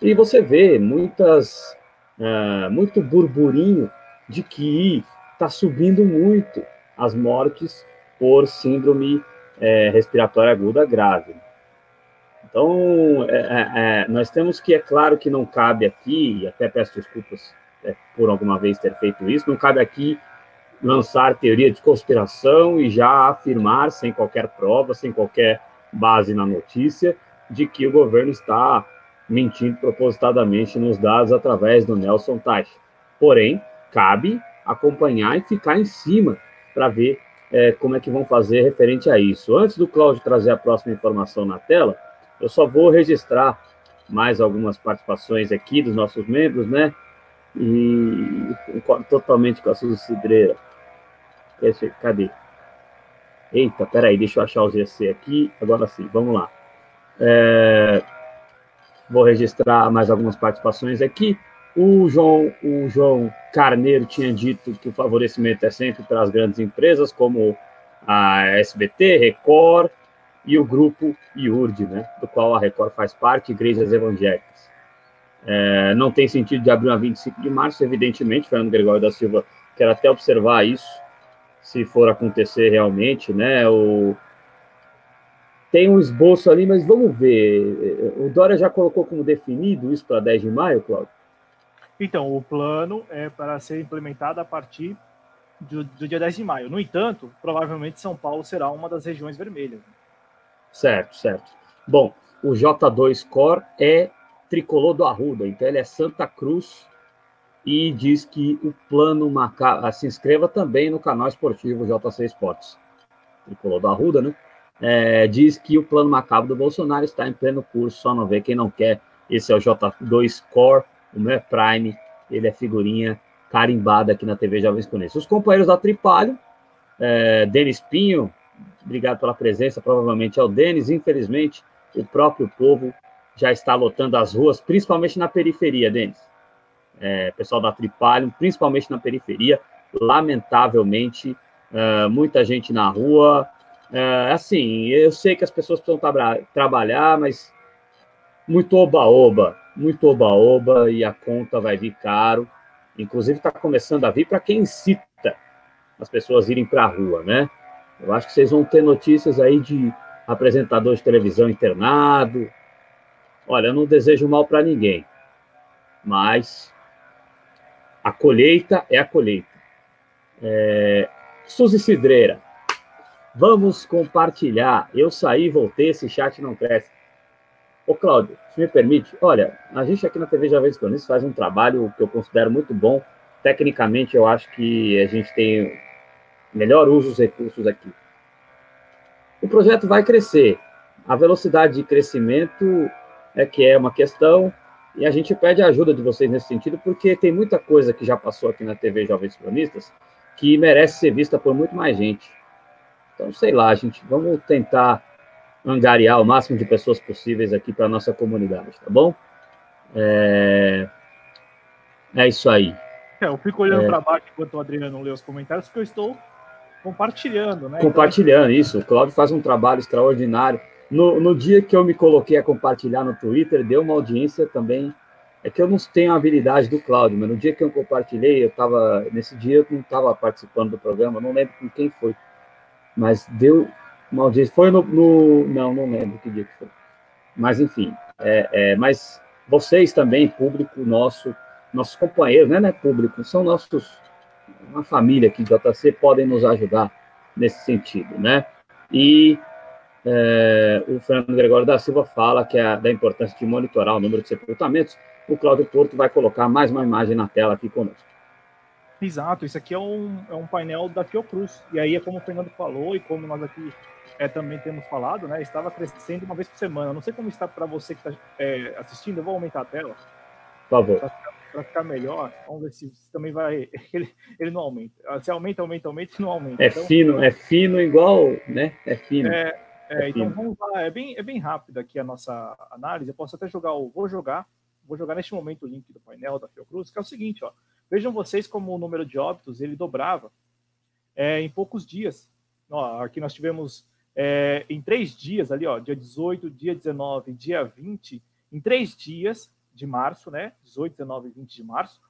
E você vê muitas, uh, muito burburinho de que está subindo muito as mortes por síndrome é, respiratória aguda grave. Então, é, é, é, nós temos que, é claro que não cabe aqui, e até peço desculpas é, por alguma vez ter feito isso, não cabe aqui lançar teoria de conspiração e já afirmar, sem qualquer prova, sem qualquer base na notícia de que o governo está mentindo propositadamente nos dados através do Nelson Teich. Porém, cabe acompanhar e ficar em cima para ver é, como é que vão fazer referente a isso. Antes do Cláudio trazer a próxima informação na tela, eu só vou registrar mais algumas participações aqui dos nossos membros, né? E totalmente com a Suzy Cidreira. Cadê? Eita, peraí, deixa eu achar o GC aqui. Agora sim, vamos lá. É, vou registrar mais algumas participações aqui. O João, o João Carneiro tinha dito que o favorecimento é sempre para as grandes empresas, como a SBT, Record e o grupo IURD, né, do qual a Record faz parte, Igrejas Evangélicas. É, não tem sentido de abrir uma 25 de março, evidentemente, Fernando Gregório da Silva quer até observar isso se for acontecer realmente, né? O... Tem um esboço ali, mas vamos ver. O Dória já colocou como definido isso para 10 de maio, Cláudio? Então, o plano é para ser implementado a partir do, do, dia 10 de maio. No entanto, provavelmente São Paulo será uma das regiões vermelhas. Certo, certo. Bom, o J2 Core é tricolor do Arruda, então ele é Santa Cruz e diz que o plano macabro. Ah, se inscreva também no canal esportivo JC Esportes, tricolor da Arruda, né? É, diz que o plano macabro do Bolsonaro está em pleno curso, só não vê quem não quer. Esse é o J2 Core, o meu é Prime, ele é figurinha carimbada aqui na TV Jovens Conheço. Os companheiros da Tripalho, é, Denis Pinho, obrigado pela presença, provavelmente é o Denis, infelizmente, o próprio povo já está lotando as ruas, principalmente na periferia, Denis é, pessoal da Tripalho, principalmente na periferia, lamentavelmente, é, muita gente na rua. É, assim, eu sei que as pessoas precisam tra trabalhar, mas muito oba-oba, muito oba-oba, e a conta vai vir caro. Inclusive, está começando a vir para quem incita as pessoas irem para a rua, né? Eu acho que vocês vão ter notícias aí de apresentador de televisão internado. Olha, eu não desejo mal para ninguém, mas a colheita é a colheita. É, Suzy Cidreira, vamos compartilhar. Eu saí, voltei, esse chat não cresce. Ô, Cláudio, se me permite, olha, a gente aqui na TV Jovens Cronistas faz um trabalho que eu considero muito bom. Tecnicamente, eu acho que a gente tem melhor uso dos recursos aqui. O projeto vai crescer. A velocidade de crescimento é que é uma questão, e a gente pede a ajuda de vocês nesse sentido, porque tem muita coisa que já passou aqui na TV Jovens Cronistas que merece ser vista por muito mais gente. Então, sei lá, gente, vamos tentar angariar o máximo de pessoas possíveis aqui para a nossa comunidade, tá bom? É, é isso aí. É, eu fico olhando é... para baixo enquanto o Adriano lê os comentários, porque eu estou compartilhando, né? Compartilhando, então... isso. O Claudio faz um trabalho extraordinário. No, no dia que eu me coloquei a compartilhar no Twitter, deu uma audiência também. É que eu não tenho a habilidade do Claudio, mas no dia que eu compartilhei, eu estava. Nesse dia eu não estava participando do programa, não lembro com quem foi. Mas deu uma audiência. Foi no. no não, não lembro que dia que foi. Mas, enfim. É, é, mas vocês também, público nosso, nossos companheiros, né, né, público, são nossos. Uma família aqui de JC, podem nos ajudar nesse sentido, né? E é, o Fernando Gregório da Silva fala que é da importância de monitorar o número de sepultamentos. O Cláudio Porto vai colocar mais uma imagem na tela aqui conosco. Exato, isso aqui é um, é um painel da Fiocruz. E aí é como o Fernando falou e como nós aqui é, também temos falado, né? Estava crescendo uma vez por semana. Não sei como está para você que está é, assistindo, eu vou aumentar a tela. Por favor. Para ficar melhor, vamos ver se, se também vai. Ele, ele não aumenta. Se aumenta, aumenta, aumenta e não aumenta. É então, fino, é fino igual, né? É fino. É, é, é então vamos lá, é bem, é bem rápido aqui a nossa análise. Eu posso até jogar o. Vou jogar, vou jogar neste momento o link do painel da Fiocruz, que é o seguinte, ó. Vejam vocês como o número de óbitos ele dobrava é, em poucos dias. Ó, aqui nós tivemos é, em três dias ali, ó, dia 18, dia 19, dia 20, em três dias de março, né? 18, 19 e 20 de março,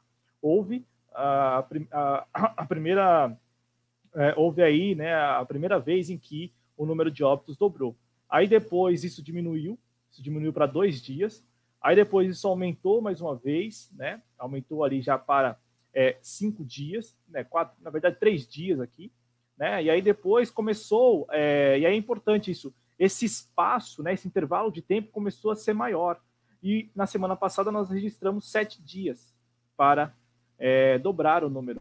houve a, a, a primeira. É, houve aí né, a primeira vez em que o número de óbitos dobrou. Aí depois isso diminuiu, isso diminuiu para dois dias. Aí depois isso aumentou mais uma vez, né? Aumentou ali já para é, cinco dias, né? Quatro, na verdade três dias aqui, né? E aí depois começou, é, e é importante isso, esse espaço, né? Esse intervalo de tempo começou a ser maior. E na semana passada nós registramos sete dias para é, dobrar o número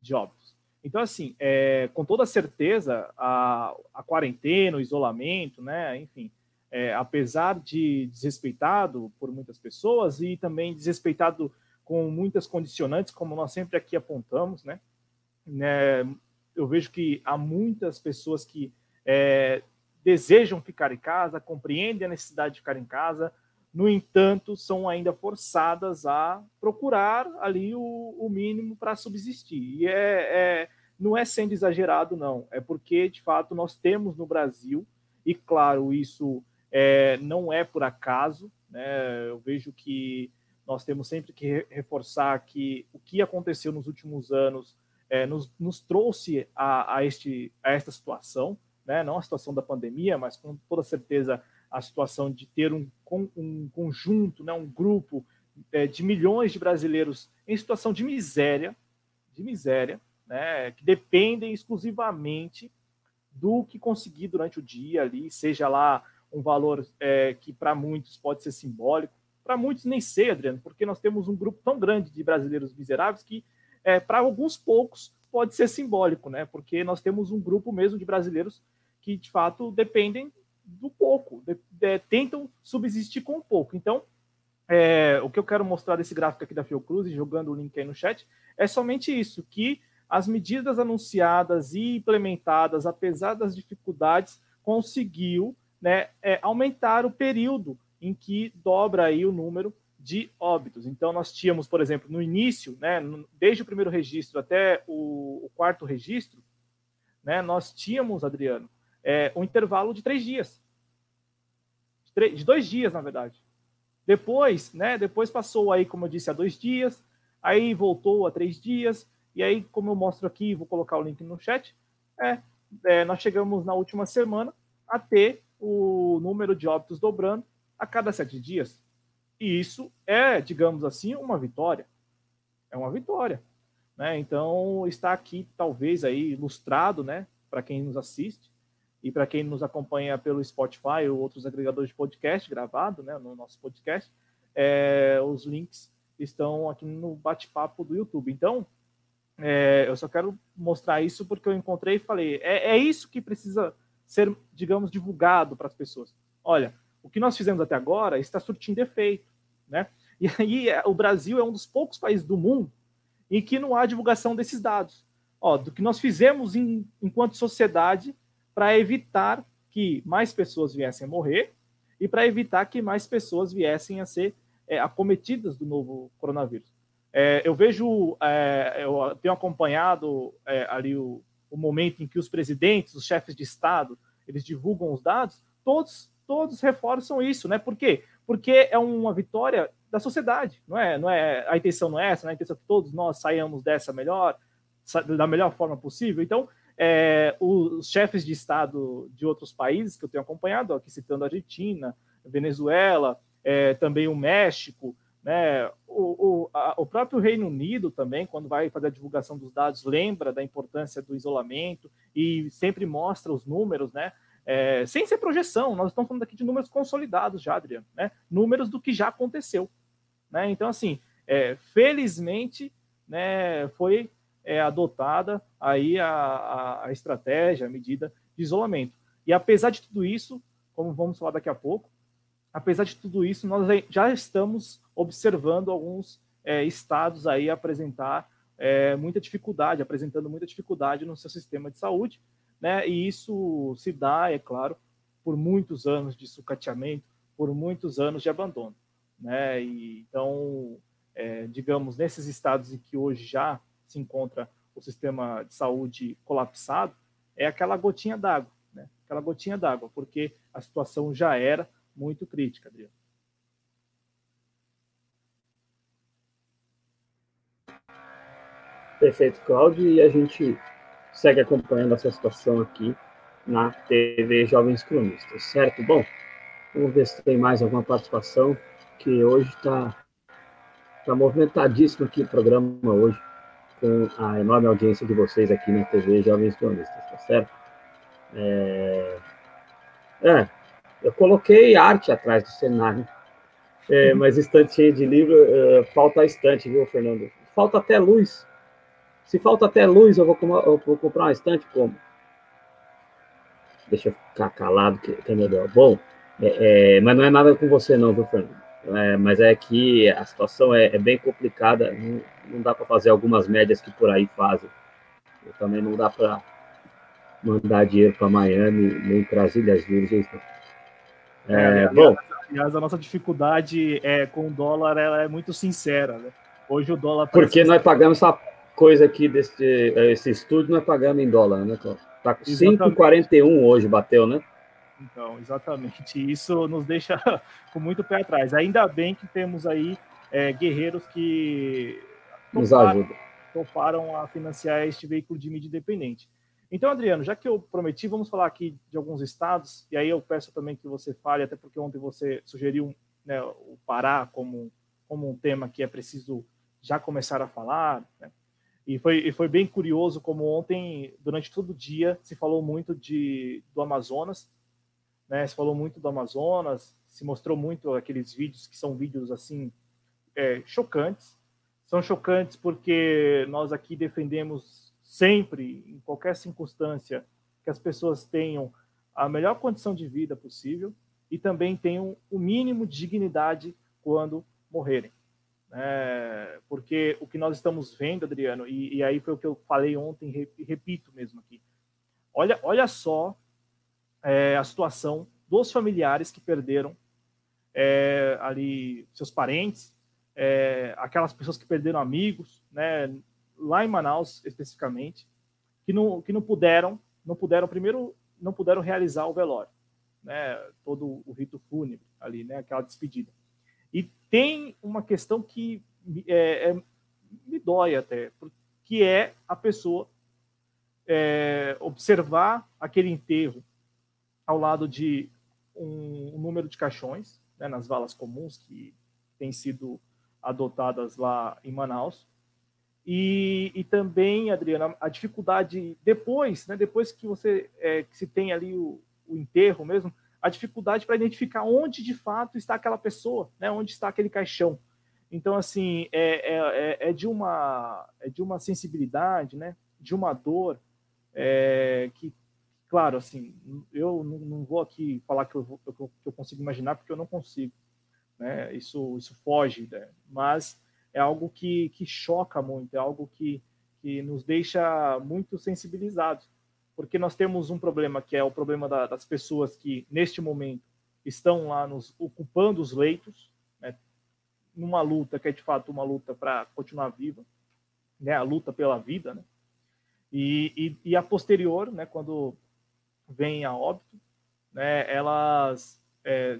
de óbitos. Então, assim, é, com toda certeza, a, a quarentena, o isolamento, né, enfim, é, apesar de desrespeitado por muitas pessoas e também desrespeitado com muitas condicionantes, como nós sempre aqui apontamos, né, né eu vejo que há muitas pessoas que é, desejam ficar em casa, compreendem a necessidade de ficar em casa, no entanto, são ainda forçadas a procurar ali o, o mínimo para subsistir. E é, é, não é sendo exagerado, não. É porque, de fato, nós temos no Brasil, e claro, isso é, não é por acaso, né? eu vejo que nós temos sempre que reforçar que o que aconteceu nos últimos anos é, nos, nos, trouxe a, a, este, a esta situação, né? não a situação da pandemia, mas com toda certeza a situação de ter um, um conjunto, né, um grupo é, de milhões de brasileiros em situação de miséria, de miséria, né, que dependem exclusivamente do que conseguir durante o dia ali, seja lá um valor é, que para muitos pode ser simbólico, para muitos nem sei, Adriano, porque nós temos um grupo tão grande de brasileiros miseráveis que é, para alguns poucos pode ser simbólico, né? Porque nós temos um grupo mesmo de brasileiros que de fato dependem do pouco, de, de, tentam subsistir com pouco. Então, é, o que eu quero mostrar desse gráfico aqui da Fiocruz, jogando o link aí no chat, é somente isso, que as medidas anunciadas e implementadas, apesar das dificuldades, conseguiu né, é, aumentar o período em que dobra aí o número de óbitos. Então, nós tínhamos, por exemplo, no início, né, desde o primeiro registro até o, o quarto registro, né, nós tínhamos, Adriano, é, um intervalo de três dias. De, três, de, dois dias, na verdade. Depois, né, depois passou aí, como eu disse, a dois dias, aí voltou a três dias, e aí, como eu mostro aqui, vou colocar o link no chat, é, é nós chegamos na última semana a ter o número de óbitos dobrando a cada sete dias. E isso é, digamos assim, uma vitória. É uma vitória. Né? Então, está aqui, talvez, aí ilustrado, né, para quem nos assiste, E para quem nos acompanha pelo Spotify ou outros agregadores de podcast gravado, né, no nosso podcast, é, os links estão aqui no bate-papo do YouTube. Então, é, eu só quero mostrar isso porque eu encontrei e falei, é, é isso que precisa ser, digamos, divulgado para as pessoas. Olha, o que nós fizemos até agora está surtindo efeito, né? E aí o Brasil é um dos poucos países do mundo em que não há divulgação desses dados. Ó, do que nós fizemos em, enquanto sociedade para evitar que mais pessoas viessem a morrer e para evitar que mais pessoas viessem a ser é, acometidas do novo coronavírus. É, eu vejo, é, eu tenho acompanhado é, ali o, o, momento em que os presidentes, os chefes de Estado, eles divulgam os dados, todos, todos reforçam isso, né? Por quê? Porque é uma vitória da sociedade, não é? Não é a intenção não é essa, né? a intenção é que todos nós saiamos dessa melhor, da melhor forma possível. Então, é, os chefes de Estado de outros países que eu tenho acompanhado, aqui citando a Argentina, Venezuela, é, também o México, né? O, a, o, próprio Reino Unido também, quando vai fazer a divulgação dos dados, lembra da importância do isolamento e sempre mostra os números, né? É, sem ser projeção, nós estamos falando aqui de números consolidados já, Adriano, né? Números do que já aconteceu, né? Então, assim, é, felizmente, né, foi é, adotada aí a, a, a estratégia, a medida de isolamento. E apesar de tudo isso, como vamos falar daqui a pouco, apesar de tudo isso, nós já estamos observando alguns é, estados aí apresentar é, muita dificuldade, apresentando muita dificuldade no seu sistema de saúde, né? E isso se dá, é claro, por muitos anos de sucateamento, por muitos anos de abandono, né? E, então, é, digamos, nesses estados em que hoje já se encontra o sistema de saúde colapsado, é aquela gotinha d'água, né? Aquela gotinha d'água, porque a situação já era muito crítica, Adriano. Perfeito, Cláudio, e a gente segue acompanhando essa situação aqui na TV Jovens Cronistas, certo? Bom, vamos ver se tem mais alguma participação, que hoje está tá movimentadíssimo aqui o programa hoje, com a enorme audiência de vocês aqui na TV Jovens Cronistas, tá certo? É, é eu coloquei arte atrás do cenário, é, uhum. mas estante cheio de livro, uh, falta a estante, viu, Fernando? Falta até luz. Se falta até luz, eu vou, eu vou comprar uma estante como? Deixa eu ficar calado, que, que é melhor. Bom, é, é, mas não é nada com você não, viu, Fernando? É, mas é que a situação é, é bem complicada, não, não dá para fazer algumas médias que por aí fazem. Eu também não dá para mandar dinheiro para Miami, nem para as Ilhas Virgens. Não. É, é, bom. Aliás, a nossa dificuldade é, com o dólar ela é muito sincera. Né? Hoje o dólar. Porque nós pagamos essa coisa aqui desse esse estúdio, nós pagamos em dólar, né, Tá com 5,41 hoje, bateu, né? Então, exatamente. Isso nos deixa com muito pé atrás. Ainda bem que temos aí é, guerreiros que nos ajudam. Toparam a financiar este veículo de mídia independente. Então, Adriano, já que eu prometi, vamos falar aqui de alguns estados, e aí eu peço também que você fale, até porque ontem você sugeriu né, o Pará como, como um tema que é preciso já começar a falar, né? E foi, e foi bem curioso como ontem, durante todo o dia, se falou muito de, do Amazonas, né? Se falou muito do Amazonas, se mostrou muito aqueles vídeos que são vídeos assim é, chocantes. São chocantes porque nós aqui defendemos sempre, em qualquer circunstância, que as pessoas tenham a melhor condição de vida possível e também tenham o mínimo de dignidade quando morrerem. É, porque o que nós estamos vendo, Adriano, e, e, aí foi o que eu falei ontem e repito mesmo aqui. Olha, olha só é, a situação dos familiares que perderam é, ali seus parentes, é, aquelas pessoas que perderam amigos, né, lá em Manaus especificamente, que não, que não puderam, não puderam primeiro, não puderam realizar o velório, né, todo o rito fúnebre ali, né, aquela despedida. E tem uma questão que é, é, me dói até, que é a pessoa é, observar aquele enterro ao lado de um, um número de caixões, né, nas valas comuns que têm sido adotadas lá em Manaus, E, e também, Adriana, a dificuldade depois, né, depois que você é, que se tem ali o, o enterro mesmo, a dificuldade para identificar onde de fato está aquela pessoa, né, onde está aquele caixão. Então, assim, é, é, é, é de uma é de uma sensibilidade, né, de uma dor é, que, claro, assim, eu não, não vou aqui falar que eu, que eu, consigo imaginar porque eu não consigo, né? Isso isso foge, né? mas é algo que, que choca muito, é algo que, que nos deixa muito sensibilizados, porque nós temos um problema que é o problema da, das pessoas que, neste momento, estão lá nos ocupando os leitos, né, numa luta que é de fato uma luta para continuar viva, né, a luta pela vida, né, e, e, e, a posterior, né, quando vem a óbito, né, elas, é,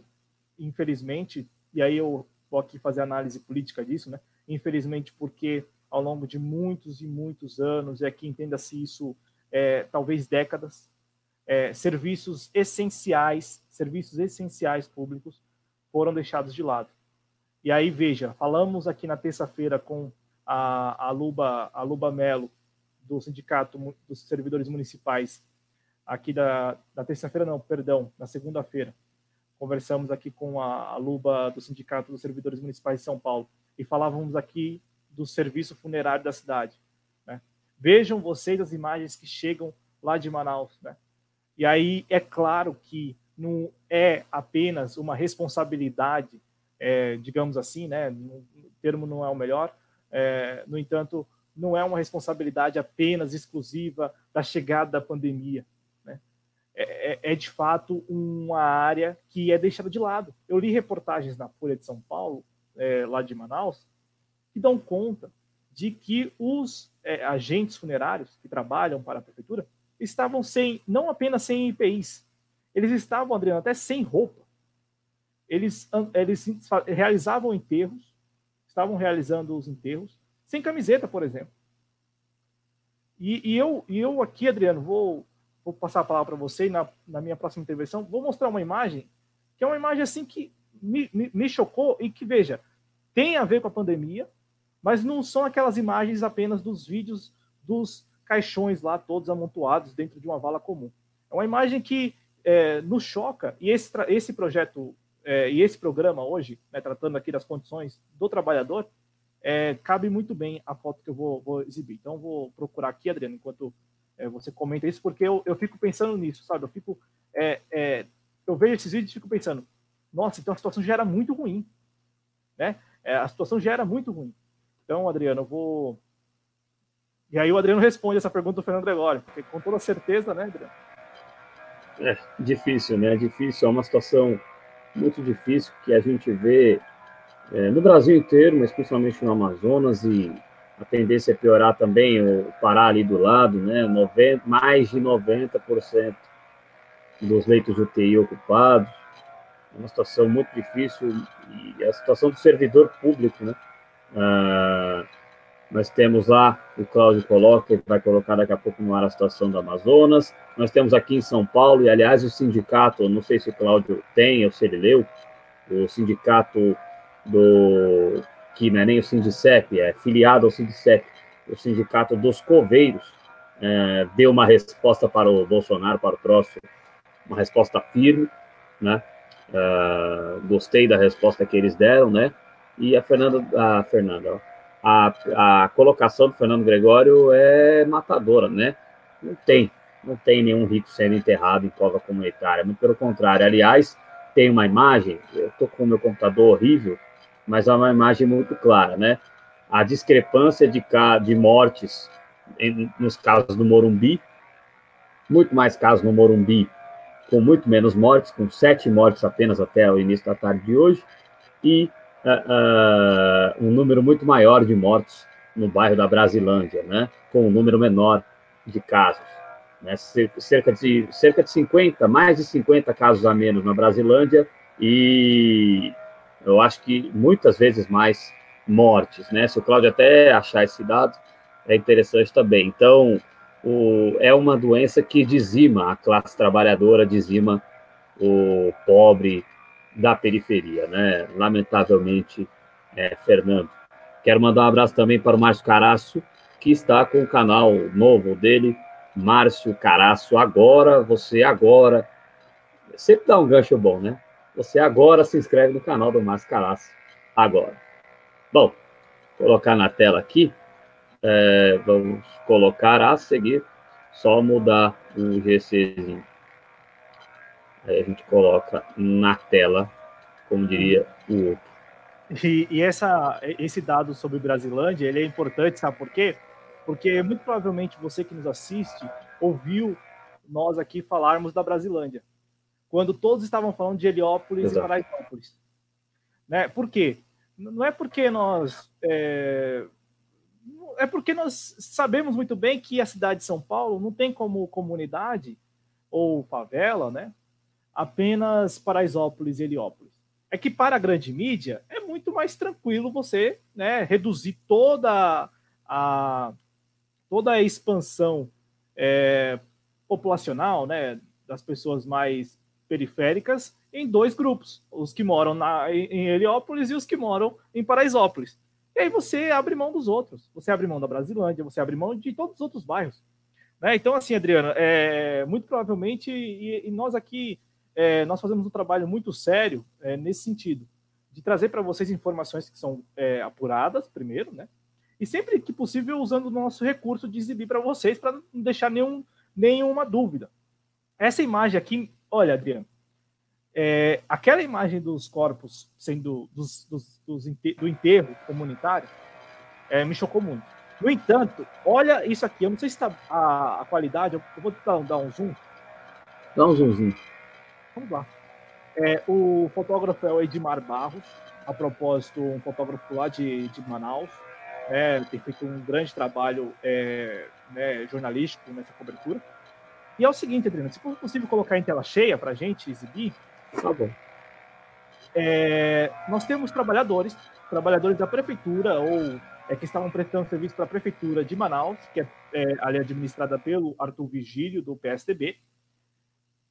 infelizmente, e aí eu vou aqui fazer análise política disso, né, infelizmente, porque ao longo de muitos e muitos anos, e aqui entenda-se isso, é, talvez décadas, é, serviços essenciais, serviços essenciais públicos foram deixados de lado. E aí, veja, falamos aqui na terça-feira com a, a, Luba, a Luba Melo, do Sindicato dos Servidores Municipais, aqui da, da terça-feira, não, perdão, na segunda-feira. Conversamos aqui com a, a Luba do Sindicato dos Servidores Municipais de São Paulo e falávamos aqui do serviço funerário da cidade. Vejam vocês as imagens que chegam lá de Manaus. Né? E aí é claro que não é apenas uma responsabilidade, é, digamos assim, né? o termo não é o melhor, é, no entanto, não é uma responsabilidade apenas exclusiva da chegada da pandemia. Né? É, é, é, de fato uma área que é deixada de lado. Eu li reportagens na Folha de São Paulo é, lá de Manaus, que dão conta de que os é, agentes funerários que trabalham para a prefeitura estavam sem, não apenas sem IPIs, eles estavam, Adriano, até sem roupa. Eles, eles realizavam enterros, estavam realizando os enterros sem camiseta, por exemplo. E, e eu, e eu aqui, Adriano, vou, vou passar a palavra para você na, na minha próxima intervenção, vou mostrar uma imagem que é uma imagem assim que me, me, chocou e que, veja, tem a ver com a pandemia, mas não são aquelas imagens apenas dos vídeos dos caixões lá, todos amontoados dentro de uma vala comum. É uma imagem que é, nos choca, e esse, esse projeto é, e esse programa hoje, né, tratando aqui das condições do trabalhador, é, cabe muito bem a foto que eu vou, vou exibir. Então, vou procurar aqui, Adriano, enquanto é, você comenta isso, porque eu, eu fico pensando nisso, sabe? Eu fico. É, é, eu vejo esses vídeos e fico pensando, nossa, então a situação já era muito ruim, né? A situação já era muito ruim. Então, Adriano, eu vou. E aí o Adriano responde essa pergunta do Fernando Gregório, porque com toda certeza, né, Adriano? É difícil, né? É difícil, é uma situação muito difícil que a gente vê é, no Brasil inteiro, mas principalmente no Amazonas, e a tendência é piorar também o Pará ali do lado, né? 90, mais de 90% dos leitos UTI ocupados é uma situação muito difícil e a situação do servidor público, né? Ah, nós temos lá o Cláudio coloca, vai colocar daqui a pouco no ar a situação do Amazonas. Nós temos aqui em São Paulo, e aliás, o sindicato, não sei se o Cláudio tem ou se ele leu, o sindicato do. que não é nem o Sindicep, é filiado ao Sindicep, o sindicato dos coveiros, é, deu uma resposta para o Bolsonaro, para o próximo, uma resposta firme, né? Uh, gostei da resposta que eles deram, né? E a Fernanda, a Fernanda, a, a colocação do Fernando Gregório é matadora, né? Não tem, não tem nenhum rico sendo enterrado em cova comunitária, muito pelo contrário. Aliás, tem uma imagem, eu tô com o meu computador horrível, mas é uma imagem muito clara, né? A discrepância de, de mortes em, nos casos do Morumbi, muito mais casos no Morumbi com muito menos mortes, com sete mortes apenas até o início da tarde de hoje, e uh, um número muito maior de mortes no bairro da Brasilândia, né, com um número menor de casos. Né, cerca, de, cerca de 50, mais de 50 casos a menos na Brasilândia, e eu acho que muitas vezes mais mortes. Né? Se o Cláudio até achar esse dado, é interessante também. Então, o, é uma doença que dizima a classe trabalhadora, dizima o pobre da periferia, né? Lamentavelmente, é, Fernando. Quero mandar um abraço também para o Márcio Caraço, que está com o canal novo dele, Márcio Caraço. Agora, você agora, sempre dá um gancho bom, né? Você agora se inscreve no canal do Márcio Caraço. Agora. Bom, vou colocar na tela aqui. É, vamos colocar a seguir, só mudar o GCzinho. Aí a gente coloca na tela, como diria o outro. E, e, essa, esse dado sobre Brasilândia, ele é importante, sabe por quê? Porque muito provavelmente você que nos assiste ouviu nós aqui falarmos da Brasilândia, quando todos estavam falando de Heliópolis Exato. e Paraisópolis. Né? Por quê? Não é porque nós... É... é porque nós sabemos muito bem que a cidade de São Paulo não tem como comunidade ou favela, né? Apenas Paraisópolis e Heliópolis. É que para a grande mídia é muito mais tranquilo você né, reduzir toda a, toda a expansão é, populacional né, das pessoas mais periféricas em dois grupos, os que moram na, em Heliópolis e os que moram em Paraisópolis. E aí você abre mão dos outros. Você abre mão da Brasilândia, você abre mão de todos os outros bairros. Né? Então, assim, Adriana, é, muito provavelmente, e, e nós aqui é, nós fazemos um trabalho muito sério é, nesse sentido, de trazer para vocês informações que são é, apuradas, primeiro, né? E sempre que possível, usando o nosso recurso de exibir para vocês, para não deixar nenhum, nenhuma dúvida. Essa imagem aqui, olha, Adriano, é, aquela imagem dos corpos sendo dos, dos, dos do enterro comunitário é, me chocou muito. No entanto, olha isso aqui, eu não sei se está a, a, qualidade, eu vou dar, dar um zoom. Dá um zoomzinho. Vamos lá. É, o fotógrafo é o Edmar Barros, a propósito, um fotógrafo lá de, de Manaus. É, tem feito um grande trabalho é, né, jornalístico nessa cobertura. E é o seguinte, Adriano, se for possível colocar em tela cheia para a gente exibir. Tá bom. É, nós temos trabalhadores, trabalhadores da prefeitura ou é, que estavam prestando serviço para a prefeitura de Manaus, que é, é ali administrada pelo Arthur Vigílio, do PSDB,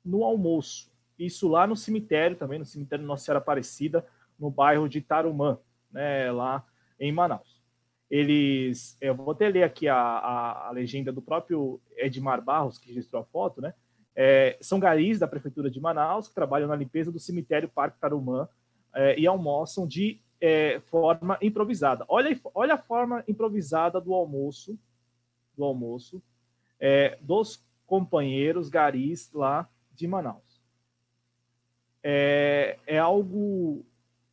no almoço. Isso lá no cemitério também, no cemitério Nossa Senhora Aparecida, no bairro de Tarumã, né, lá em Manaus. Eles, eu vou até ler aqui a, a, a legenda do próprio Edmar Barros, que registrou a foto, né? É, são garis da prefeitura de Manaus que trabalham na limpeza do cemitério Parque Tarumã é, e almoçam de é, forma improvisada. Olha, olha a forma improvisada do almoço, do almoço é, dos companheiros garis lá de Manaus é, é algo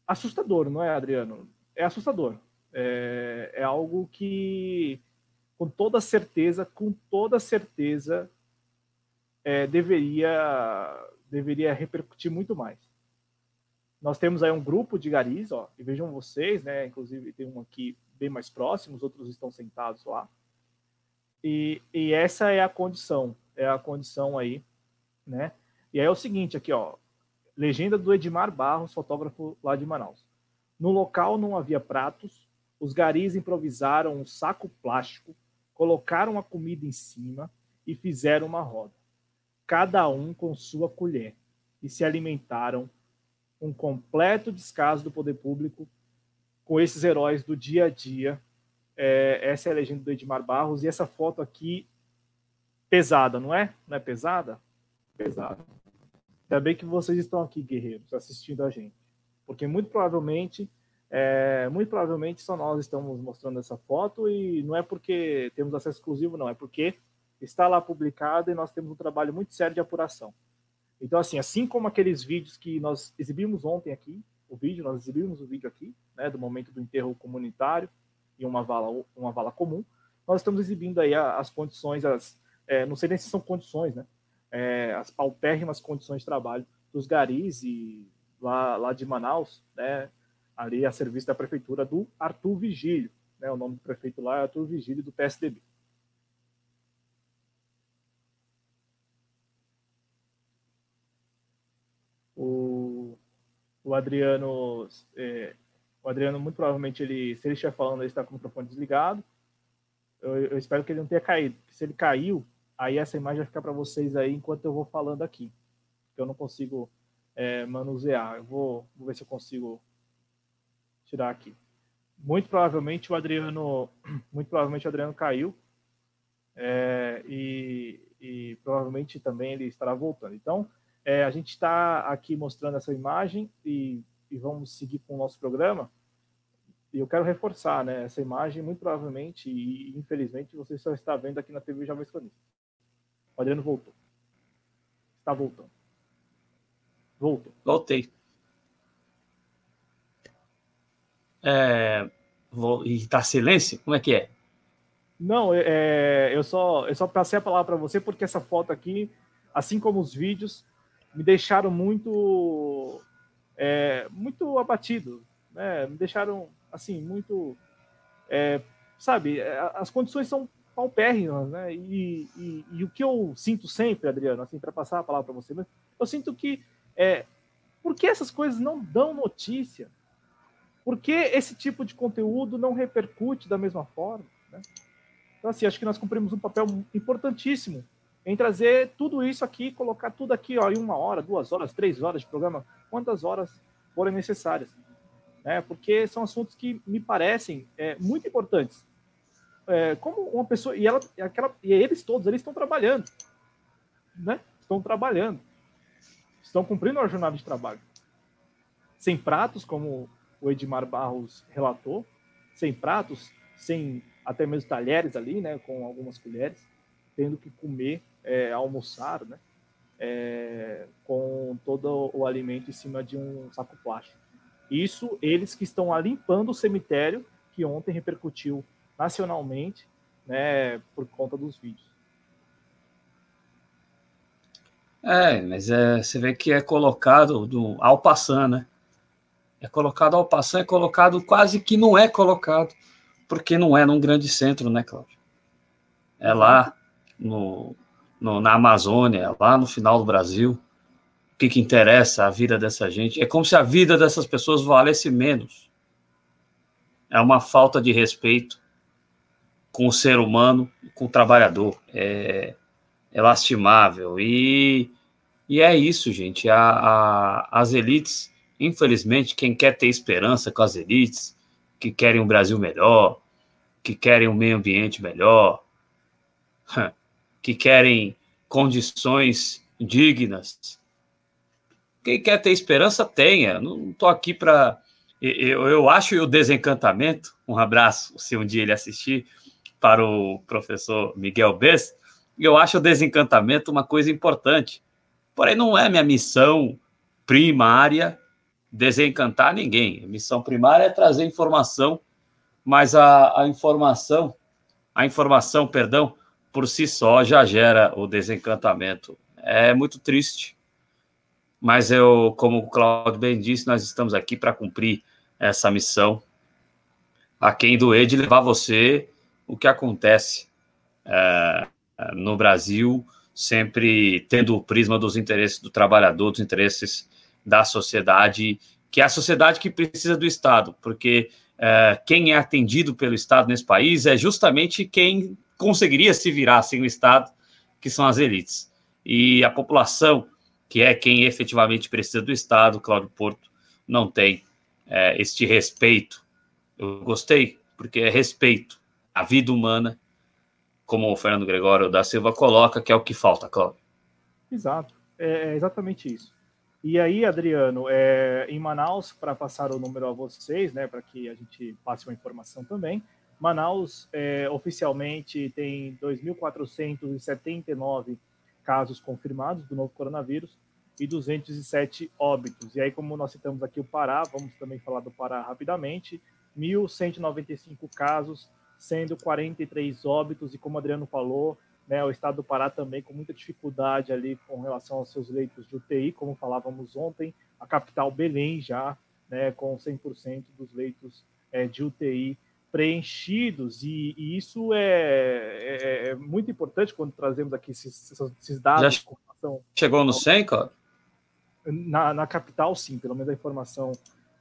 assustador, não é, Adriano? É assustador. É, é algo que, com toda certeza, com toda certeza, é, deveria, deveria repercutir muito mais. Nós temos aí um grupo de garis, ó, e vejam vocês, né? Inclusive tem um aqui bem mais próximo, os outros estão sentados lá. E, e essa é a condição, é a condição aí, né? E aí é o seguinte aqui, ó, Legenda do Edmar Barros, fotógrafo lá de Manaus. No local não havia pratos, os garis improvisaram um saco plástico, colocaram a comida em cima e fizeram uma roda, cada um com sua colher, e se alimentaram um completo descaso do poder público com esses heróis do dia a dia. É, essa é a legenda do Edmar Barros, e essa foto aqui, pesada, não é? Não é pesada? Pesada. Ainda bem que vocês estão aqui, guerreiros, assistindo a gente. Porque muito provavelmente, é, muito provavelmente só nós estamos mostrando essa foto e não é porque temos acesso exclusivo, não, é porque está lá publicado e nós temos um trabalho muito sério de apuração. Então, assim, assim como aqueles vídeos que nós exibimos ontem aqui, o vídeo, nós exibimos o vídeo aqui, né, do momento do enterro comunitário e uma vala, uma vala comum, nós estamos exibindo aí as condições, as, é, não sei nem se são condições, né, é, as paupérrimas condições de trabalho dos garis e lá, lá de Manaus, né, ali a serviço da prefeitura do Arthur Vigílio, né, o nome do prefeito lá é Arthur Vigílio do PSDB. O, o Adriano, é, o Adriano muito provavelmente ele, se ele estiver falando, ele está com o microfone desligado. Eu, eu espero que ele não tenha caído. Se ele caiu, Aí essa imagem vai ficar para vocês aí enquanto eu vou falando aqui. Eu não consigo é, manusear. Eu vou, vou ver se eu consigo tirar aqui. muito provavelmente o Adriano, muito provavelmente o Adriano caiu é, e, e, provavelmente também ele estará voltando. Então, é, a gente está aqui mostrando essa imagem e, e, vamos seguir com o nosso programa. E eu quero reforçar, né? Essa imagem, muito provavelmente e infelizmente, você só está vendo aqui na TV Jovem Cronista. O Adriano voltou. Está voltando. Voltou. Voltei. É, vou, e tá silêncio? Como é que é? Não, é, é eu só eu só passei a palavra para você porque essa foto aqui, assim como os vídeos, me deixaram muito é, muito abatido, né? Me deixaram assim muito, é, sabe? As condições são paupérrimas, né? E, e, e, o que eu sinto sempre, Adriano, assim, para passar a palavra para você, eu sinto que é, por que essas coisas não dão notícia? Por que esse tipo de conteúdo não repercute da mesma forma? Né? Então, assim, acho que nós cumprimos um papel importantíssimo em trazer tudo isso aqui, colocar tudo aqui ó, em uma hora, duas horas, três horas de programa, quantas horas forem necessárias. Né? Porque são assuntos que me parecem é, muito importantes. É, como uma pessoa, e, ela, aquela, e eles todos, eles estão trabalhando. Né? Estão trabalhando. Estão cumprindo a jornada de trabalho. Sem pratos, como o Edmar Barros relatou, sem pratos, sem até mesmo talheres ali, né, com algumas colheres, tendo que comer, é, almoçar, né, é, com todo o alimento em cima de um saco plástico. Isso eles que estão limpando o cemitério, que ontem repercutiu nacionalmente, né, por conta dos vídeos. É, mas é, você vê que é colocado do, ao passar, né? É colocado ao passar, é colocado quase que não é colocado, porque não é num grande centro, né, Cláudio? É lá no, no, na Amazônia, lá no final do Brasil. O que, que interessa a vida dessa gente? É como se a vida dessas pessoas valesse menos. É uma falta de respeito com o ser humano, com o trabalhador. É, é lastimável. E, e é isso, gente. A, a, as elites Infelizmente, quem quer ter esperança com as elites, que querem um Brasil melhor, que querem um meio ambiente melhor, que querem condições dignas. Quem quer ter esperança, tenha. Não estou aqui para. Eu, eu acho o desencantamento, um abraço, se um dia ele assistir, para o professor Miguel Bess, eu acho o desencantamento uma coisa importante. Porém, não é minha missão primária desencantar ninguém. A missão primária é trazer informação, mas a, a informação, a informação, perdão, por si só já gera o desencantamento. É muito triste. Mas eu, como o Claudio bem disse, nós estamos aqui para cumprir essa missão. A quem doer de levar você o que acontece é, no Brasil, sempre tendo o prisma dos interesses do trabalhador, dos interesses da sociedade, que é a sociedade que precisa do Estado, porque é, quem é atendido pelo Estado nesse país é justamente quem conseguiria se virar sem o Estado, que são as elites. E a população, que é quem efetivamente precisa do Estado, Cláudio Porto, não tem é, este respeito. Eu gostei, porque é respeito à vida humana, como o Fernando Gregório da Silva coloca, que é o que falta, Cláudio. Exato, é, é exatamente isso. E aí, Adriano, é, em Manaus, para passar o número a vocês, né, para que a gente passe uma informação também, Manaus é, oficialmente tem 2.479 casos confirmados do novo coronavírus e 207 óbitos. E aí, como nós citamos aqui o Pará, vamos também falar do Pará rapidamente, 1.195 casos, sendo 43 óbitos, e como o Adriano falou, né, o estado do Pará também com muita dificuldade ali com relação aos seus leitos de UTI, como falávamos ontem, a capital Belém já né, com 100% dos leitos é, de UTI preenchidos, e, e isso é, é, é, muito importante quando trazemos aqui esses, esses dados. Já relação, chegou no 100, cara? Na, na capital, sim, pelo menos a informação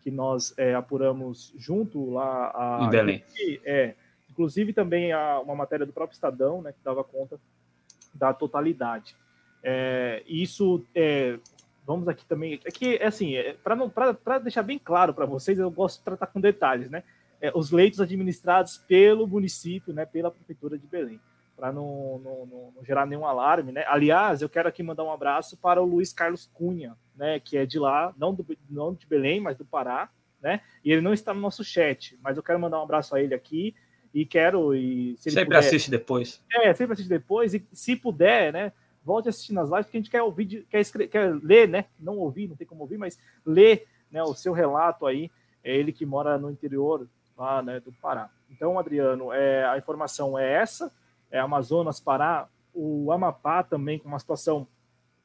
que nós é, apuramos junto lá a, em Belém. É, Inclusive também há uma matéria do próprio Estadão, né, que dava conta da totalidade. É, isso, é, vamos aqui também, é que, é assim, é, para deixar bem claro para vocês, eu gosto de tratar com detalhes, né? é, os leitos administrados pelo município, né, pela prefeitura de Belém, para não, não, não, não, gerar nenhum alarme, né? Aliás, eu quero aqui mandar um abraço para o Luiz Carlos Cunha, né, que é de lá, não, do, não de Belém, mas do Pará, né? E ele não está no nosso chat, mas eu quero mandar um abraço a ele aqui e quero e se sempre puder, assiste depois. É, sempre assiste depois e se puder, né? Volte a assistir nas lives porque a gente quer ouvir, quer, escrever, quer ler, né? Não ouvir, não tem como ouvir, mas ler, né? O seu relato aí. É ele que mora no interior lá, né, do Pará. Então, Adriano, é, a informação é essa: é Amazonas, Pará, o Amapá também com uma situação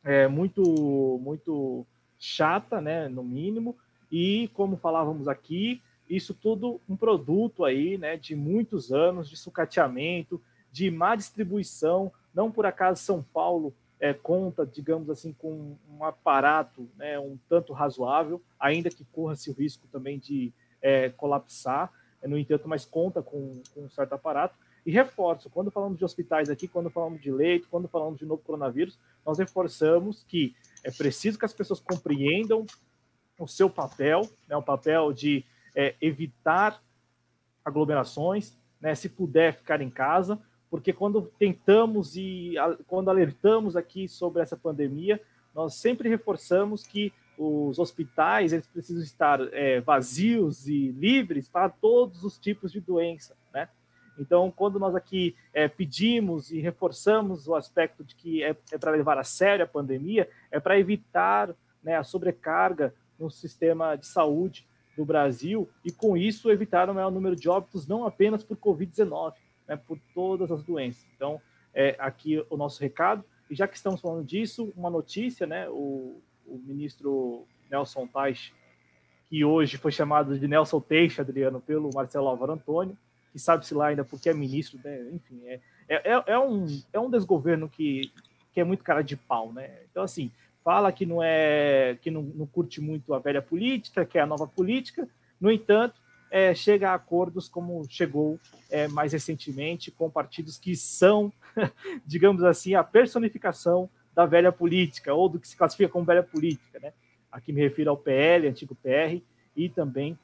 é, muito, muito chata, né? No mínimo. E como falávamos aqui, isso tudo um produto aí, né, de muitos anos de sucateamento, de má distribuição. Não por acaso São Paulo é, conta, digamos assim, com um aparato né, um tanto razoável, ainda que corra-se o risco também de é, colapsar, no entanto, mas conta com, com, um certo aparato. E reforço, quando falamos de hospitais aqui, quando falamos de leito, quando falamos de novo coronavírus, nós reforçamos que é preciso que as pessoas compreendam o seu papel, né, o papel de é, evitar aglomerações, né, se puder ficar em casa, porque quando tentamos e quando alertamos aqui sobre essa pandemia, nós sempre reforçamos que os hospitais eles precisam estar é, vazios e livres para todos os tipos de doença, né? Então, quando nós aqui é, pedimos e reforçamos o aspecto de que é, é para levar a sério a pandemia, é para evitar né, a sobrecarga no sistema de saúde do Brasil e, com isso, evitar o maior número de óbitos, não apenas por Covid-19, né, por todas as doenças. Então, é, aqui o nosso recado. E já que estamos falando disso, uma notícia, né? O, o ministro Nelson Teich, que hoje foi chamado de Nelson Teixe, Adriano, pelo Marcelo Álvaro Antônio, que sabe-se lá ainda porque é ministro, né? enfim, é, é, é, um, é um desgoverno que, que é muito cara de pau, né? Então, assim, fala que não é que não, não curte muito a velha política, que é a nova política, no entanto, é, chega a acordos como chegou é, mais recentemente com partidos que são, digamos assim, a personificação da velha política, ou do que se classifica como velha política. Né? Aqui me refiro ao PL, antigo PR, e também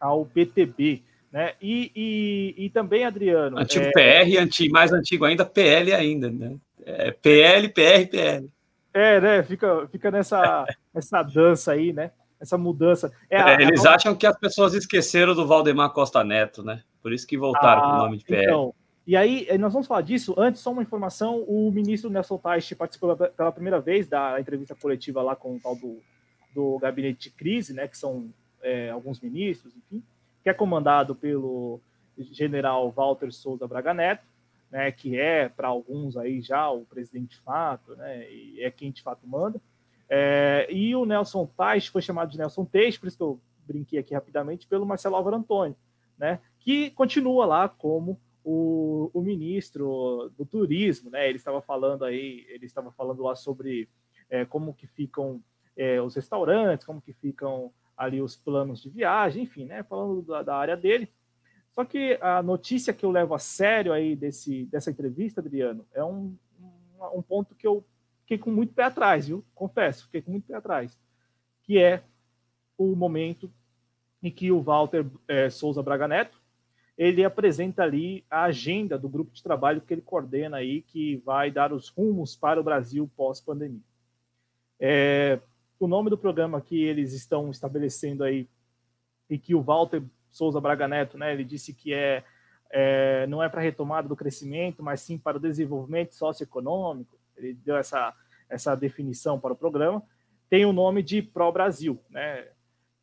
ao PTB. Né? E, e, e também, Adriano. Antigo é... PR, antigo, mais antigo ainda, PL ainda. Né? É, PL, PR, PL. É, né? Fica, fica nessa, nessa dança aí, né? essa mudança. É, é, a, eles a... acham que as pessoas esqueceram do Valdemar Costa Neto, né? Por isso que voltaram ah, com o nome de PL. Então, e aí, eh, nós vamos falar disso. Antes, só uma informação: o ministro Nelson Teich participou pela primeira vez da entrevista coletiva lá com o tal do, do gabinete de crise, né? Que são é, alguns ministros, enfim, que é comandado pelo general Walter Souza Braga Neto, né? Que é, para alguns aí já, o presidente de fato, né? E é quem de fato manda. É, e o Nelson Tais foi chamado de Nelson Tais, por isso que eu brinquei aqui rapidamente, pelo Marcelo Álvaro Antônio, né, que continua lá como o, o, ministro do turismo, né? Ele estava falando aí, ele estava falando lá sobre é, como que ficam é, os restaurantes, como que ficam ali os planos de viagem, enfim, né? Falando da, da, área dele. Só que a notícia que eu levo a sério aí desse, dessa entrevista, Adriano, é um, um, ponto que eu fiquei com muito pé atrás, viu? Confesso, fiquei com muito pé atrás. Que é o momento em que o Walter é, Souza Braga Neto ele apresenta ali a agenda do grupo de trabalho que ele coordena aí, que vai dar os rumos para o Brasil pós-pandemia. É, o nome do programa que eles estão estabelecendo aí e que o Walter Souza Braga Neto, né, ele disse que é, é não é para retomada do crescimento, mas sim para o desenvolvimento socioeconômico, ele deu essa, essa definição para o programa, tem o nome de Pro Brasil, né?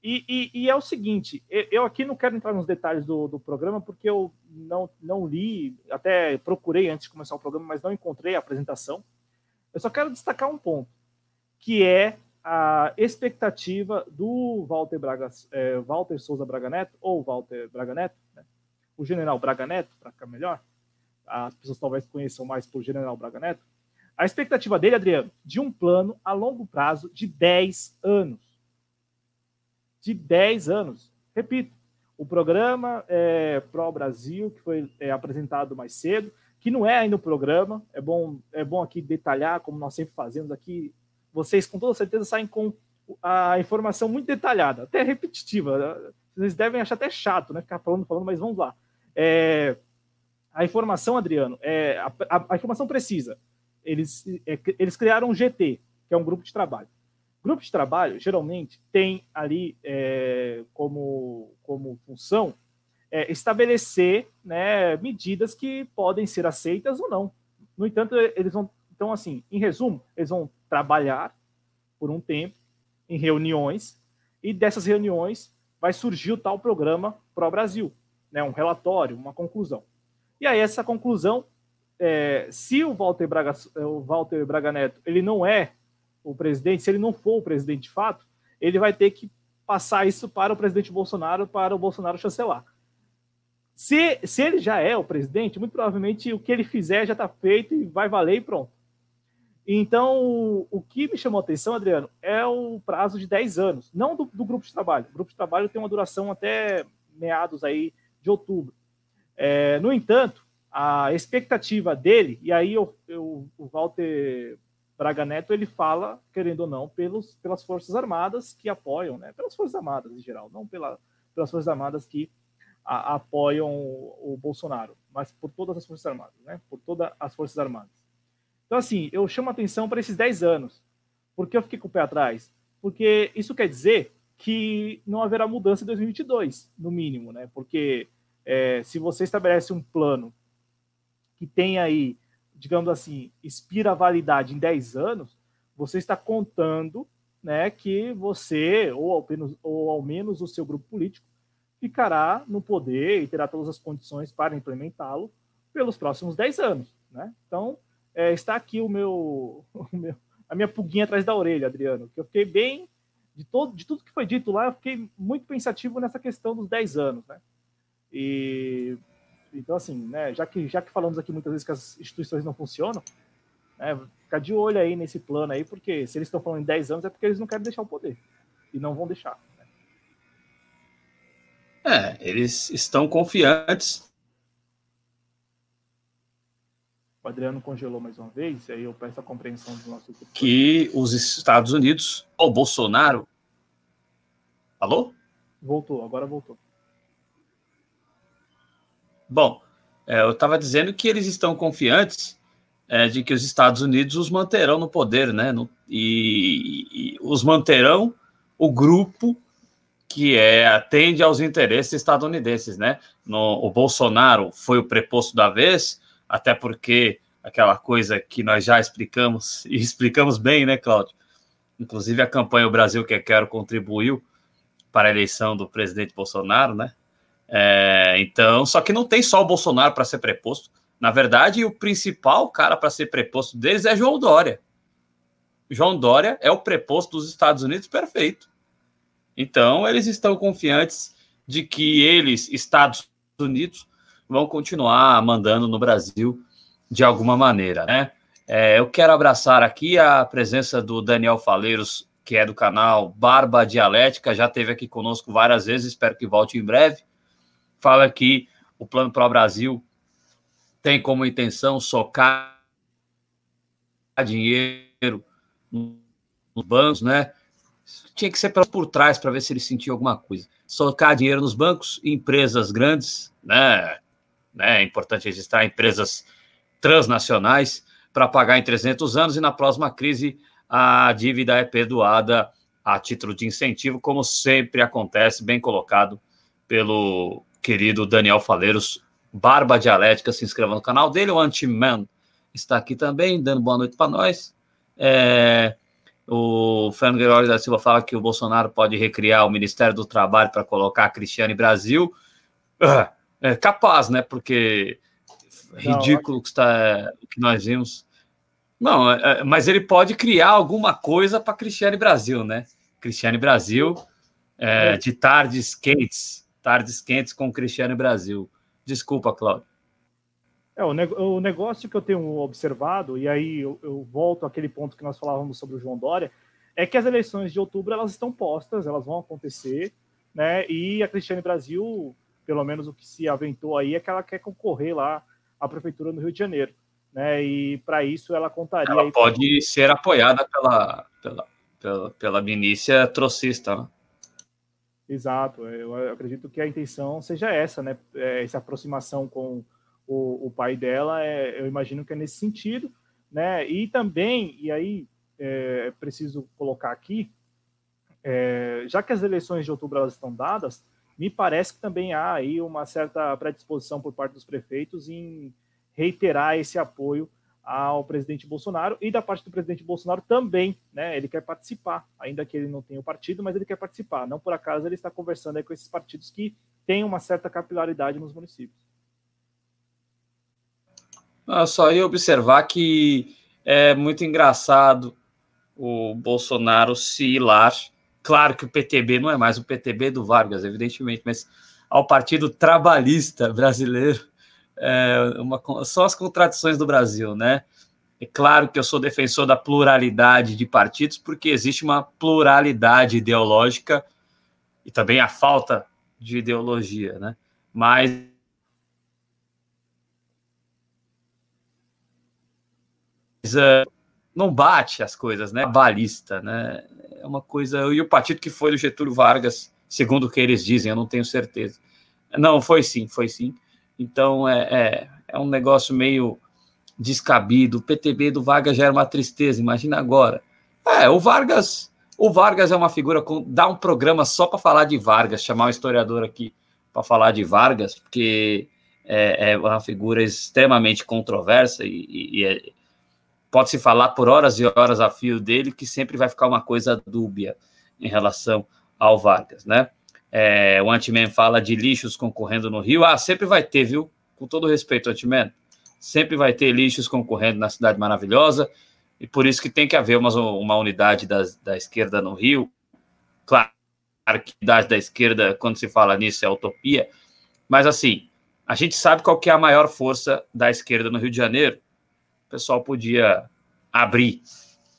E, e, e, é o seguinte, eu aqui não quero entrar nos detalhes do, do programa, porque eu não, não li, até procurei antes de começar o programa, mas não encontrei a apresentação. Eu só quero destacar um ponto, que é a expectativa do Walter, Braga, é, Walter Souza Braga Neto, ou Walter Braga Neto, né? o general Braga Neto, para ficar melhor, as pessoas talvez conheçam mais por general Braga Neto, a expectativa dele, Adriano, de um plano a longo prazo de 10 anos. De 10 anos. Repito, o programa é, Pro Brasil, que foi é, apresentado mais cedo, que não é ainda o programa, é bom, é bom aqui detalhar, como nós sempre fazemos aqui. Vocês, com toda certeza, saem com a informação muito detalhada, até repetitiva. vocês devem achar até chato, né? Ficar falando, falando, mas vamos lá. É, a informação, Adriano, é, a, a, a informação precisa. Eles, é, eles criaram um GT, que é um grupo de trabalho. Grupo de trabalho, geralmente, tem ali é, como, como função é, estabelecer né, medidas que podem ser aceitas ou não. No entanto, eles vão. Então, assim, em resumo, eles vão trabalhar por um tempo em reuniões, e dessas reuniões vai surgir o tal programa Pro Brasil, né, um relatório, uma conclusão. E aí, essa conclusão, é, se o Walter, Braga, o Walter Braga Neto ele não é o presidente, se ele não for o presidente de fato, ele vai ter que passar isso para o presidente Bolsonaro, para o Bolsonaro chancelar. Se, se ele já é o presidente, muito provavelmente o que ele fizer já está feito e vai valer e pronto. Então, o, o que me chamou a atenção, Adriano, é o prazo de 10 anos, não do, do, grupo de trabalho. O grupo de trabalho tem uma duração até meados aí de outubro. É, no entanto, a expectativa dele, e aí eu, eu, o Walter Braga Neto ele fala, querendo ou não, pelos, pelas Forças Armadas que apoiam, né? pelas Forças Armadas em geral, não pela, pelas Forças Armadas que a, apoiam o, o, Bolsonaro, mas por todas as Forças Armadas, né? Por todas as Forças Armadas. Então, assim, eu chamo atenção para esses 10 anos. Por que eu fiquei com o pé atrás? Porque isso quer dizer que não haverá mudança em 2022, no mínimo, né? Porque é, se você estabelece um plano que tem aí, digamos assim, expira a validade em 10 anos, você está contando né, que você, ou ao, menos, ou ao menos o seu grupo político, ficará no poder e terá todas as condições para implementá-lo pelos próximos 10 anos. Né? Então, é, está aqui o meu, o meu, a minha pulguinha atrás da orelha, Adriano, que eu fiquei bem, de, todo, de tudo que foi dito lá, eu fiquei muito pensativo nessa questão dos 10 anos. Né? E, então, assim, né, já, que, já que falamos aqui muitas vezes que as instituições não funcionam, né, ficar de olho aí nesse plano aí, porque se eles estão falando em 10 anos é porque eles não querem deixar o poder. E não vão deixar. É, eles estão confiantes. O Adriano congelou mais uma vez, aí eu peço a compreensão do nosso. Que os Estados Unidos, o Bolsonaro. Alô? Voltou, agora voltou. Bom, é, eu estava dizendo que eles estão confiantes é, de que os Estados Unidos os manterão no poder, né? No, e, e os manterão o grupo que é, atende aos interesses estadunidenses, né? No, o Bolsonaro foi o preposto da vez, até porque aquela coisa que nós já explicamos, e explicamos bem, né, Cláudio? Inclusive a campanha O Brasil que Quero contribuiu para a eleição do presidente Bolsonaro, né? É, então, só que não tem só o Bolsonaro para ser preposto. Na verdade, o principal cara para ser preposto deles é João Dória. João Dória é o preposto dos Estados Unidos perfeito. Então, eles estão confiantes de que eles, Estados Unidos, vão continuar mandando no Brasil de alguma maneira, né? É, eu quero abraçar aqui a presença do Daniel Faleiros, que é do canal Barba Dialética, já esteve aqui conosco várias vezes, espero que volte em breve. Fala que o Plano Pro Brasil tem como intenção socar dinheiro nos bancos, né? tinha que ser por trás para ver se ele sentia alguma coisa. Socar dinheiro nos bancos, empresas grandes, né? Né? É importante registrar empresas transnacionais para pagar em 300 anos e na próxima crise a dívida é perdoada a título de incentivo, como sempre acontece, bem colocado pelo querido Daniel Faleiros, Barba Dialética. Se inscreva no canal dele, o Anti-Man está aqui também, dando boa noite para nós. É, o Fernando Gregório da Silva fala que o Bolsonaro pode recriar o Ministério do Trabalho para colocar a Cristiane Brasil. Ah, é capaz, né? Porque ridículo que está o que nós vimos. Não, é, é, mas ele pode criar alguma coisa para Cristiane Brasil, né? Cristiane Brasil é, é. de tardes quentes, tardes quentes com Cristiane Brasil. Desculpa, Cláudio. É, o, ne o, negócio que eu tenho observado, e aí eu, eu, volto àquele ponto que nós falávamos sobre o João Dória, é que as eleições de outubro elas estão postas, elas vão acontecer, né? E a Cristiane Brasil, pelo menos o que se aventou aí, é que ela quer concorrer lá à prefeitura no Rio de Janeiro, né? E para isso ela contaria. Ela pode com... ser apoiada pela, pela, pela, pela milícia trocista, né? Exato, eu acredito que a intenção seja essa, né? É, essa aproximação com o, o pai dela, é, eu imagino que é nesse sentido, né? E também, e aí é, preciso colocar aqui, é, já que as eleições de outubro elas estão dadas, me parece que também há aí uma certa predisposição por parte dos prefeitos em reiterar esse apoio ao presidente Bolsonaro e da parte do presidente Bolsonaro também, né? Ele quer participar, ainda que ele não tenha o partido, mas ele quer participar. Não por acaso ele está conversando aí com esses partidos que têm uma certa capilaridade nos municípios. Ah, só ia observar que é muito engraçado o Bolsonaro oscilar. Claro que o PTB não é mais o PTB do Vargas, evidentemente, mas ao Partido Trabalhista Brasileiro é uma, são as contradições do Brasil, né? É claro que eu sou defensor da pluralidade de partidos, porque existe uma pluralidade ideológica e também a falta de ideologia, né? Mas uh, não bate as coisas, né? Balista, né? É uma coisa. E o partido que foi do Getúlio Vargas, segundo o que eles dizem, eu não tenho certeza. Não, foi sim, foi sim. Então é, é, é, um negócio meio descabido. O PTB do Vargas já era uma tristeza, imagina agora. É, o Vargas, o Vargas é uma figura com dá um programa só para falar de Vargas, chamar um historiador aqui para falar de Vargas, porque é, é, uma figura extremamente controversa e, e, e é, pode-se falar por horas e horas a fio dele, que sempre vai ficar uma coisa dúbia em relação ao Vargas, né? É, o Ant-Man fala de lixos concorrendo no Rio. Ah, sempre vai ter, viu? Com todo respeito, Ant-Man. Sempre vai ter lixos concorrendo na cidade maravilhosa. E por isso que tem que haver uma, uma unidade da, da esquerda no Rio. Claro que a unidade da esquerda, quando se fala nisso, é utopia. Mas assim, a gente sabe qual que é a maior força da esquerda no Rio de Janeiro. O pessoal podia abrir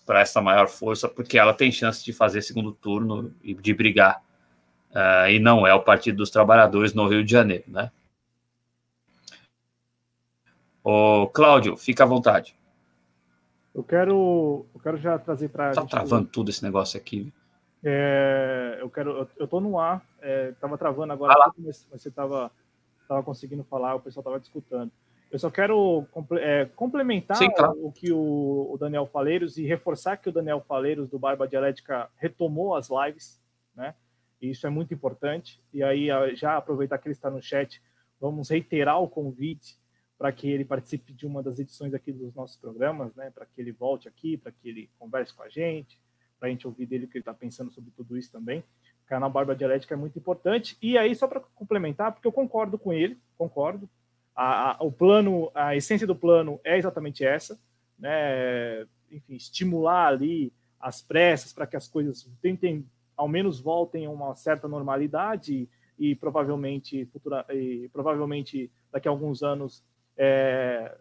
para essa maior força, porque ela tem chance de fazer segundo turno e de brigar uh, e não é o Partido dos Trabalhadores no Rio de Janeiro, né? O Cláudio, fica à vontade. Eu quero, eu quero já trazer para. Está travando tudo esse negócio aqui. É, eu quero, eu, estou no ar. Estava é, travando agora, ah, mas, mas, você estava tava conseguindo falar, o pessoal estava discutindo. Eu só quero é, complementar Sim, claro. o que o, o, Daniel Faleiros e reforçar que o Daniel Faleiros do Barba Dialética retomou as lives, né? E isso é muito importante. E aí, já aproveitar que ele está no chat, vamos reiterar o convite para que ele participe de uma das edições aqui dos nossos programas, né? Para que ele volte aqui, para que ele converse com a gente, para a gente ouvir dele o que ele está pensando sobre tudo isso também. O canal Barba Dialética é muito importante. E aí, só para complementar, porque eu concordo com ele, concordo. A, a, o plano, a essência do plano é exatamente essa, né? Enfim, estimular ali as pressas para que as coisas tentem ao menos voltem a uma certa normalidade e, provavelmente futura, e provavelmente daqui a alguns anos é,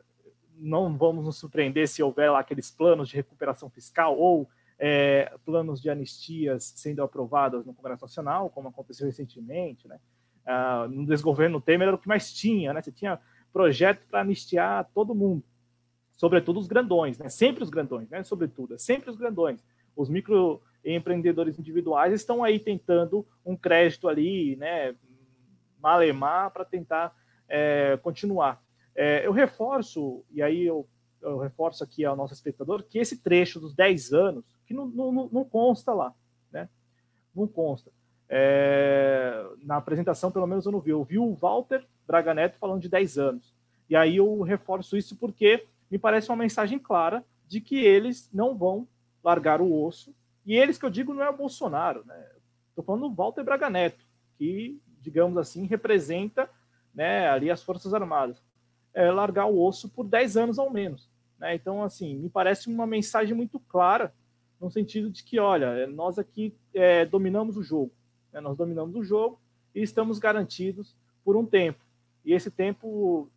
não vamos nos surpreender se houver lá aqueles planos de recuperação fiscal ou é, planos de anistias sendo aprovados no Congresso Nacional, como aconteceu recentemente, né? Ah, no desgoverno Temer era o que mais tinha, né? Você tinha projeto para anistiar todo mundo, sobretudo os grandões, né? Sempre os grandões, né? Sobretudo, é sempre os grandões. Os micro empreendedores individuais estão aí tentando um crédito ali, né, malemar para tentar é, continuar. É, eu reforço, e aí eu, eu, reforço aqui ao nosso espectador, que esse trecho dos 10 anos, que não, não, não consta lá, né? Não consta. É, na apresentação, pelo menos eu não vi. Eu vi o Walter Braga Neto falando de 10 anos. E aí eu reforço isso porque me parece uma mensagem clara de que eles não vão largar o osso e eles que eu digo não é o Bolsonaro, né? Estou falando do Walter Braga Neto, que, digamos assim, representa né, ali as Forças Armadas. É, largar o osso por 10 anos ao menos. Né? Então, assim, me parece uma mensagem muito clara, no sentido de que, olha, nós aqui é, dominamos o jogo. Né? Nós dominamos o jogo e estamos garantidos por um tempo. E esse tempo,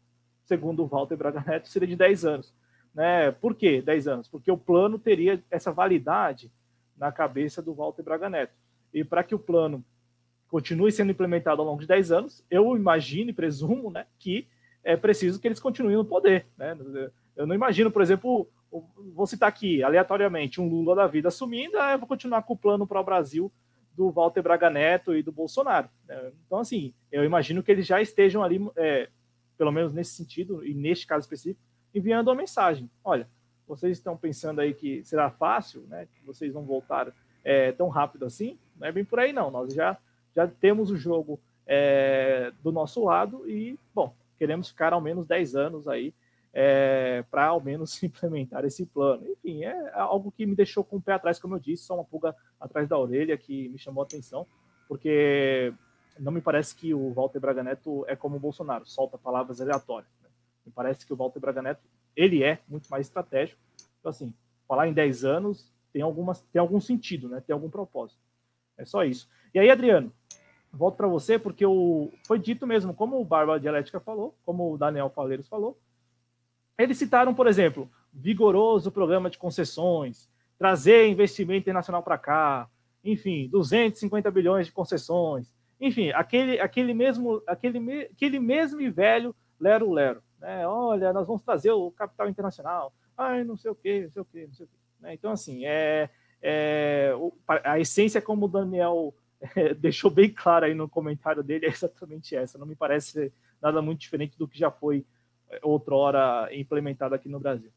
segundo o Walter Braga Neto, seria de 10 anos. Né? Por que 10 anos? Porque o plano teria essa validade na cabeça do Walter Braga Neto. E para que o plano continue sendo implementado ao longo de 10 anos, eu imagino e presumo né, que é preciso que eles continuem no poder. Né? Eu não imagino, por exemplo, vou citar aqui aleatoriamente um Lula da vida assumindo, ah, eu vou continuar com o plano para o Brasil do Walter Braga Neto e do Bolsonaro. Né? Então, assim, eu imagino que eles já estejam ali, é, pelo menos nesse sentido, e neste caso específico, enviando uma mensagem. Olha, vocês estão pensando aí que será fácil, né? Que vocês vão voltar é, tão rápido assim? Não é bem por aí, não. Nós já, já temos o jogo é, do nosso lado e, bom, queremos ficar ao menos 10 anos aí é, para ao menos implementar esse plano. Enfim, é algo que me deixou com o pé atrás, como eu disse, só uma pulga atrás da orelha que me chamou a atenção, porque não me parece que o Walter Braga Neto é como o Bolsonaro, solta palavras aleatórias. Né? Me parece que o Walter Braga Neto, ele é muito mais estratégico. Então, assim, falar em 10 anos tem, algumas, tem algum sentido, né? tem algum propósito. É só isso. E aí, Adriano, volto para você, porque o, foi dito mesmo, como o Barba Dialética falou, como o Daniel Faleiros falou, eles citaram, por exemplo, vigoroso programa de concessões, trazer investimento internacional para cá, enfim, 250 bilhões de concessões, enfim, aquele, aquele mesmo, aquele, aquele mesmo e velho lero lero, né? Olha, nós vamos trazer o capital internacional, ai, não sei o quê, não sei o quê, não sei o quê. Né? Então, assim, é, é, a essência, como o Daniel é, deixou bem claro aí no comentário dele, é exatamente essa. Não me parece nada muito diferente do que já foi outrora implementado aqui no Brasil.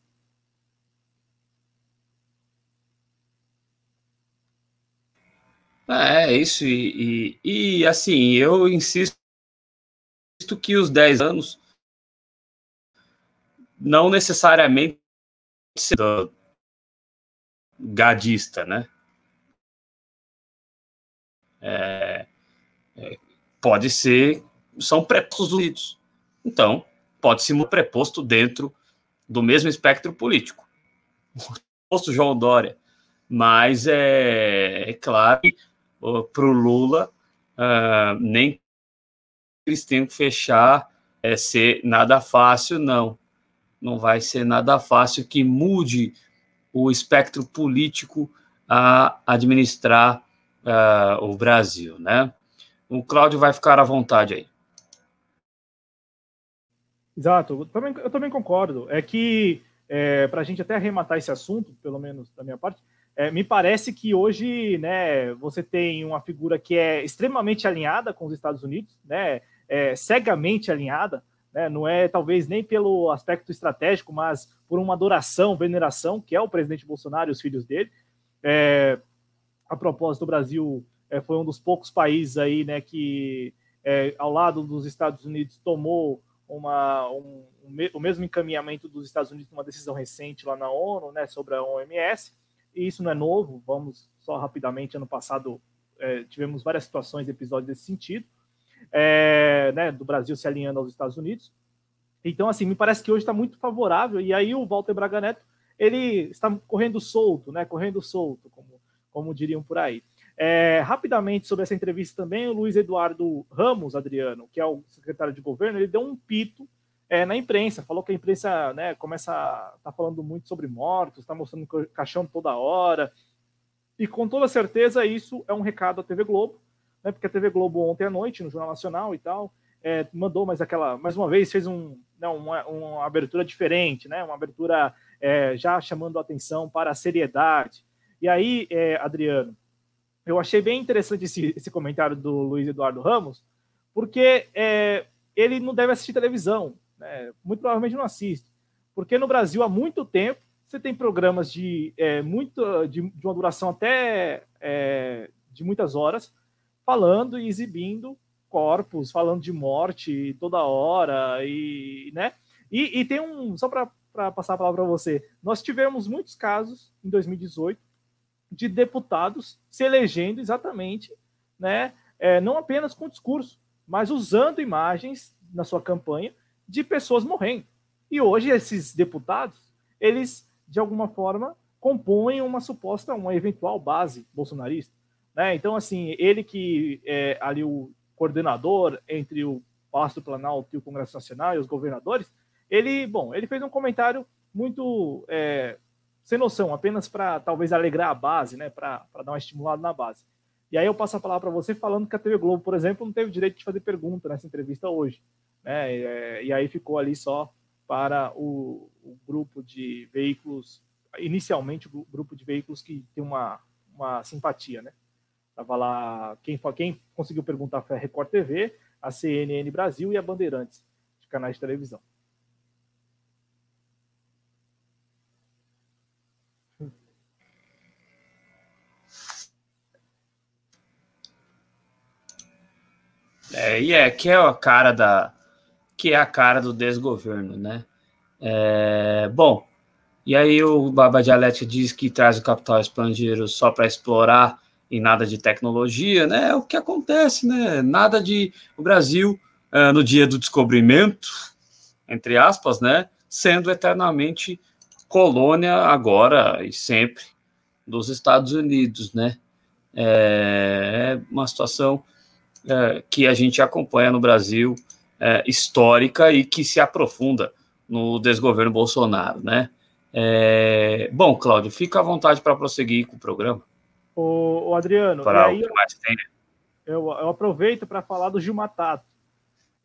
É, é isso, e, e, e assim, eu insisto que os 10 anos não necessariamente gadista, né? É, é, pode ser, são prepostos. Então, pode um preposto dentro do mesmo espectro político. O posto João Dória. Mas é, é claro que para o Lula, uh, nem eles têm que fechar é, ser nada fácil, não. Não vai ser nada fácil que mude o espectro político a administrar uh, o Brasil, né? O Cláudio vai ficar à vontade aí. Exato, eu também, eu também concordo. É que, é, para a gente até arrematar esse assunto, pelo menos da minha parte, é, me parece que hoje né, você tem uma figura que é extremamente alinhada com os Estados Unidos, né, é, cegamente alinhada, né, não é talvez nem pelo aspecto estratégico, mas por uma adoração, veneração, que é o presidente Bolsonaro e os filhos dele. É, a propósito, o Brasil é, foi um dos poucos países aí, né, que é, ao lado dos Estados Unidos tomou uma, um, o mesmo encaminhamento dos Estados Unidos numa decisão recente lá na ONU, né, sobre a OMS. E isso não é novo. Vamos só rapidamente, ano passado é, tivemos várias situações, episódios desse sentido, é, né, do Brasil se alinhando aos Estados Unidos. Então, assim, me parece que hoje está muito favorável. E aí o Walter Braga Neto ele está correndo solto, né? Correndo solto, como como diriam por aí. É, rapidamente sobre essa entrevista também, o Luiz Eduardo Ramos, Adriano, que é o secretário de governo, ele deu um pito é, na imprensa, falou que a imprensa né, começa a tá falando muito sobre mortos, está mostrando caixão toda hora, e com toda certeza isso é um recado à TV Globo, né, porque a TV Globo ontem à noite, no Jornal Nacional e tal, é, mandou mais aquela, mais uma vez, fez um, não, né, uma, uma abertura diferente, né, uma abertura é, já chamando a atenção para a seriedade, e aí, é, Adriano, eu achei bem interessante esse, esse comentário do Luiz Eduardo Ramos, porque é, ele não deve assistir televisão, né? muito provavelmente não assiste, porque no Brasil há muito tempo você tem programas de, é, muito, de, de, uma duração até é, de muitas horas, falando e exibindo corpos, falando de morte toda hora, e, né? E, e tem um, só para passar a palavra para você, nós tivemos muitos casos em 2018 de deputados se elegendo exatamente, né, é, não apenas com discurso, mas usando imagens na sua campanha de pessoas morrendo. E hoje esses deputados, eles de alguma forma compõem uma suposta, uma eventual base bolsonarista. Né? Então, assim, ele que é ali o coordenador entre o Palácio do Planalto e o Congresso Nacional e os governadores, ele, bom, ele fez um comentário muito é, sem noção, apenas para talvez alegrar a base, né, para dar uma estimulada na base. E aí eu passo a palavra para você falando que a TV Globo, por exemplo, não teve direito de fazer pergunta nessa entrevista hoje. Né? E, é, e aí ficou ali só para o, o, grupo de veículos, inicialmente o grupo de veículos que tem uma, uma simpatia. Né? Tava lá, quem, quem conseguiu perguntar foi a Record TV, a CNN Brasil e a Bandeirantes, de canais de televisão. É, e é que é a cara da que é a cara do desgoverno, né? É, bom, e aí o Baba Dialética diz que traz o capital estrangeiro só para explorar e nada de tecnologia, né? É o que acontece, né? Nada de o Brasil uh, no dia do descobrimento, entre aspas, né? Sendo eternamente colônia agora e sempre dos Estados Unidos, né? É, é uma situação é, que a gente acompanha no Brasil, é, histórica e que se aprofunda no desgoverno Bolsonaro, né? É, bom, Cláudio, fica à vontade para prosseguir com o programa. O, o Adriano, para aí, o que mais tem, eu, eu aproveito para falar do Gil Matato.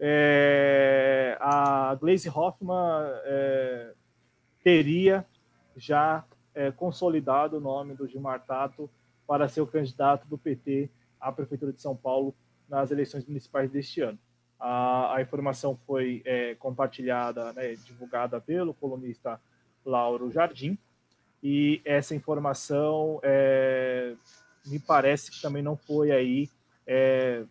É, a Glaze Hoffman é, teria já é, consolidado o nome do Gilmar Tato para ser o candidato do PT à Prefeitura de São Paulo nas eleições municipais deste ano. A, a informação foi é, compartilhada, né, divulgada pelo colunista Lauro Jardim, e essa informação é, me parece que também não foi aí, é,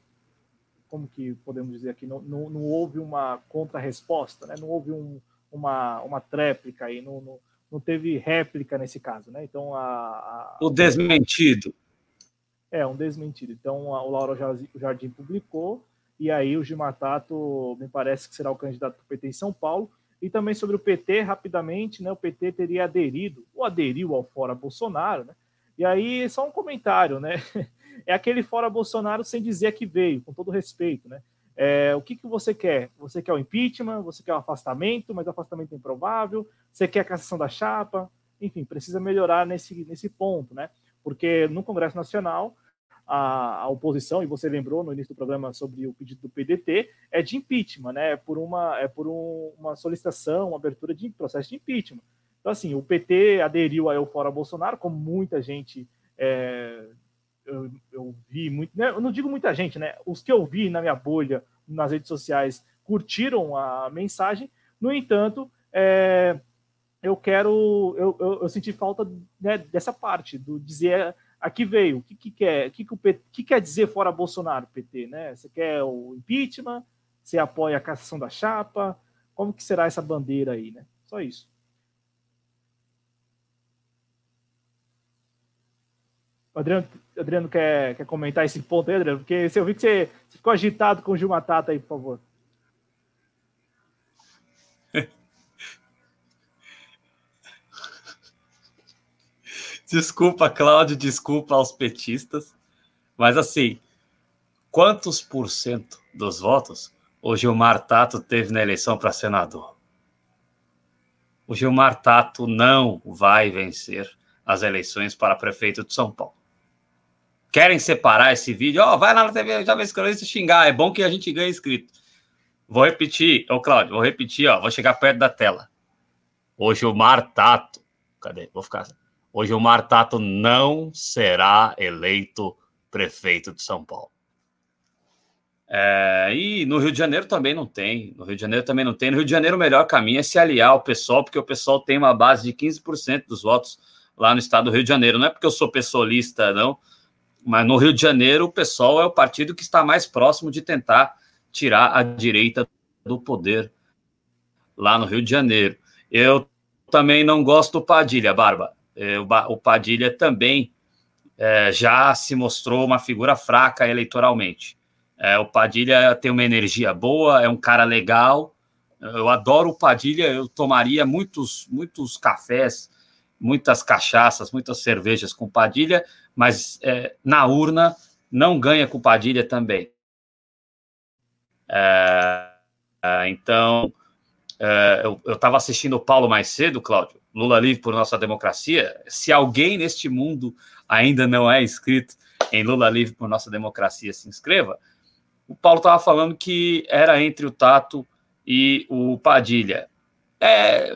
como que podemos dizer aqui, não, não, não houve uma contra-resposta, né, não houve um, uma, uma tréplica aí, não, não, não teve réplica nesse caso, né? Então a, a... o desmentido é, um desmentido. Então, o Lauro Jardim publicou, e aí o Gimatato me parece que será o candidato do PT em São Paulo. E também sobre o PT, rapidamente, né, o PT teria aderido, ou aderiu ao Fora Bolsonaro, né? E aí, só um comentário, né? É aquele Fora Bolsonaro sem dizer que veio, com todo respeito, né? É, o que, que você quer? Você quer o impeachment, você quer o afastamento, mas afastamento é improvável, você quer a cassação da chapa, enfim, precisa melhorar nesse, nesse ponto, né? Porque no Congresso Nacional a, a, oposição, e você lembrou no início do programa sobre o pedido do PDT, é de impeachment, né? É por uma, é por um, uma solicitação, uma abertura de processo de impeachment. Então, assim, o PT aderiu ao Fora Bolsonaro, como muita gente. É, eu, eu, vi muito, né? eu não digo muita gente, né? Os que eu vi na minha bolha, nas redes sociais, curtiram a mensagem. No entanto, é, eu quero, eu, eu, eu senti falta né, dessa parte, do dizer a que veio, o que, que quer, que, que, o PT, que quer dizer fora Bolsonaro, PT, né? Você quer o impeachment? Você apoia a cassação da chapa? Como que será essa bandeira aí, né? Só isso. O Adriano, Adriano quer, quer comentar esse ponto aí, Adriano? Porque eu vi que você, você ficou agitado com o Gil Matata aí, por favor. Desculpa, Cláudio, desculpa aos petistas. Mas assim, quantos por cento dos votos o Gilmar Tato teve na eleição para senador? O Gilmar Tato não vai vencer as eleições para prefeito de São Paulo. Querem separar esse vídeo? Ó, oh, vai lá na TV Jovem Escrevista xingar. É bom que a gente ganhe inscrito. Vou repetir, ô Cláudio, vou repetir, ó, vou chegar perto da tela. O Gilmar Tato. Cadê? Vou ficar. Hoje o Martato não será eleito prefeito de São Paulo. É, e no Rio de Janeiro também não tem. No Rio de Janeiro também não tem. No Rio de Janeiro o melhor caminho é se aliar ao pessoal, porque o pessoal tem uma base de 15% dos votos lá no estado do Rio de Janeiro. Não é porque eu sou pessoalista, não, mas no Rio de Janeiro o pessoal é o partido que está mais próximo de tentar tirar a direita do poder lá no Rio de Janeiro. Eu também não gosto do Padilha, Barba. É, o Padilha também é, já se mostrou uma figura fraca eleitoralmente. É, o Padilha tem uma energia boa, é um cara legal. Eu adoro o Padilha, eu tomaria muitos, muitos cafés, muitas cachaças, muitas cervejas com Padilha, mas é, na urna não ganha com Padilha também. É, é então, eu estava assistindo o Paulo mais cedo, Cláudio, Lula Livre por Nossa Democracia, se alguém neste mundo ainda não é inscrito em Lula Livre por Nossa Democracia, se inscreva. O Paulo estava falando que era entre o Tato e o Padilha. É,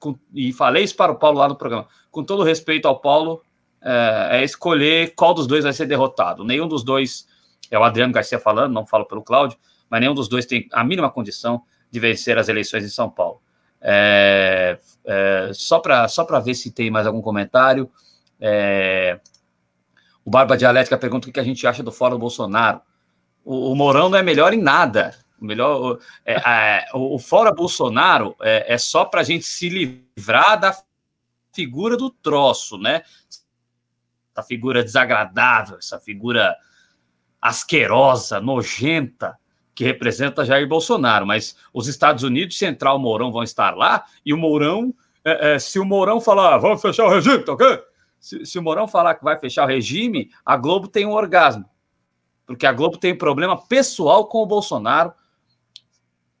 com, e falei isso para o Paulo lá no programa. Com todo respeito ao Paulo, é, é, escolher qual dos dois vai ser derrotado. Nenhum dos dois, é o Adriano Garcia falando, não falo pelo Cláudio, mas nenhum dos dois tem a mínima condição de vencer as eleições em São Paulo. É, é, só para só ver se tem mais algum comentário. É, o Barba Dialética pergunta o que a gente acha do Fórum Bolsonaro. O, o Mourão não é melhor em nada. O melhor, é, o, o Fora Bolsonaro é, é só para a gente se livrar da figura do troço, né? Essa figura desagradável, essa figura asquerosa, nojenta, que representa Jair Bolsonaro. Mas os Estados Unidos, Central Mourão vão estar lá, e o Mourão, é, é, se o Mourão falar, vamos fechar o regime, tá ok? Se, se o Mourão falar que vai fechar o regime, a Globo tem um orgasmo. Porque a Globo tem problema pessoal com o Bolsonaro,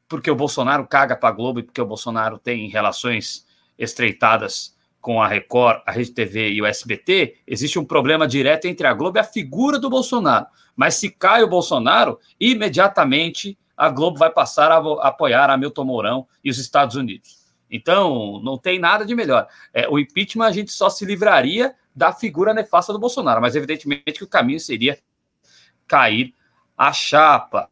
porque o Bolsonaro caga para a Globo e porque o Bolsonaro tem relações estreitadas com a Record, a Rede TV e o SBT, existe um problema direto entre a Globo e a figura do Bolsonaro. Mas se cai o Bolsonaro, imediatamente a Globo vai passar a apoiar Hamilton Mourão e os Estados Unidos. Então, não tem nada de melhor. É, o impeachment a gente só se livraria da figura nefasta do Bolsonaro, mas evidentemente que o caminho seria cair a chapa,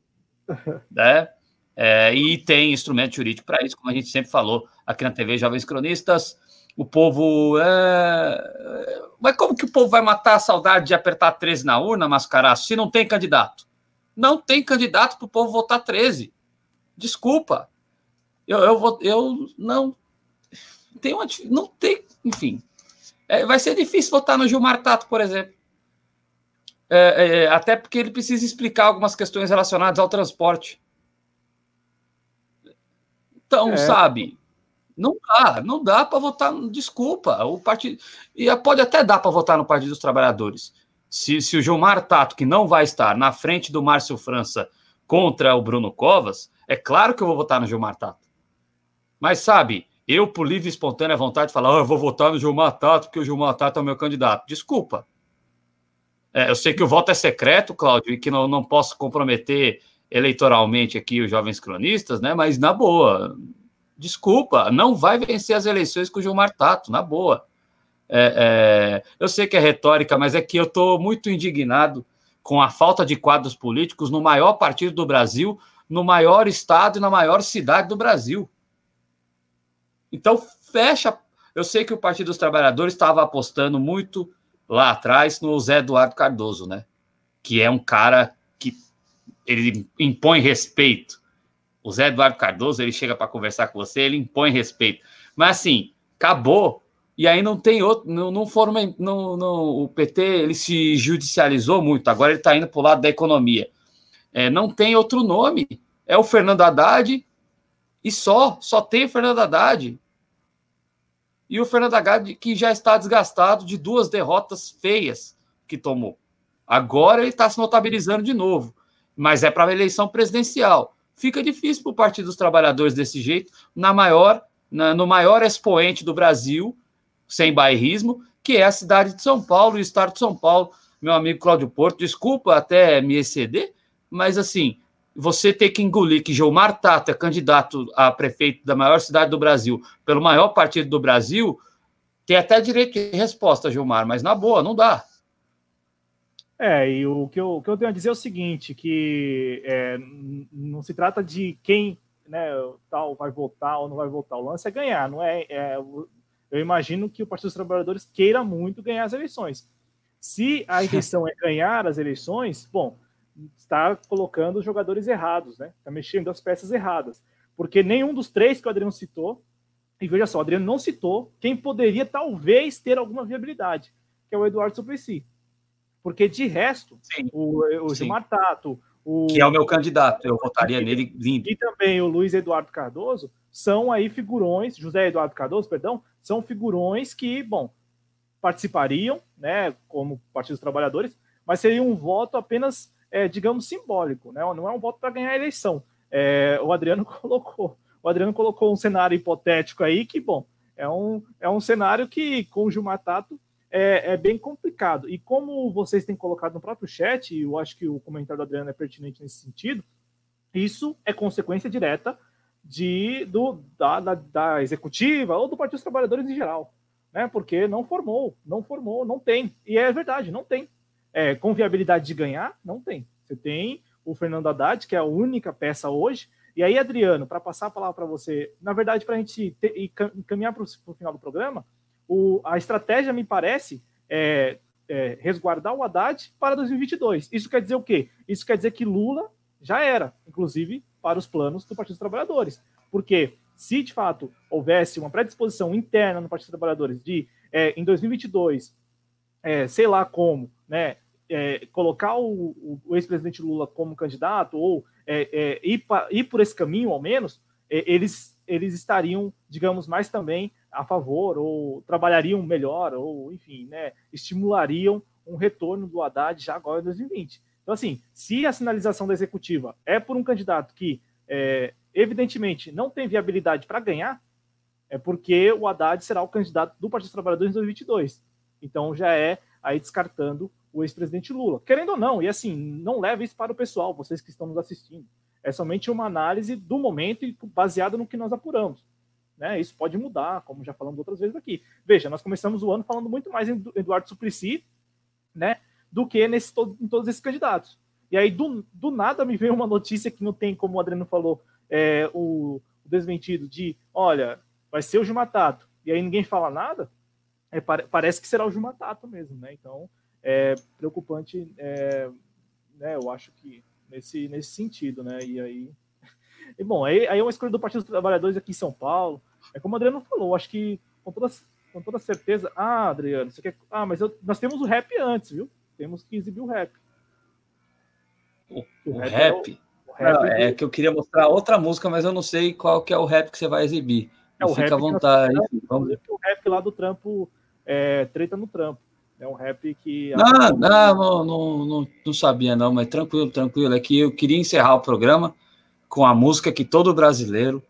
né? É, e tem instrumento jurídico para isso, como a gente sempre falou aqui na TV Jovens Cronistas. O povo. É... Mas como que o povo vai matar a saudade de apertar 13 na urna, Mascaraço, se não tem candidato? Não tem candidato para o povo votar 13. Desculpa. Eu, eu, vou, eu não. Tem uma, não tem. Enfim. É, vai ser difícil votar no Gilmar Tato, por exemplo. É, é, até porque ele precisa explicar algumas questões relacionadas ao transporte. Então, é. sabe, não dá, não dá para votar. Desculpa, o partido. E pode até dar para votar no Partido dos Trabalhadores. Se, se o Gilmar Tato, que não vai estar na frente do Márcio França contra o Bruno Covas, é claro que eu vou votar no Gilmar Tato. Mas sabe, eu, por livre e espontânea vontade, falar, oh, eu vou votar no Gilmar Tato, porque o Gilmar Tato é o meu candidato. Desculpa. É, eu sei que o voto é secreto, Cláudio, e que não, não posso comprometer eleitoralmente aqui os jovens cronistas, né? Mas na boa, desculpa, não vai vencer as eleições com o Gilmar Tato, na boa. É, é, eu sei que é retórica, mas é que eu estou muito indignado com a falta de quadros políticos no maior partido do Brasil, no maior estado e na maior cidade do Brasil. Então, fecha. Eu sei que o Partido dos Trabalhadores estava apostando muito lá atrás no Zé Eduardo Cardoso, né? Que é um cara que ele impõe respeito. O Zé Eduardo Cardoso, ele chega para conversar com você, ele impõe respeito. Mas assim, acabou. E aí não tem outro, não, não foram, não, não, o PT ele se judicializou muito. Agora ele está indo para o lado da economia. É, não tem outro nome. É o Fernando Haddad e só, só tem o Fernando Haddad. E o Fernando Haddad que já está desgastado de duas derrotas feias que tomou. Agora ele está se notabilizando de novo, mas é para a eleição presidencial. Fica difícil para o Partido dos Trabalhadores desse jeito, na maior, na, no maior expoente do Brasil, sem bairrismo, que é a cidade de São Paulo o estado de São Paulo. Meu amigo Cláudio Porto, desculpa até me exceder, mas assim, você ter que engolir que Gilmar Tato é candidato a prefeito da maior cidade do Brasil, pelo maior partido do Brasil, tem até direito de resposta, Gilmar, mas na boa, não dá. É, e o que eu, o que eu tenho a dizer é o seguinte, que é, não se trata de quem né, tal vai votar ou não vai votar. O lance é ganhar, não é, é eu imagino que o Partido dos Trabalhadores queira muito ganhar as eleições. Se a intenção é ganhar as eleições, bom, está colocando os jogadores errados, né? Está mexendo as peças erradas. Porque nenhum dos três que o Adriano citou, e veja só, o Adriano não citou quem poderia talvez ter alguma viabilidade, que é o Eduardo Suplicy. Porque de resto, Sim. o, o Gilmar Tato, o, que é o meu candidato, eu votaria nele lindo. E também o Luiz Eduardo Cardoso são aí figurões, José Eduardo Cardoso, perdão, são figurões que, bom, participariam, né, como Partido dos Trabalhadores, mas seria um voto apenas é, digamos, simbólico, né? não é um voto para ganhar a eleição. É, o Adriano colocou. O Adriano colocou um cenário hipotético aí que, bom, é um, é um cenário que, com o Gilmar Tato, é, é, bem complicado. E como vocês têm colocado no próprio chat, e eu acho que o comentário do Adriano é pertinente nesse sentido, isso é consequência direta de, do, da, da, da executiva ou do Partido dos Trabalhadores em geral. né? Porque não formou, não formou, não tem. E é verdade, não tem. É, com viabilidade de ganhar, não tem. Você tem o Fernando Haddad, que é a única peça hoje. E aí, Adriano, para passar a palavra para você, na verdade, para a gente ter, caminhar para o final do programa, o, a estratégia, me parece, é, é, resguardar o Haddad para 2022. Isso quer dizer o quê? Isso quer dizer que Lula já era, inclusive, para os planos do Partido dos Trabalhadores. Porque se de fato houvesse uma predisposição interna no Partido dos Trabalhadores de, é, em 2022, é, sei lá como, né, é, colocar o, o ex-presidente Lula como candidato ou é, é, ir, ir, por esse caminho, ao menos, eles, eles estariam, digamos, mais também a favor ou trabalhariam melhor ou, enfim, né, estimulariam um retorno do Haddad já agora em 2020. Então, assim, se a sinalização da executiva é por um candidato que, é, evidentemente, não tem viabilidade para ganhar, é porque o Haddad será o candidato do Partido dos Trabalhadores em 2022. Então, já é aí descartando o ex-presidente Lula. Querendo ou não, e assim, não leve isso para o pessoal, vocês que estão nos assistindo. É somente uma análise do momento e baseada no que nós apuramos. Né? Isso pode mudar, como já falamos outras vezes aqui. Veja, nós começamos o ano falando muito mais em Eduardo Suplicy, né, do que nesse, em todos esses candidatos. E aí, do, do nada, me veio uma notícia que não tem, como o Adriano falou, é, o, o desmentido de, olha, vai ser o Jumatato, e aí ninguém fala nada, é, parece que será o Jumatato mesmo, né? Então, é preocupante, é, né? Eu acho que nesse, nesse sentido, né? E aí. E bom, aí, aí é uma escolha do Partido dos Trabalhadores aqui em São Paulo. É como o Adriano falou, acho que com toda, com toda certeza. Ah, Adriano, você quer. Ah, mas eu, nós temos o rap antes, viu? Temos que exibir o rap. O, o, o rap? rap, o, rap não, é que eu queria mostrar outra música, mas eu não sei qual que é o rap que você vai exibir. É o Fica à vontade. Vamos... O rap lá do trampo, é, treta no trampo. É um rap que. Não, não, não, não, não sabia, não, mas tranquilo, tranquilo. É que eu queria encerrar o programa com a música que todo brasileiro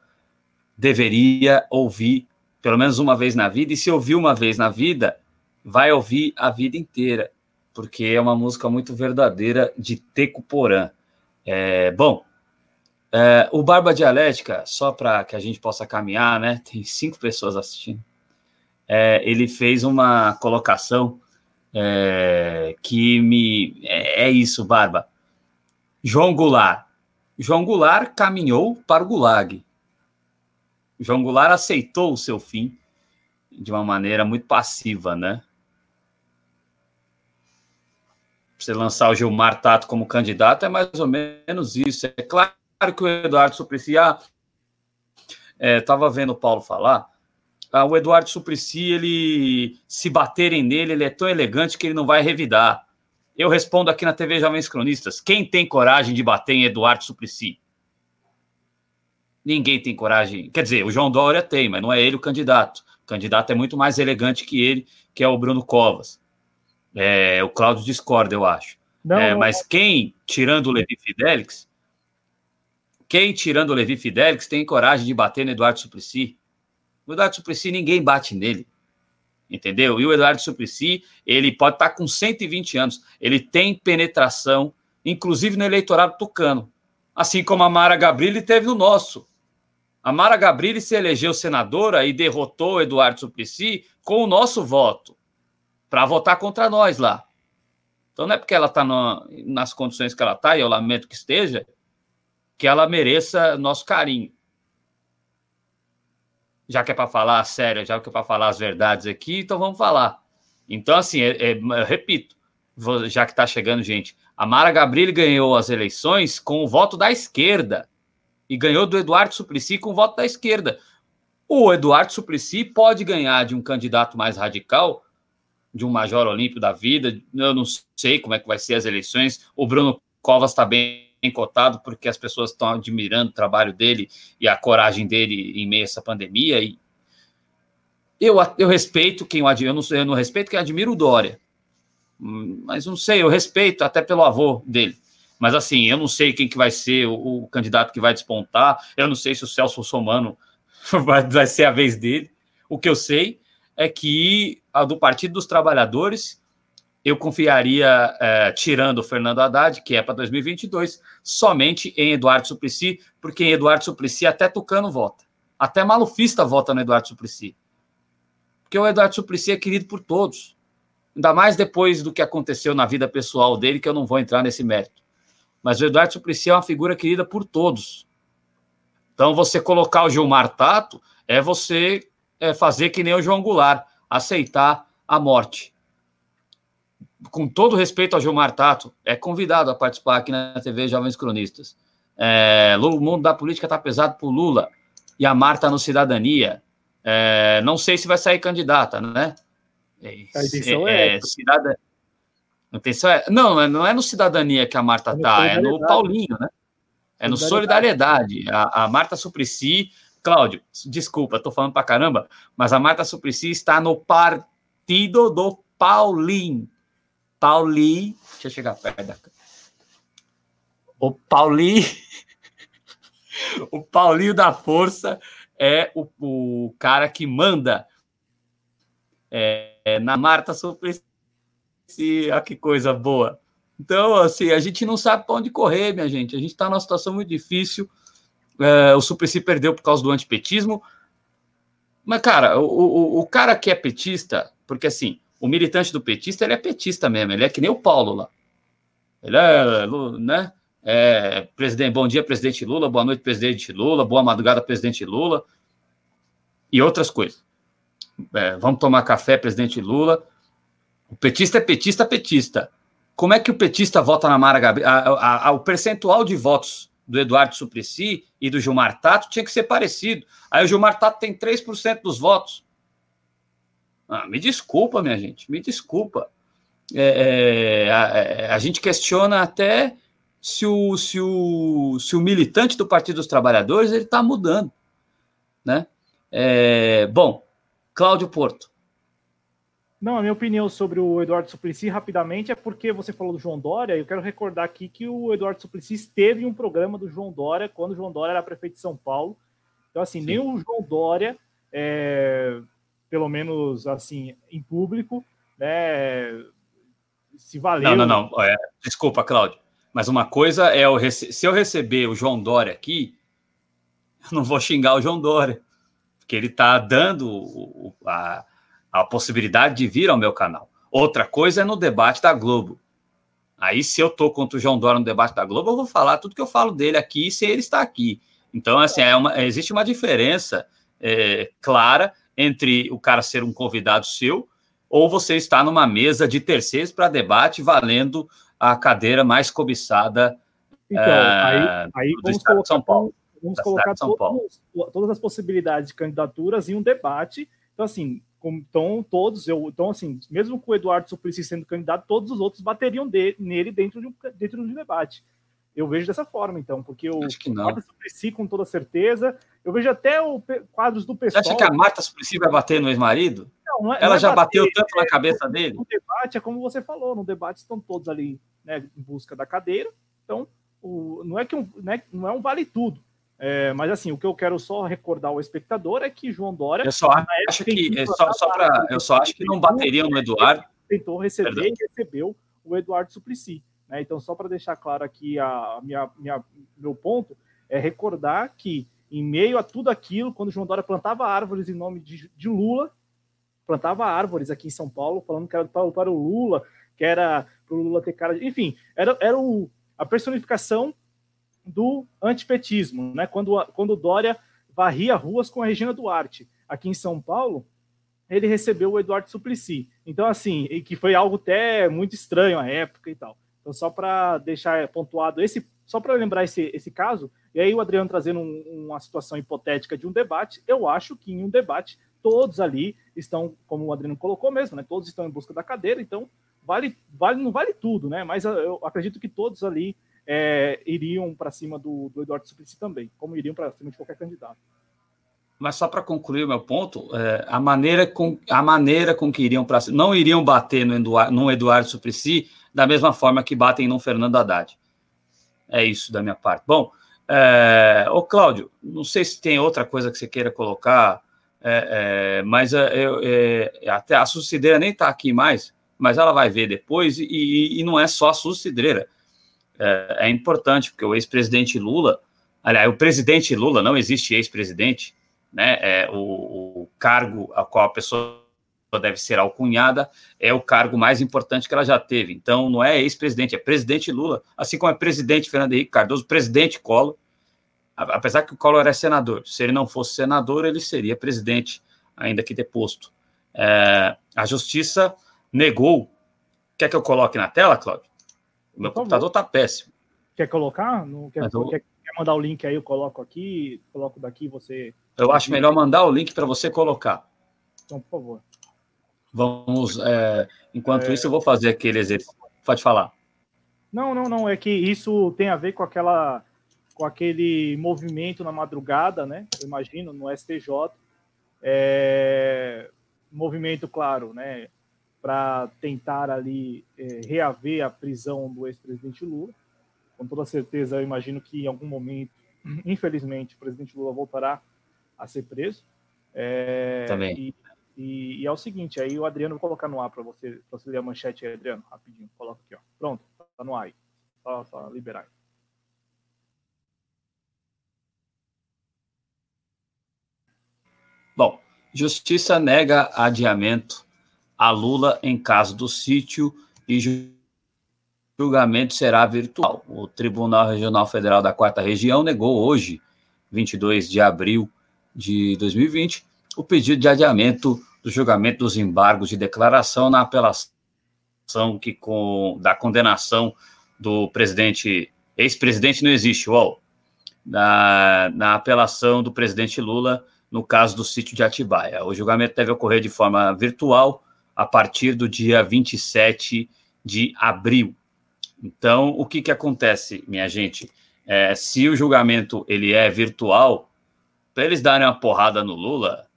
deveria ouvir pelo menos uma vez na vida, e se ouvir uma vez na vida, vai ouvir a vida inteira, porque é uma música muito verdadeira de Teco Porã. É, bom, é, o Barba Dialética, só para que a gente possa caminhar, né? Tem cinco pessoas assistindo. É, ele fez uma colocação é, que me. É, é, isso, Barba. João Goulart. João Goulart caminhou para o Gulag. João Goulart aceitou o seu fim de uma maneira muito passiva, né? Você lançar o Gilmar Tato como candidato é mais ou menos isso. É claro que o Eduardo Suplicy, ah, estava é, vendo o Paulo falar, ah, o Eduardo Suplicy, ele, se baterem nele, ele é tão elegante que ele não vai revidar. Eu respondo aqui na TV Jovens Cronistas: quem tem coragem de bater em Eduardo Suplicy? Ninguém tem coragem. Quer dizer, o João Dória tem, mas não é ele o candidato. O candidato é muito mais elegante que ele, que é o Bruno Covas. É, o Cláudio discorda, eu acho. Não, é, mas quem, tirando o Levi Fidelix, quem, tirando o Levi Fidelix, tem coragem de bater no Eduardo Suplicy? O Eduardo Suplicy, ninguém bate nele. Entendeu? E o Eduardo Suplicy, ele pode estar com 120 anos. Ele tem penetração, inclusive no eleitorado tucano. Assim como a Mara Gabrilli teve no nosso. A Mara Gabrilli se elegeu senadora e derrotou o Eduardo Suplicy com o nosso voto, para votar contra nós lá. Então não é porque ela está nas condições que ela está, e eu lamento que esteja, que ela mereça nosso carinho já que é para falar sério, já que é para falar as verdades aqui, então vamos falar. Então, assim, é, é, eu repito, já que está chegando gente, a Mara Gabrilli ganhou as eleições com o voto da esquerda e ganhou do Eduardo Suplicy com o voto da esquerda. O Eduardo Suplicy pode ganhar de um candidato mais radical, de um major olímpio da vida, eu não sei como é que vai ser as eleições. O Bruno Covas está bem cotado, porque as pessoas estão admirando o trabalho dele e a coragem dele em meio a essa pandemia. E eu, eu respeito quem o admira, eu não, eu não respeito quem admira o Dória, mas não sei, eu respeito até pelo avô dele. Mas assim, eu não sei quem que vai ser o, o candidato que vai despontar, eu não sei se o Celso Somano vai, vai ser a vez dele. O que eu sei é que a do Partido dos Trabalhadores eu confiaria, é, tirando o Fernando Haddad, que é para 2022, somente em Eduardo Suplicy, porque em Eduardo Suplicy até Tucano vota. Até malufista vota no Eduardo Suplicy. Porque o Eduardo Suplicy é querido por todos. Ainda mais depois do que aconteceu na vida pessoal dele, que eu não vou entrar nesse mérito. Mas o Eduardo Suplicy é uma figura querida por todos. Então, você colocar o Gilmar Tato é você é, fazer que nem o João Goulart, aceitar a morte. Com todo respeito ao Gilmar Tato, é convidado a participar aqui na TV Jovens Cronistas. É, o mundo da política está pesado por Lula e a Marta no Cidadania. É, não sei se vai sair candidata, né? A intenção é. é cidadania. Intenção é, não, não é no Cidadania que a Marta está, é no Paulinho, né? É no Solidariedade. A, a Marta Suplicy, Cláudio, desculpa, estou falando para caramba, mas a Marta Suplicy está no partido do Paulinho. Paulinho, deixa eu chegar perto da O Paulinho, o Paulinho da Força é o, o cara que manda é, é, na Marta Suplicy. Olha que coisa boa. Então, assim, a gente não sabe para onde correr, minha gente. A gente está numa situação muito difícil. É, o Suplicy perdeu por causa do antipetismo. Mas, cara, o, o, o, cara que é petista, porque assim, o militante do petista, ele é petista mesmo, ele é que nem o Paulo lá. Ele é, né? É, presidente, bom dia, presidente Lula, boa noite, presidente Lula, boa madrugada, presidente Lula, e outras coisas. É, vamos tomar café, presidente Lula. O petista é petista, petista. Como é que o petista vota na Mara Gabriela? O percentual de votos do Eduardo Suplicy e do Gilmar Tato tinha que ser parecido. Aí o Gilmar Tato tem 3% dos votos. Ah, me desculpa, minha gente, me desculpa. É, é, a, é, a, gente questiona até se o, se, o, se o militante do Partido dos Trabalhadores ele está mudando. Né? É, bom, Cláudio Porto. Não, a minha opinião sobre o Eduardo Suplicy, rapidamente, é porque você falou do João Dória, eu quero recordar aqui que o Eduardo Suplicy esteve em um programa do João Dória, quando o João Dória era prefeito de São Paulo. Então, assim, Sim. nem o João Dória, é, pelo menos, assim, em público, né, se valeu... Não, não, não, é, desculpa, Cláudio, mas uma coisa é, eu rece... se eu receber o João Dória aqui, eu não vou xingar o João Dória, porque ele está dando a a possibilidade de vir ao meu canal. Outra coisa é no debate da Globo. Aí, se eu tô contra o João Dória no debate da Globo, eu vou falar tudo que eu falo dele aqui sem ele estar aqui. Então, assim, é uma, existe uma diferença é, clara entre o cara ser um convidado seu ou você estar numa mesa de terceiros para debate valendo a cadeira mais cobiçada então, é, aí, aí do vamos colocar, São Paulo. Vamos colocar todos, todas as possibilidades de candidaturas em um debate. Então, assim, então, todos, eu, então, assim, mesmo com o Eduardo Suplicy sendo candidato, todos os outros bateriam de, nele dentro de, um, dentro de um debate. Eu vejo dessa forma, então, porque o Eduardo Suplicy, com toda certeza, eu vejo até o quadros do pessoal. Você acha que a Marta Suplicy vai bater no ex-marido? Não, não é, Ela não é já bater, bateu tanto é, na cabeça dele? No debate, é como você falou, no debate estão todos ali né, em busca da cadeira, então o, não, é que um, né, não é um vale tudo. É, mas assim, o que eu quero só recordar ao espectador é que João Dória. Eu só acho que é só, só pra, eu só acho que não bateriam no Eduardo. Tentou receber Perdão. e recebeu o Eduardo Suplicy. Né? Então, só para deixar claro aqui a minha, minha, meu ponto, é recordar que, em meio a tudo aquilo, quando João Dória plantava árvores em nome de, de Lula, plantava árvores aqui em São Paulo, falando que era para, para o Lula, que era para o Lula ter cara de. Enfim, era, era o, a personificação do antipetismo, né? Quando, quando Dória varria ruas com a Regina Duarte aqui em São Paulo, ele recebeu o Eduardo Suplicy. Então, assim, que foi algo até muito estranho à época e tal. Então, só para deixar pontuado esse, só para lembrar esse, esse caso, e aí o Adriano trazendo um, uma situação hipotética de um debate, eu acho que em um debate todos ali estão, como o Adriano colocou mesmo, né? Todos estão em busca da cadeira, então vale, vale não vale tudo, né? Mas eu acredito que todos ali é, iriam para cima do, do, Eduardo Suplicy também, como iriam para cima de qualquer candidato. Mas só para concluir o meu ponto, é, a, maneira com, a maneira com que iriam para não iriam bater no Eduardo, no Eduardo Suplicy da mesma forma que batem no Fernando Haddad. É isso da minha parte. Bom, é, ô Cláudio, não sei se tem outra coisa que você queira colocar, é, é, mas é, eu, é, até a Sucidreira nem está aqui mais, mas ela vai ver depois, e, e não é só a Sucidreira é, é importante, porque o ex-presidente Lula, aliás, o presidente Lula, não existe ex-presidente, né? É o, o, cargo a qual a pessoa deve ser alcunhada, é o cargo mais importante que ela já teve. Então, não é ex-presidente, é presidente Lula, assim como é presidente Fernando Henrique Cardoso, presidente Collor, apesar que o Collor é senador. Se ele não fosse senador, ele seria presidente, ainda que deposto. É, a justiça negou. Quer que eu coloque na tela, Cláudio? O meu computador está péssimo. Quer colocar? Não quer, eu... quer, quer, mandar o link aí? Eu coloco aqui, coloco daqui, você. Eu acho melhor mandar o link para você colocar. Então, por favor. Vamos. É, enquanto é... isso, eu vou fazer aquele exercício. Pode falar. Não, não, não. É que isso tem a ver com aquela com aquele movimento na madrugada, né? Eu imagino, no STJ. É, movimento, claro, né? Para tentar ali é, reaver a prisão do ex-presidente Lula. Com toda certeza, eu imagino que em algum momento, infelizmente, o presidente Lula voltará a ser preso. É, Também. E, e, e, é o seguinte, aí o Adriano vou colocar no ar para você, você ler a manchete aí, Adriano, rapidinho. Coloca aqui, ó. Pronto, tá no ar aí. Só, só liberar aí. Bom, Justiça nega adiamento a Lula em caso do sítio e julgamento será virtual. O Tribunal Regional Federal da Quarta Região negou hoje, 22 de abril de 2020, o pedido de adiamento do julgamento dos embargos de declaração na apelação que com, da condenação do presidente, ex-presidente não existe, uau, na, na apelação do presidente Lula no caso do sítio de Atibaia. O julgamento deve ocorrer de forma virtual a partir do dia 27 de abril. Então, o que, que acontece, minha gente? É, se o julgamento ele é virtual, para eles darem uma porrada no Lula,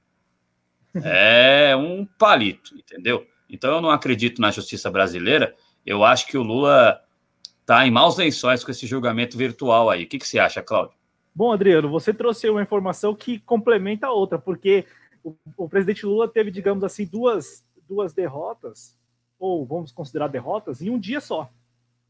é um palito, entendeu? Então, eu não acredito na justiça brasileira. Eu acho que o Lula está em maus lençóis com esse julgamento virtual aí. O que, que você acha, Cláudio? Bom, Adriano, você trouxe uma informação que complementa a outra, porque o, o, presidente Lula teve, digamos assim, duas, duas derrotas, ou vamos considerar derrotas, em um dia só.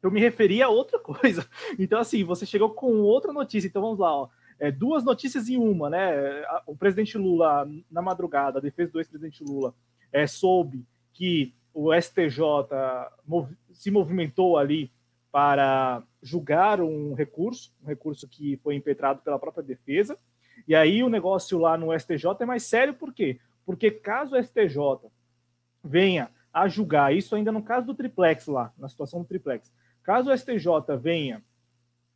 Eu me referi a outra coisa. Então, assim, você chegou com outra notícia. Então, vamos lá, ó. É, duas notícias em uma, né? O presidente Lula, na madrugada, a defesa do ex-presidente Lula, é, soube que o STJ mov se movimentou ali para julgar um recurso, um recurso que foi impetrado pela própria defesa. E aí o negócio lá no STJ é mais sério, por quê? Porque caso o STJ venha a julgar, isso ainda no caso do triplex lá, na situação do triplex, caso o STJ venha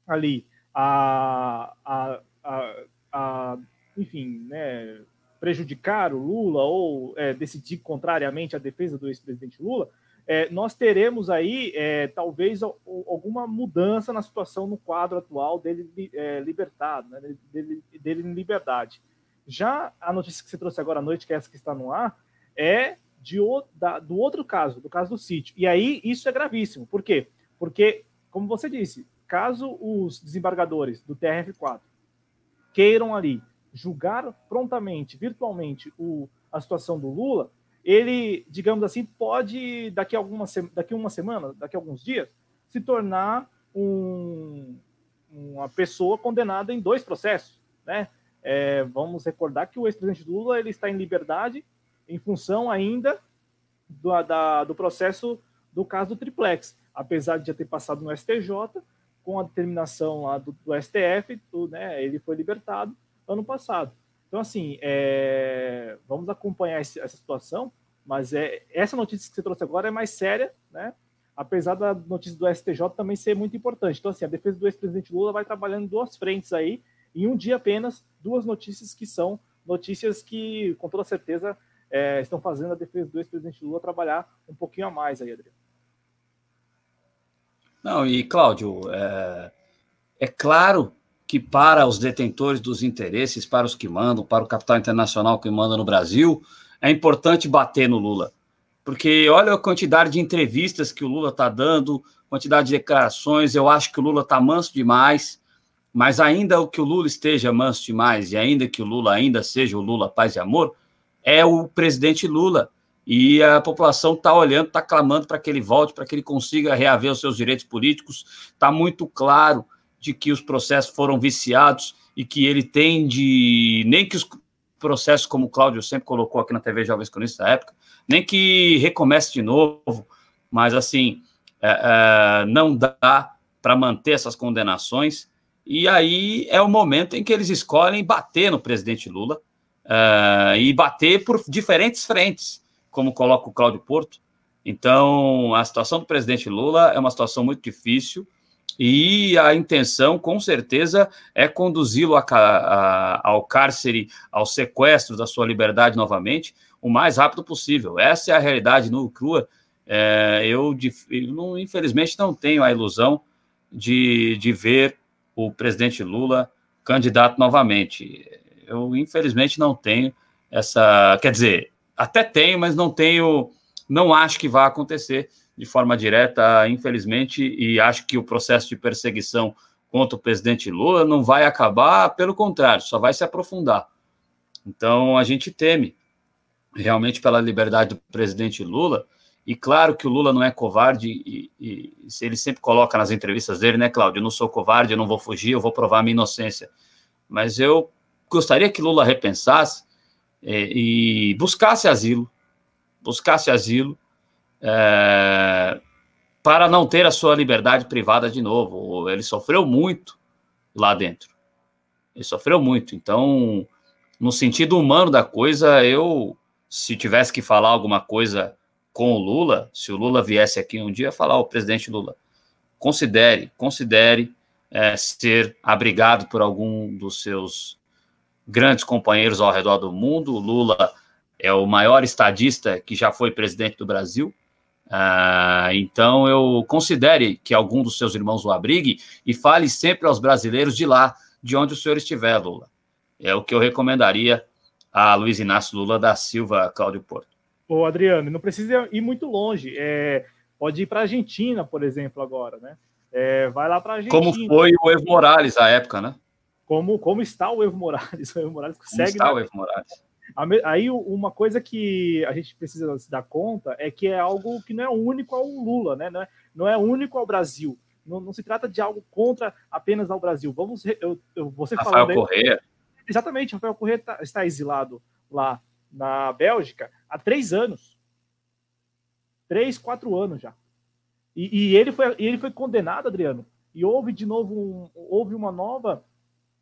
ali a, a, a, a enfim, né, prejudicar o Lula ou é, decidir contrariamente a defesa do ex-presidente Lula, é, nós teremos aí é, talvez alguma mudança na situação no quadro atual dele é, libertado, né, dele, dele em liberdade. Já a notícia que você trouxe agora à noite, que é essa que está no ar, é de, da, do outro caso, do caso do sítio. E aí isso é gravíssimo. Por quê? Porque, como você disse, caso os desembargadores do TRF4 queiram ali julgar prontamente, virtualmente, o, a situação do Lula, ele, digamos assim, pode, daqui a, alguma, daqui uma semana, daqui a alguns dias, se tornar um, uma pessoa condenada em dois processos. Né? É, vamos recordar que o ex-presidente Lula ele está em liberdade em função ainda do, da, do processo do caso do triplex, apesar de já ter passado no STJ, com a determinação lá do, do STF, do, né, ele foi libertado ano passado. Então, assim, é, vamos acompanhar esse, essa situação, mas é, essa notícia que você trouxe agora é mais séria, né? apesar da notícia do STJ também ser muito importante. Então, assim, a defesa do ex-presidente Lula vai trabalhando em duas frentes aí, em um dia apenas, duas notícias que são notícias que, com toda certeza, é, estão fazendo a defesa do ex-presidente Lula trabalhar um pouquinho a mais aí, Adriano. Não, e Cláudio, é, é claro que para os detentores dos interesses, para os que mandam, para o capital internacional que manda no Brasil, é importante bater no Lula. Porque olha a quantidade de entrevistas que o Lula está dando, quantidade de declarações. Eu acho que o Lula está manso demais, mas ainda o que o Lula esteja manso demais, e ainda que o Lula ainda seja o Lula paz e amor, é o presidente Lula. E a população está olhando, está clamando para que ele volte, para que ele consiga reaver os seus direitos políticos. Está muito claro de que os processos foram viciados e que ele tem de. Nem que os processo, como o Cláudio sempre colocou aqui na TV Jovens Cronistas da época, nem que recomece de novo, mas assim, é, é, não dá para manter essas condenações. E aí é o momento em que eles escolhem bater no presidente Lula é, e bater por diferentes frentes, como coloca o Cláudio Porto. Então, a situação do presidente Lula é uma situação muito difícil e a intenção, com certeza, é conduzi-lo ao cárcere, ao sequestro da sua liberdade novamente, o mais rápido possível. Essa é a realidade no crua. É, eu, infelizmente, não tenho a ilusão de, de ver o presidente Lula candidato novamente. Eu, infelizmente, não tenho essa. Quer dizer, até tenho, mas não tenho. Não acho que vai acontecer de forma direta, infelizmente, e acho que o processo de perseguição contra o presidente Lula não vai acabar, pelo contrário, só vai se aprofundar. Então, a gente teme realmente pela liberdade do presidente Lula, e claro que o Lula não é covarde, e, e ele sempre coloca nas entrevistas dele, né, Cláudio? Eu não sou covarde, eu não vou fugir, eu vou provar a minha inocência. Mas eu gostaria que Lula repensasse é, e buscasse asilo, buscasse asilo, é, para não ter a sua liberdade privada de novo. Ele sofreu muito lá dentro. Ele sofreu muito. Então, no sentido humano da coisa, eu, se tivesse que falar alguma coisa com o Lula, se o Lula viesse aqui um dia falar, o presidente Lula, considere, considere é, ser abrigado por algum dos seus grandes companheiros ao redor do mundo. O Lula é o maior estadista que já foi presidente do Brasil. Ah, então, eu considere que algum dos seus irmãos o abrigue e fale sempre aos brasileiros de lá, de onde o senhor estiver, Lula. É o que eu recomendaria a Luiz Inácio Lula da Silva Cláudio Porto. Ô, Adriano, não precisa ir muito longe. É, pode ir para a Argentina, por exemplo, agora, né? É, vai lá para a Argentina. Como foi o Evo Morales à época, né? Como, como está o Evo Morales? O Evo Morales consegue. Como está o Evo Morales? Aí uma coisa que a gente precisa se dar conta é que é algo que não é único ao Lula, né? Não é, não é único ao Brasil. Não, não, se trata de algo contra apenas ao Brasil. Vamos, eu, eu, você Rafael falando Corrêa. Exatamente, Rafael Corrêa tá, está exilado lá na Bélgica há três anos. Três, quatro anos já. E, e ele, foi, ele foi condenado, Adriano, e houve de novo um, houve uma nova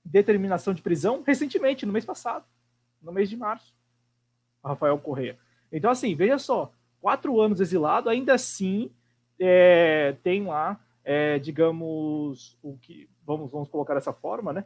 determinação de prisão recentemente, no mês passado no mês de março, Rafael Correa. Então, assim, veja só, quatro anos exilado, ainda assim é, tem lá, é, digamos, o que vamos, vamos colocar dessa forma, né?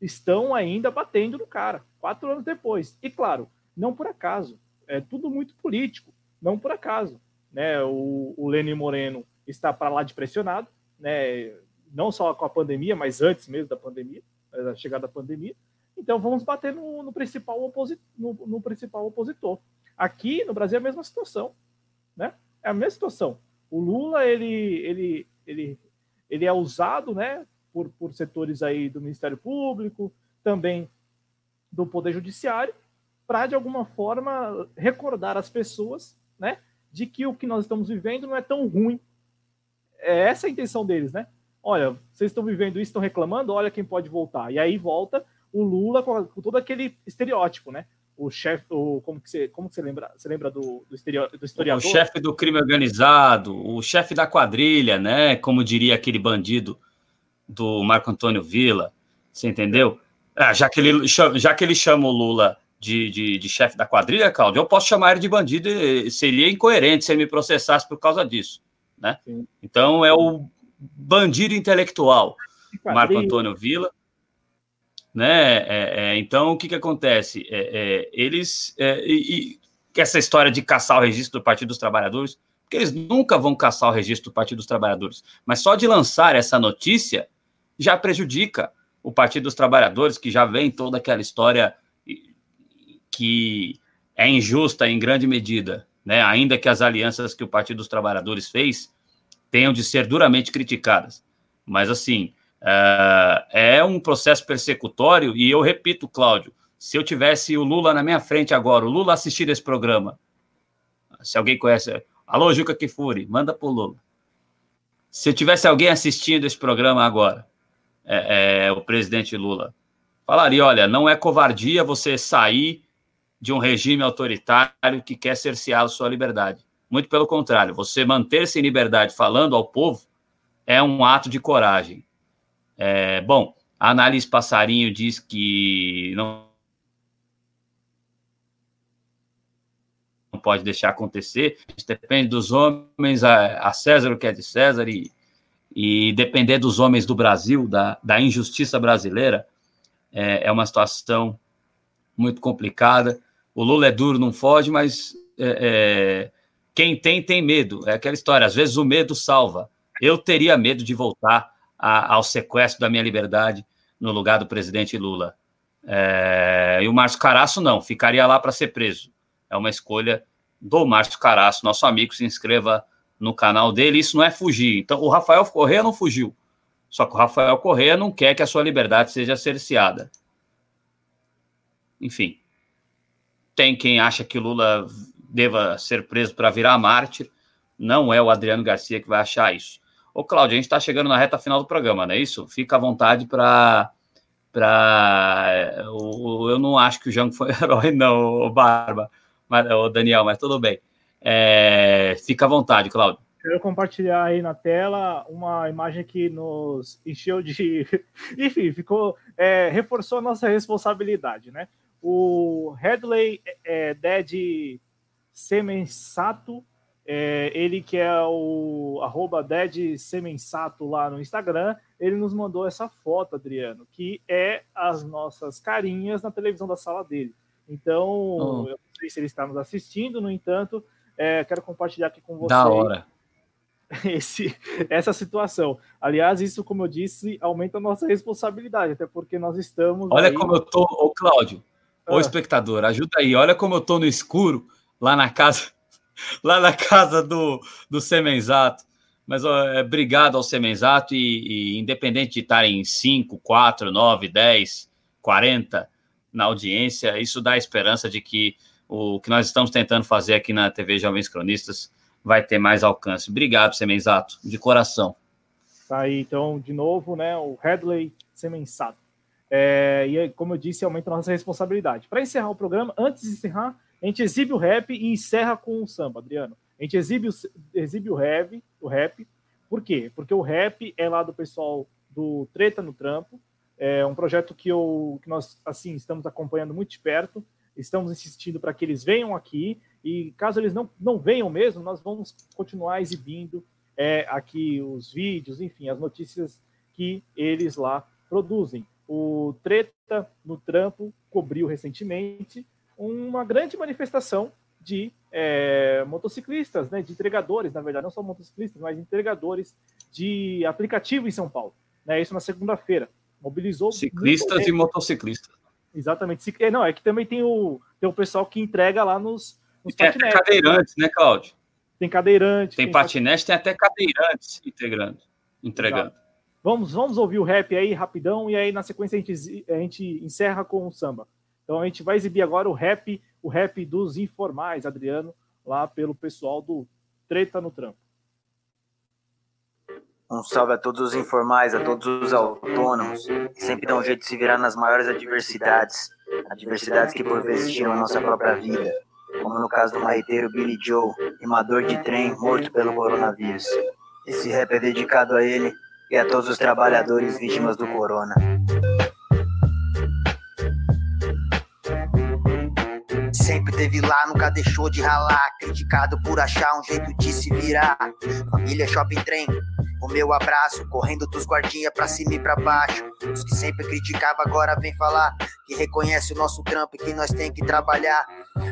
Estão ainda batendo no cara, quatro anos depois. E claro, não por acaso, é tudo muito político, não por acaso. Né? O, o Lenin Moreno está para lá de pressionado, né? não só com a pandemia, mas antes mesmo da pandemia, da chegada da pandemia. Então vamos bater no, no principal, oposi no, no, principal opositor. Aqui no Brasil é a mesma situação, né? É a mesma situação. O Lula ele ele ele ele é usado, né, por, por setores aí do Ministério Público, também do Poder Judiciário, para de alguma forma recordar as pessoas, né, de que o que nós estamos vivendo não é tão ruim. É essa a intenção deles, né? Olha, vocês estão vivendo isso, estão reclamando, olha quem pode voltar. E aí volta o Lula com, com todo aquele estereótipo, né? O chefe, o, como que você, como que você lembra? Você lembra do, do, do historiador? O chefe do crime organizado, o chefe da quadrilha, né? Como diria aquele bandido do Marco Antônio Villa, você entendeu? Ah, já, que ele, já que ele chama o Lula de, de, de chefe da quadrilha, Cláudio, eu posso chamar ele de bandido e seria incoerente se ele me processasse por causa disso, né? Sim. Então é o bandido intelectual, Marco Antônio Villa né? É, é, então, o que, que acontece? É, é eles. É, e, e, essa história de caçar o registro do Partido dos Trabalhadores, porque eles nunca vão caçar o registro do Partido dos Trabalhadores, mas só de lançar essa notícia já prejudica o Partido dos Trabalhadores, que já vem toda aquela história que é injusta em grande medida, né? Ainda que as alianças que o Partido dos Trabalhadores fez tenham de ser duramente criticadas. Mas assim, Uh, é um processo persecutório, e eu repito, Cláudio, se eu tivesse o Lula na minha frente agora, o Lula assistir esse programa, se alguém conhece, alô, Juca Kifuri, manda pro Lula. Se eu tivesse alguém assistindo esse programa agora, é, é, o presidente Lula, falaria, olha, não é covardia você sair de um regime autoritário que quer cercear sua liberdade. Muito pelo contrário, você manter-se em liberdade falando ao povo é um ato de coragem. É, bom, a análise passarinho diz que não pode deixar acontecer, isso depende dos homens, a, César o que é de César, e, e depender dos homens do Brasil, da, da injustiça brasileira, é, é uma situação muito complicada. O Lula é duro, não foge, mas é, é, quem tem, tem medo. É aquela história, às vezes o medo salva. Eu teria medo de voltar a, ao sequestro da minha liberdade no lugar do presidente Lula. É, e o Márcio Caraço não, ficaria lá para ser preso. É uma escolha do Márcio Caraço, nosso amigo. Se inscreva no canal dele. Isso não é fugir. Então, o Rafael Correa não fugiu. Só que o Rafael Correa não quer que a sua liberdade seja cerceada. Enfim, tem quem acha que Lula deva ser preso para virar mártir. Não é o Adriano Garcia que vai achar isso. Ô, Cláudio, a gente está chegando na reta final do programa, não é isso? Fica à vontade para. Pra... Eu não acho que o Jango foi herói, não, o Barba, o Daniel, mas tudo bem. É... Fica à vontade, Cláudio. Quero compartilhar aí na tela uma imagem que nos encheu de. Enfim, ficou. É, reforçou a nossa responsabilidade, né? O Headley é, Dead Semensato é, ele que é o arroba Dead Semensato lá no Instagram, ele nos mandou essa foto, Adriano, que é as nossas carinhas na televisão da sala dele. Então, oh. eu não sei se ele está nos assistindo, no entanto, é, quero compartilhar aqui com você. Da hora. Esse, essa situação. Aliás, isso, como eu disse, aumenta a nossa responsabilidade, até porque nós estamos. Olha aí... como eu tô, ô Cláudio, ah. ô espectador, ajuda aí, olha como eu tô no escuro lá na casa lá na casa do, do Semenzato. Mas ó, é, obrigado ao Semenzato e, e independente de estar em 5, 4, 9, 10, 40 na audiência, isso dá esperança de que o que nós estamos tentando fazer aqui na TV Jovens Cronistas vai ter mais alcance. Obrigado, Semenzato, de coração. Tá aí, então, de novo, né, o Headley Semenzato. É, e como eu disse, aumenta a nossa responsabilidade. Para encerrar o programa, antes de encerrar, a gente exibe o rap e encerra com o samba, Adriano. A gente exibe o, exibe o rap, o rap. Por quê? Porque o rap é lá do pessoal do Treta no Trampo. É um projeto que, eu, que nós assim estamos acompanhando muito de perto. Estamos insistindo para que eles venham aqui. E caso eles não, não venham mesmo, nós vamos continuar exibindo é, aqui os vídeos, enfim, as notícias que eles lá produzem. O Treta no Trampo cobriu recentemente uma grande manifestação de é, motociclistas, né, de entregadores, na verdade, não só motociclistas, mas entregadores de aplicativo em São Paulo. Né, isso na segunda-feira. Mobilizou. Ciclistas e motociclistas. Exatamente. É, não, é que também tem o, tem o pessoal que entrega lá nos, nos tem patinetes. Até cadeirantes, né, Cláudio? Tem cadeirante. Tem, tem patinete, tem até cadeirantes integrando, entregando. Vamos, vamos ouvir o rap aí rapidão e aí na sequência a gente, a gente encerra com o samba. Então a gente vai exibir agora o rap, o rap dos informais, Adriano, lá pelo pessoal do Treta no Trampo. Um salve a todos os informais, a todos os autônomos, que sempre dão um jeito de se virar nas maiores adversidades, adversidades que por vezes tiram a nossa própria vida, como no caso do marreteiro Billy Joe, rimador de trem morto pelo coronavírus. Esse rap é dedicado a ele e a todos os trabalhadores vítimas do corona. Teve lá, nunca deixou de ralar. Criticado por achar um jeito de se virar. Família Shopping Trem, o meu abraço, correndo dos guardinhas pra cima e pra baixo. Os que sempre criticava agora vem falar que reconhece o nosso trampo e que nós tem que trabalhar.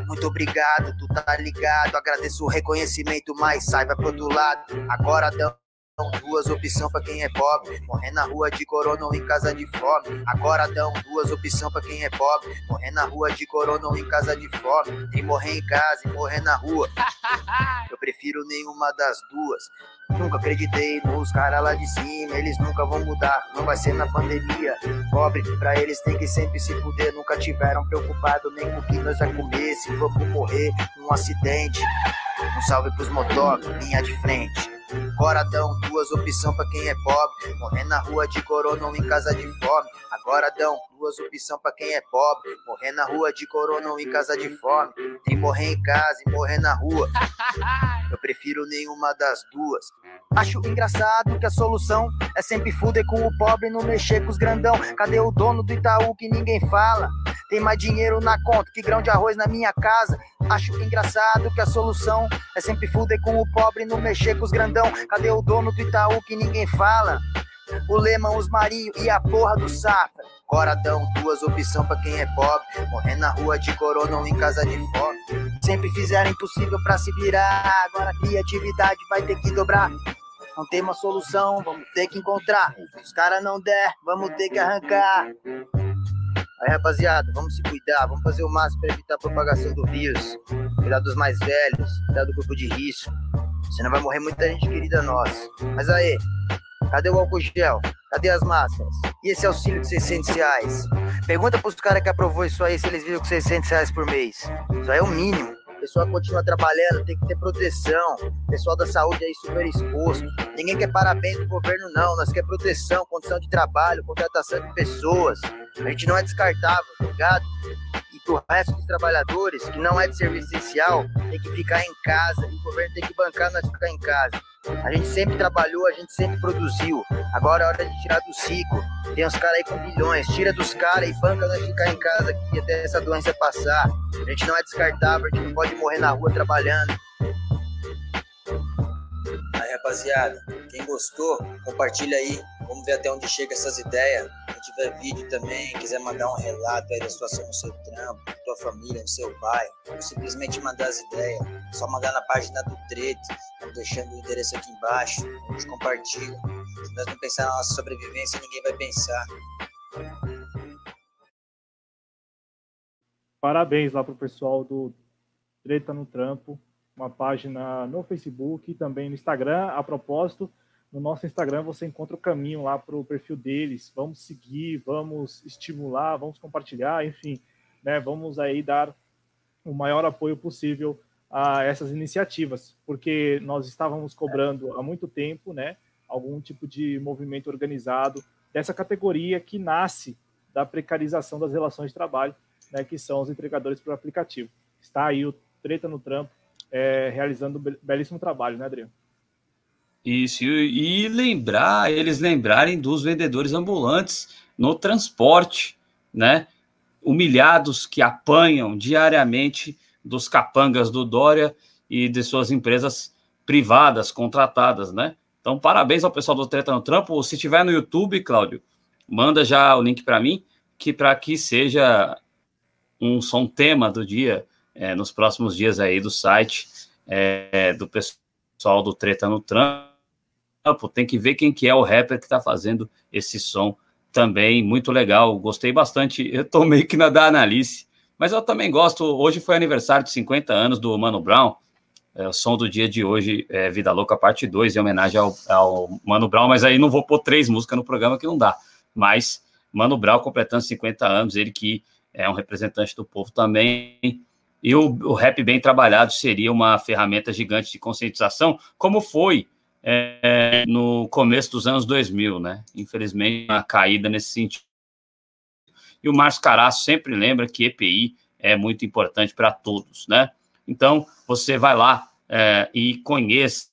Muito obrigado, tu tá ligado. Agradeço o reconhecimento, mas saiba pro outro lado. Agora dão Dão duas opções para quem é pobre, morrer na rua de corona ou em casa de fome. Agora dão duas opções para quem é pobre, morrer na rua de corona ou em casa de fome. Tem morrer em casa e morrer na rua. Eu prefiro nenhuma das duas. Nunca acreditei nos caras lá de cima, eles nunca vão mudar, não vai ser na pandemia. Pobre, pra eles tem que sempre se fuder, nunca tiveram preocupado nem com o que nós vai comer, se vamos morrer num acidente. Um salve pros motor, linha de frente. Agora dão duas opções pra quem é pobre. Morrer na rua de corona ou em casa de fome. Agora dão duas opções pra quem é pobre. Morrer na rua de corona ou em casa de fome. Tem morrer em casa e morrer na rua. Eu prefiro nenhuma das duas. Acho engraçado que a solução é sempre fuder com o pobre e não mexer com os grandão. Cadê o dono do Itaú que ninguém fala? Tem mais dinheiro na conta que grão de arroz na minha casa. Acho engraçado que a solução é sempre fuder com o pobre e não mexer com os grandão. Cadê o dono do Itaú que ninguém fala? O Lemão, os Marinho e a porra do Safra. Agora dão duas opções pra quem é pobre. Morrer na rua de corona ou em casa de fome. Sempre fizeram impossível pra se virar. Agora a criatividade vai ter que dobrar. Não tem uma solução, vamos ter que encontrar. Se os caras não der, vamos ter que arrancar. Aí, rapaziada, vamos se cuidar, vamos fazer o máximo para evitar a propagação do vírus. Cuidar dos mais velhos, cuidar do grupo de risco. Senão vai morrer muita gente querida nossa. Mas aí, cadê o álcool gel? Cadê as máscaras? E esse auxílio de 600 reais? Pergunta pros caras que aprovou isso aí se eles viram com 600 reais por mês. Isso aí é o mínimo pessoal continua trabalhando, tem que ter proteção. Pessoal da saúde aí super exposto. Ninguém quer parabéns do governo, não. Nós quer proteção, condição de trabalho, contratação de pessoas. A gente não é descartável, tá ligado? Pro resto dos trabalhadores, que não é de serviço essencial, tem que ficar em casa. O governo tem que bancar nós ficar em casa. A gente sempre trabalhou, a gente sempre produziu. Agora é hora de tirar do ciclo. Tem uns caras aí com bilhões, tira dos caras e banca nós ficar em casa aqui até essa doença passar. A gente não é descartável, a gente não pode morrer na rua trabalhando. Aí, rapaziada, quem gostou, compartilha aí. Vamos ver até onde chega essas ideias. Quem tiver vídeo também, quiser mandar um relato aí da situação no seu trampo, tua família, no seu bairro, ou simplesmente mandar as ideias, só mandar na página do Treto, deixando o endereço aqui embaixo, a gente compartilha. Se nós não pensar na nossa sobrevivência, ninguém vai pensar. Parabéns lá pro pessoal do Treta no Trampo, uma página no Facebook e também no Instagram. A propósito, no nosso Instagram você encontra o caminho lá para o perfil deles. Vamos seguir, vamos estimular, vamos compartilhar, enfim, né? Vamos aí dar o maior apoio possível a essas iniciativas, porque nós estávamos cobrando há muito tempo, né? Algum tipo de movimento organizado dessa categoria que nasce da precarização das relações de trabalho, né? Que são os entregadores por aplicativo. Está aí o Treta no Trampo é, realizando um belíssimo trabalho, né, Adriano? Isso, e lembrar, eles lembrarem dos vendedores ambulantes no transporte, né? Humilhados que apanham diariamente dos capangas do Dória e de suas empresas privadas, contratadas, né? Então, parabéns ao pessoal do Treta no Trampo. Se tiver no YouTube, Cláudio, manda já o link para mim, que para que seja um som tema do dia, é, nos próximos dias aí do site é, do pessoal do Treta no Trampo tem que ver quem que é o rapper que está fazendo esse som também, muito legal, gostei bastante, eu tô meio que na da Analice, mas eu também gosto, hoje foi aniversário de 50 anos do Mano Brown, é, o som do dia de hoje é Vida Louca Parte 2, em homenagem ao, ao, Mano Brown, mas aí não vou pôr três músicas no programa que não dá, mas Mano Brown completando 50 anos, ele que é um representante do povo também, e o, o rap bem trabalhado seria uma ferramenta gigante de conscientização, como foi é, no começo dos anos 2000, né? Infelizmente, uma caída nesse sentido. E o Márcio Caraço sempre lembra que EPI é muito importante para todos, né? Então, você vai lá é, e conheça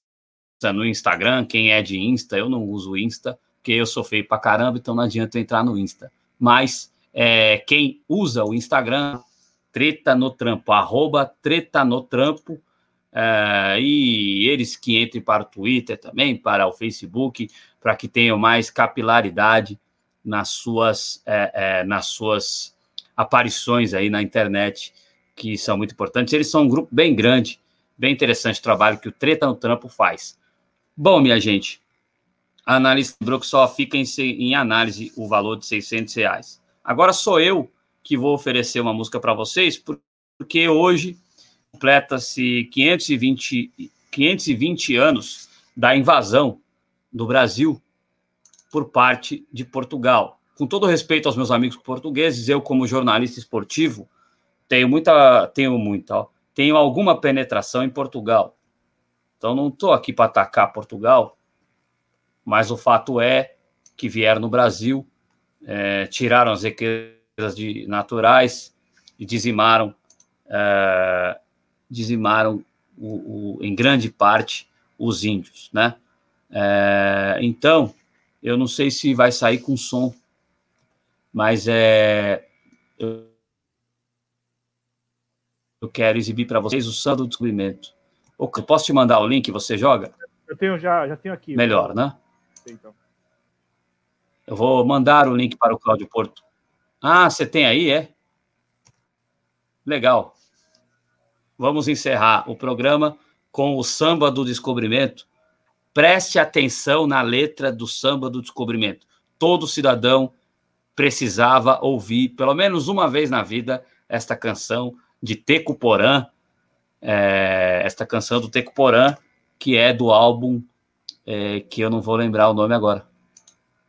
no Instagram, quem é de Insta, eu não uso Insta, porque eu sou feio para caramba, então não adianta entrar no Insta. Mas é, quem usa o Instagram, treta no trampo, arroba treta no trampo, Uh, e eles que entrem para o Twitter também, para o Facebook, para que tenham mais capilaridade nas suas, é, é, nas suas aparições aí na internet, que são muito importantes. Eles são um grupo bem grande, bem interessante o trabalho que o Treta no Trampo faz. Bom, minha gente, a análise lembrou que só fica em, em análise o valor de 600 reais. Agora sou eu que vou oferecer uma música para vocês, porque hoje completa-se 520, 520 anos da invasão do Brasil por parte de Portugal. Com todo respeito aos meus amigos portugueses, eu, como jornalista esportivo, tenho muita, tenho muita, ó, tenho alguma penetração em Portugal. Então não estou aqui para atacar Portugal, mas o fato é que vieram no Brasil, é, tiraram as riquezas de, naturais e dizimaram, é, dizimaram o, o, em grande parte os índios, né? É, então, eu não sei se vai sair com som, mas é, eu, eu quero exibir para vocês o Santo do Descobrimento. Eu posso te mandar o link, você joga? Eu tenho já, já tenho aqui. Melhor, né? Então. Eu vou mandar o link para o Cláudio Porto. Ah, você tem aí, é? Legal. Vamos encerrar o programa com o Samba do Descobrimento. Preste atenção na letra do Samba do Descobrimento. Todo cidadão precisava ouvir, pelo menos uma vez na vida, esta canção de Teco Porã, é, esta canção do Teco Porã, que é do álbum é, que eu não vou lembrar o nome agora.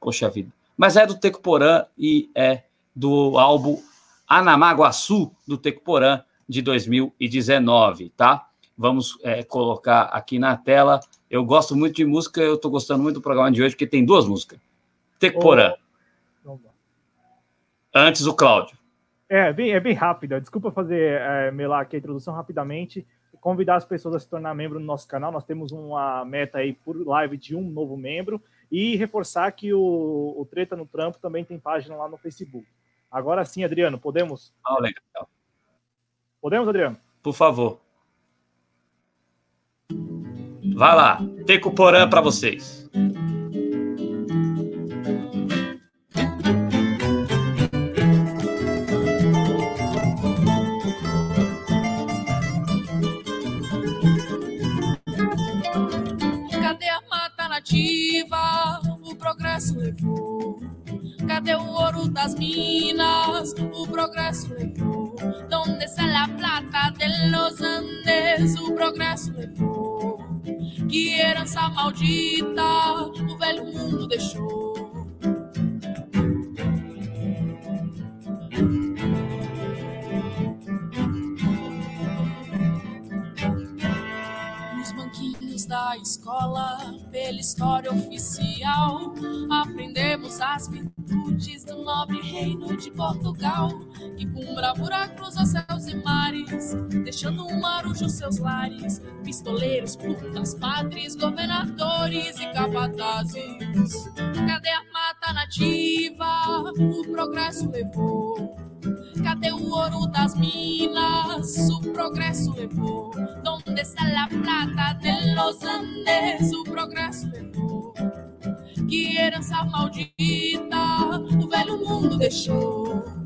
Poxa vida. Mas é do Teco Porã e é do álbum Anamaguaçu, do Teco Porã, de 2019, tá? Vamos é, colocar aqui na tela. Eu gosto muito de música, eu estou gostando muito do programa de hoje, porque tem duas músicas. Teco Porã. Antes o Cláudio. É bem, é bem rápida. Desculpa fazer é, melar aqui a introdução rapidamente. Convidar as pessoas a se tornar membro do nosso canal. Nós temos uma meta aí por live de um novo membro. E reforçar que o, o Treta no Trampo também tem página lá no Facebook. Agora sim, Adriano, podemos? Ah, legal. Podemos, Adriano? Por favor. Vai lá. Teco Porã para vocês. Das minas? O progresso levou. Donde está la plata de los Andes? O progresso levou. Que herança maldita o velho mundo deixou. da escola, pela história oficial, aprendemos as virtudes do nobre reino de Portugal, que com bravura cruza céus e mares, deixando um marujo seus lares, pistoleiros, putas, padres, governadores e capatazes. Cadê a mata nativa? O progresso levou. Cadê o ouro das minas? O progresso levou. Donde está la plata de los Andes? O progresso levou. Que herança maldita o velho mundo deixou.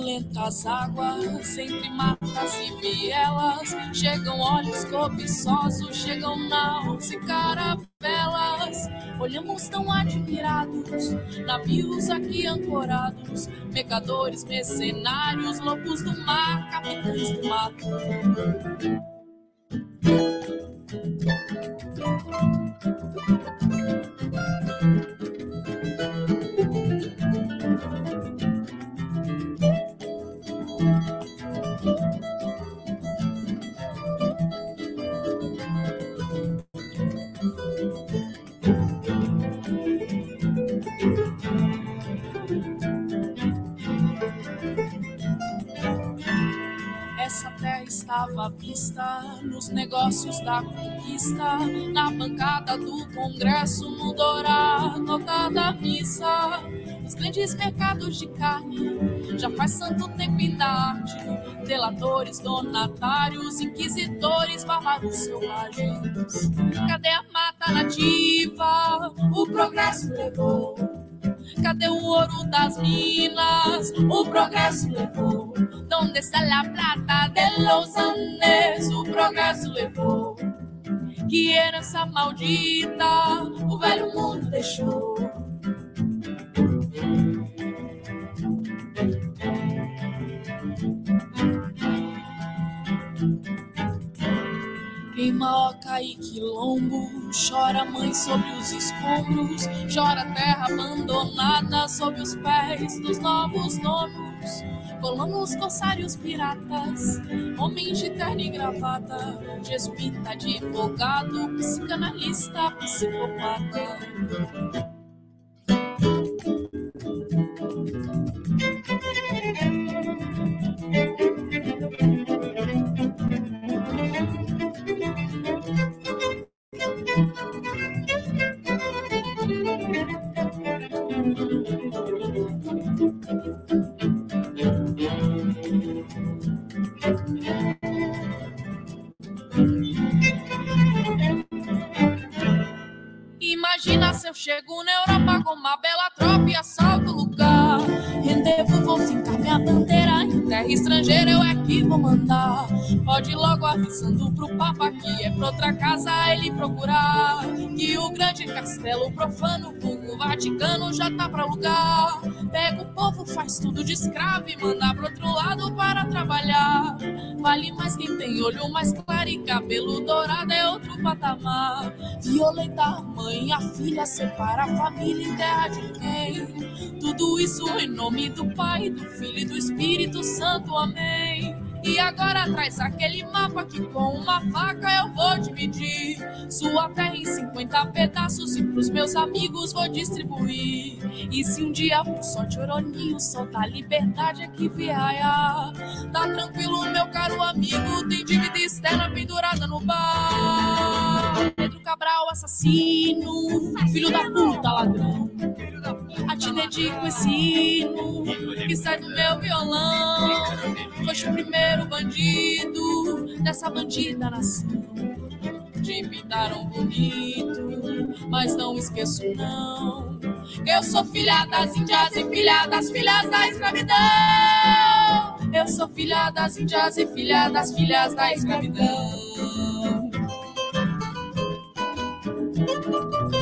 Turbulentas águas, entre matas e vielas, chegam olhos cobiçosos, chegam naus e caravelas. Olhamos tão admirados, navios aqui ancorados, mercadores, mercenários, loucos do mar, capitães do mato. Estava à vista nos negócios da conquista, na bancada do Congresso, no dourado da missa. Os grandes mercados de carne já faz santo tempo em arte. Delatores, donatários, inquisidores, bárbaros selvagens. Cadê a mata nativa? O progresso levou. Cadê o ouro das minas? O progresso levou. Donde está la plata de los Andes? O progresso levou. Que herança maldita o velho mundo deixou. Em Maoca e Quilombo, chora mãe sobre os escombros, chora terra abandonada sob os pés dos novos donos. Colonos, corsários, piratas, homens de terno e gravata, jesuíta, advogado, psicanalista, psicopata. Terra vou mandar. Pode logo avisando pro Papa que é pra outra casa ele procurar. Que o grande castelo profano, vulgo Vaticano, já tá pra alugar. Pega o povo, faz tudo de escravo e manda pro outro lado para trabalhar. Vale mais quem tem olho mais claro e cabelo dourado, é outro patamar. Violenta a mãe, a filha, separa a família em terra de quem? Tudo isso em nome do Pai, do Filho e do Espírito Santo, amém. E agora traz aquele mapa que com uma faca eu vou dividir sua terra em 50 pedaços e pros meus amigos vou distribuir. E se um dia por sorte Oroninho soltar liberdade aqui viaia, tá tranquilo, meu caro amigo, tem dívida externa pendurada no bar. Pedro Cabral, assassino, filho da puta, ladrão. A te dedico esse hino que sai do meu violão. Foste o primeiro bandido dessa bandida nação. Te pintaram bonito, mas não esqueço não. Eu sou filha das índias e filha das filhas da escravidão. Eu sou filha das índias e filha das filhas da escravidão. Thank you.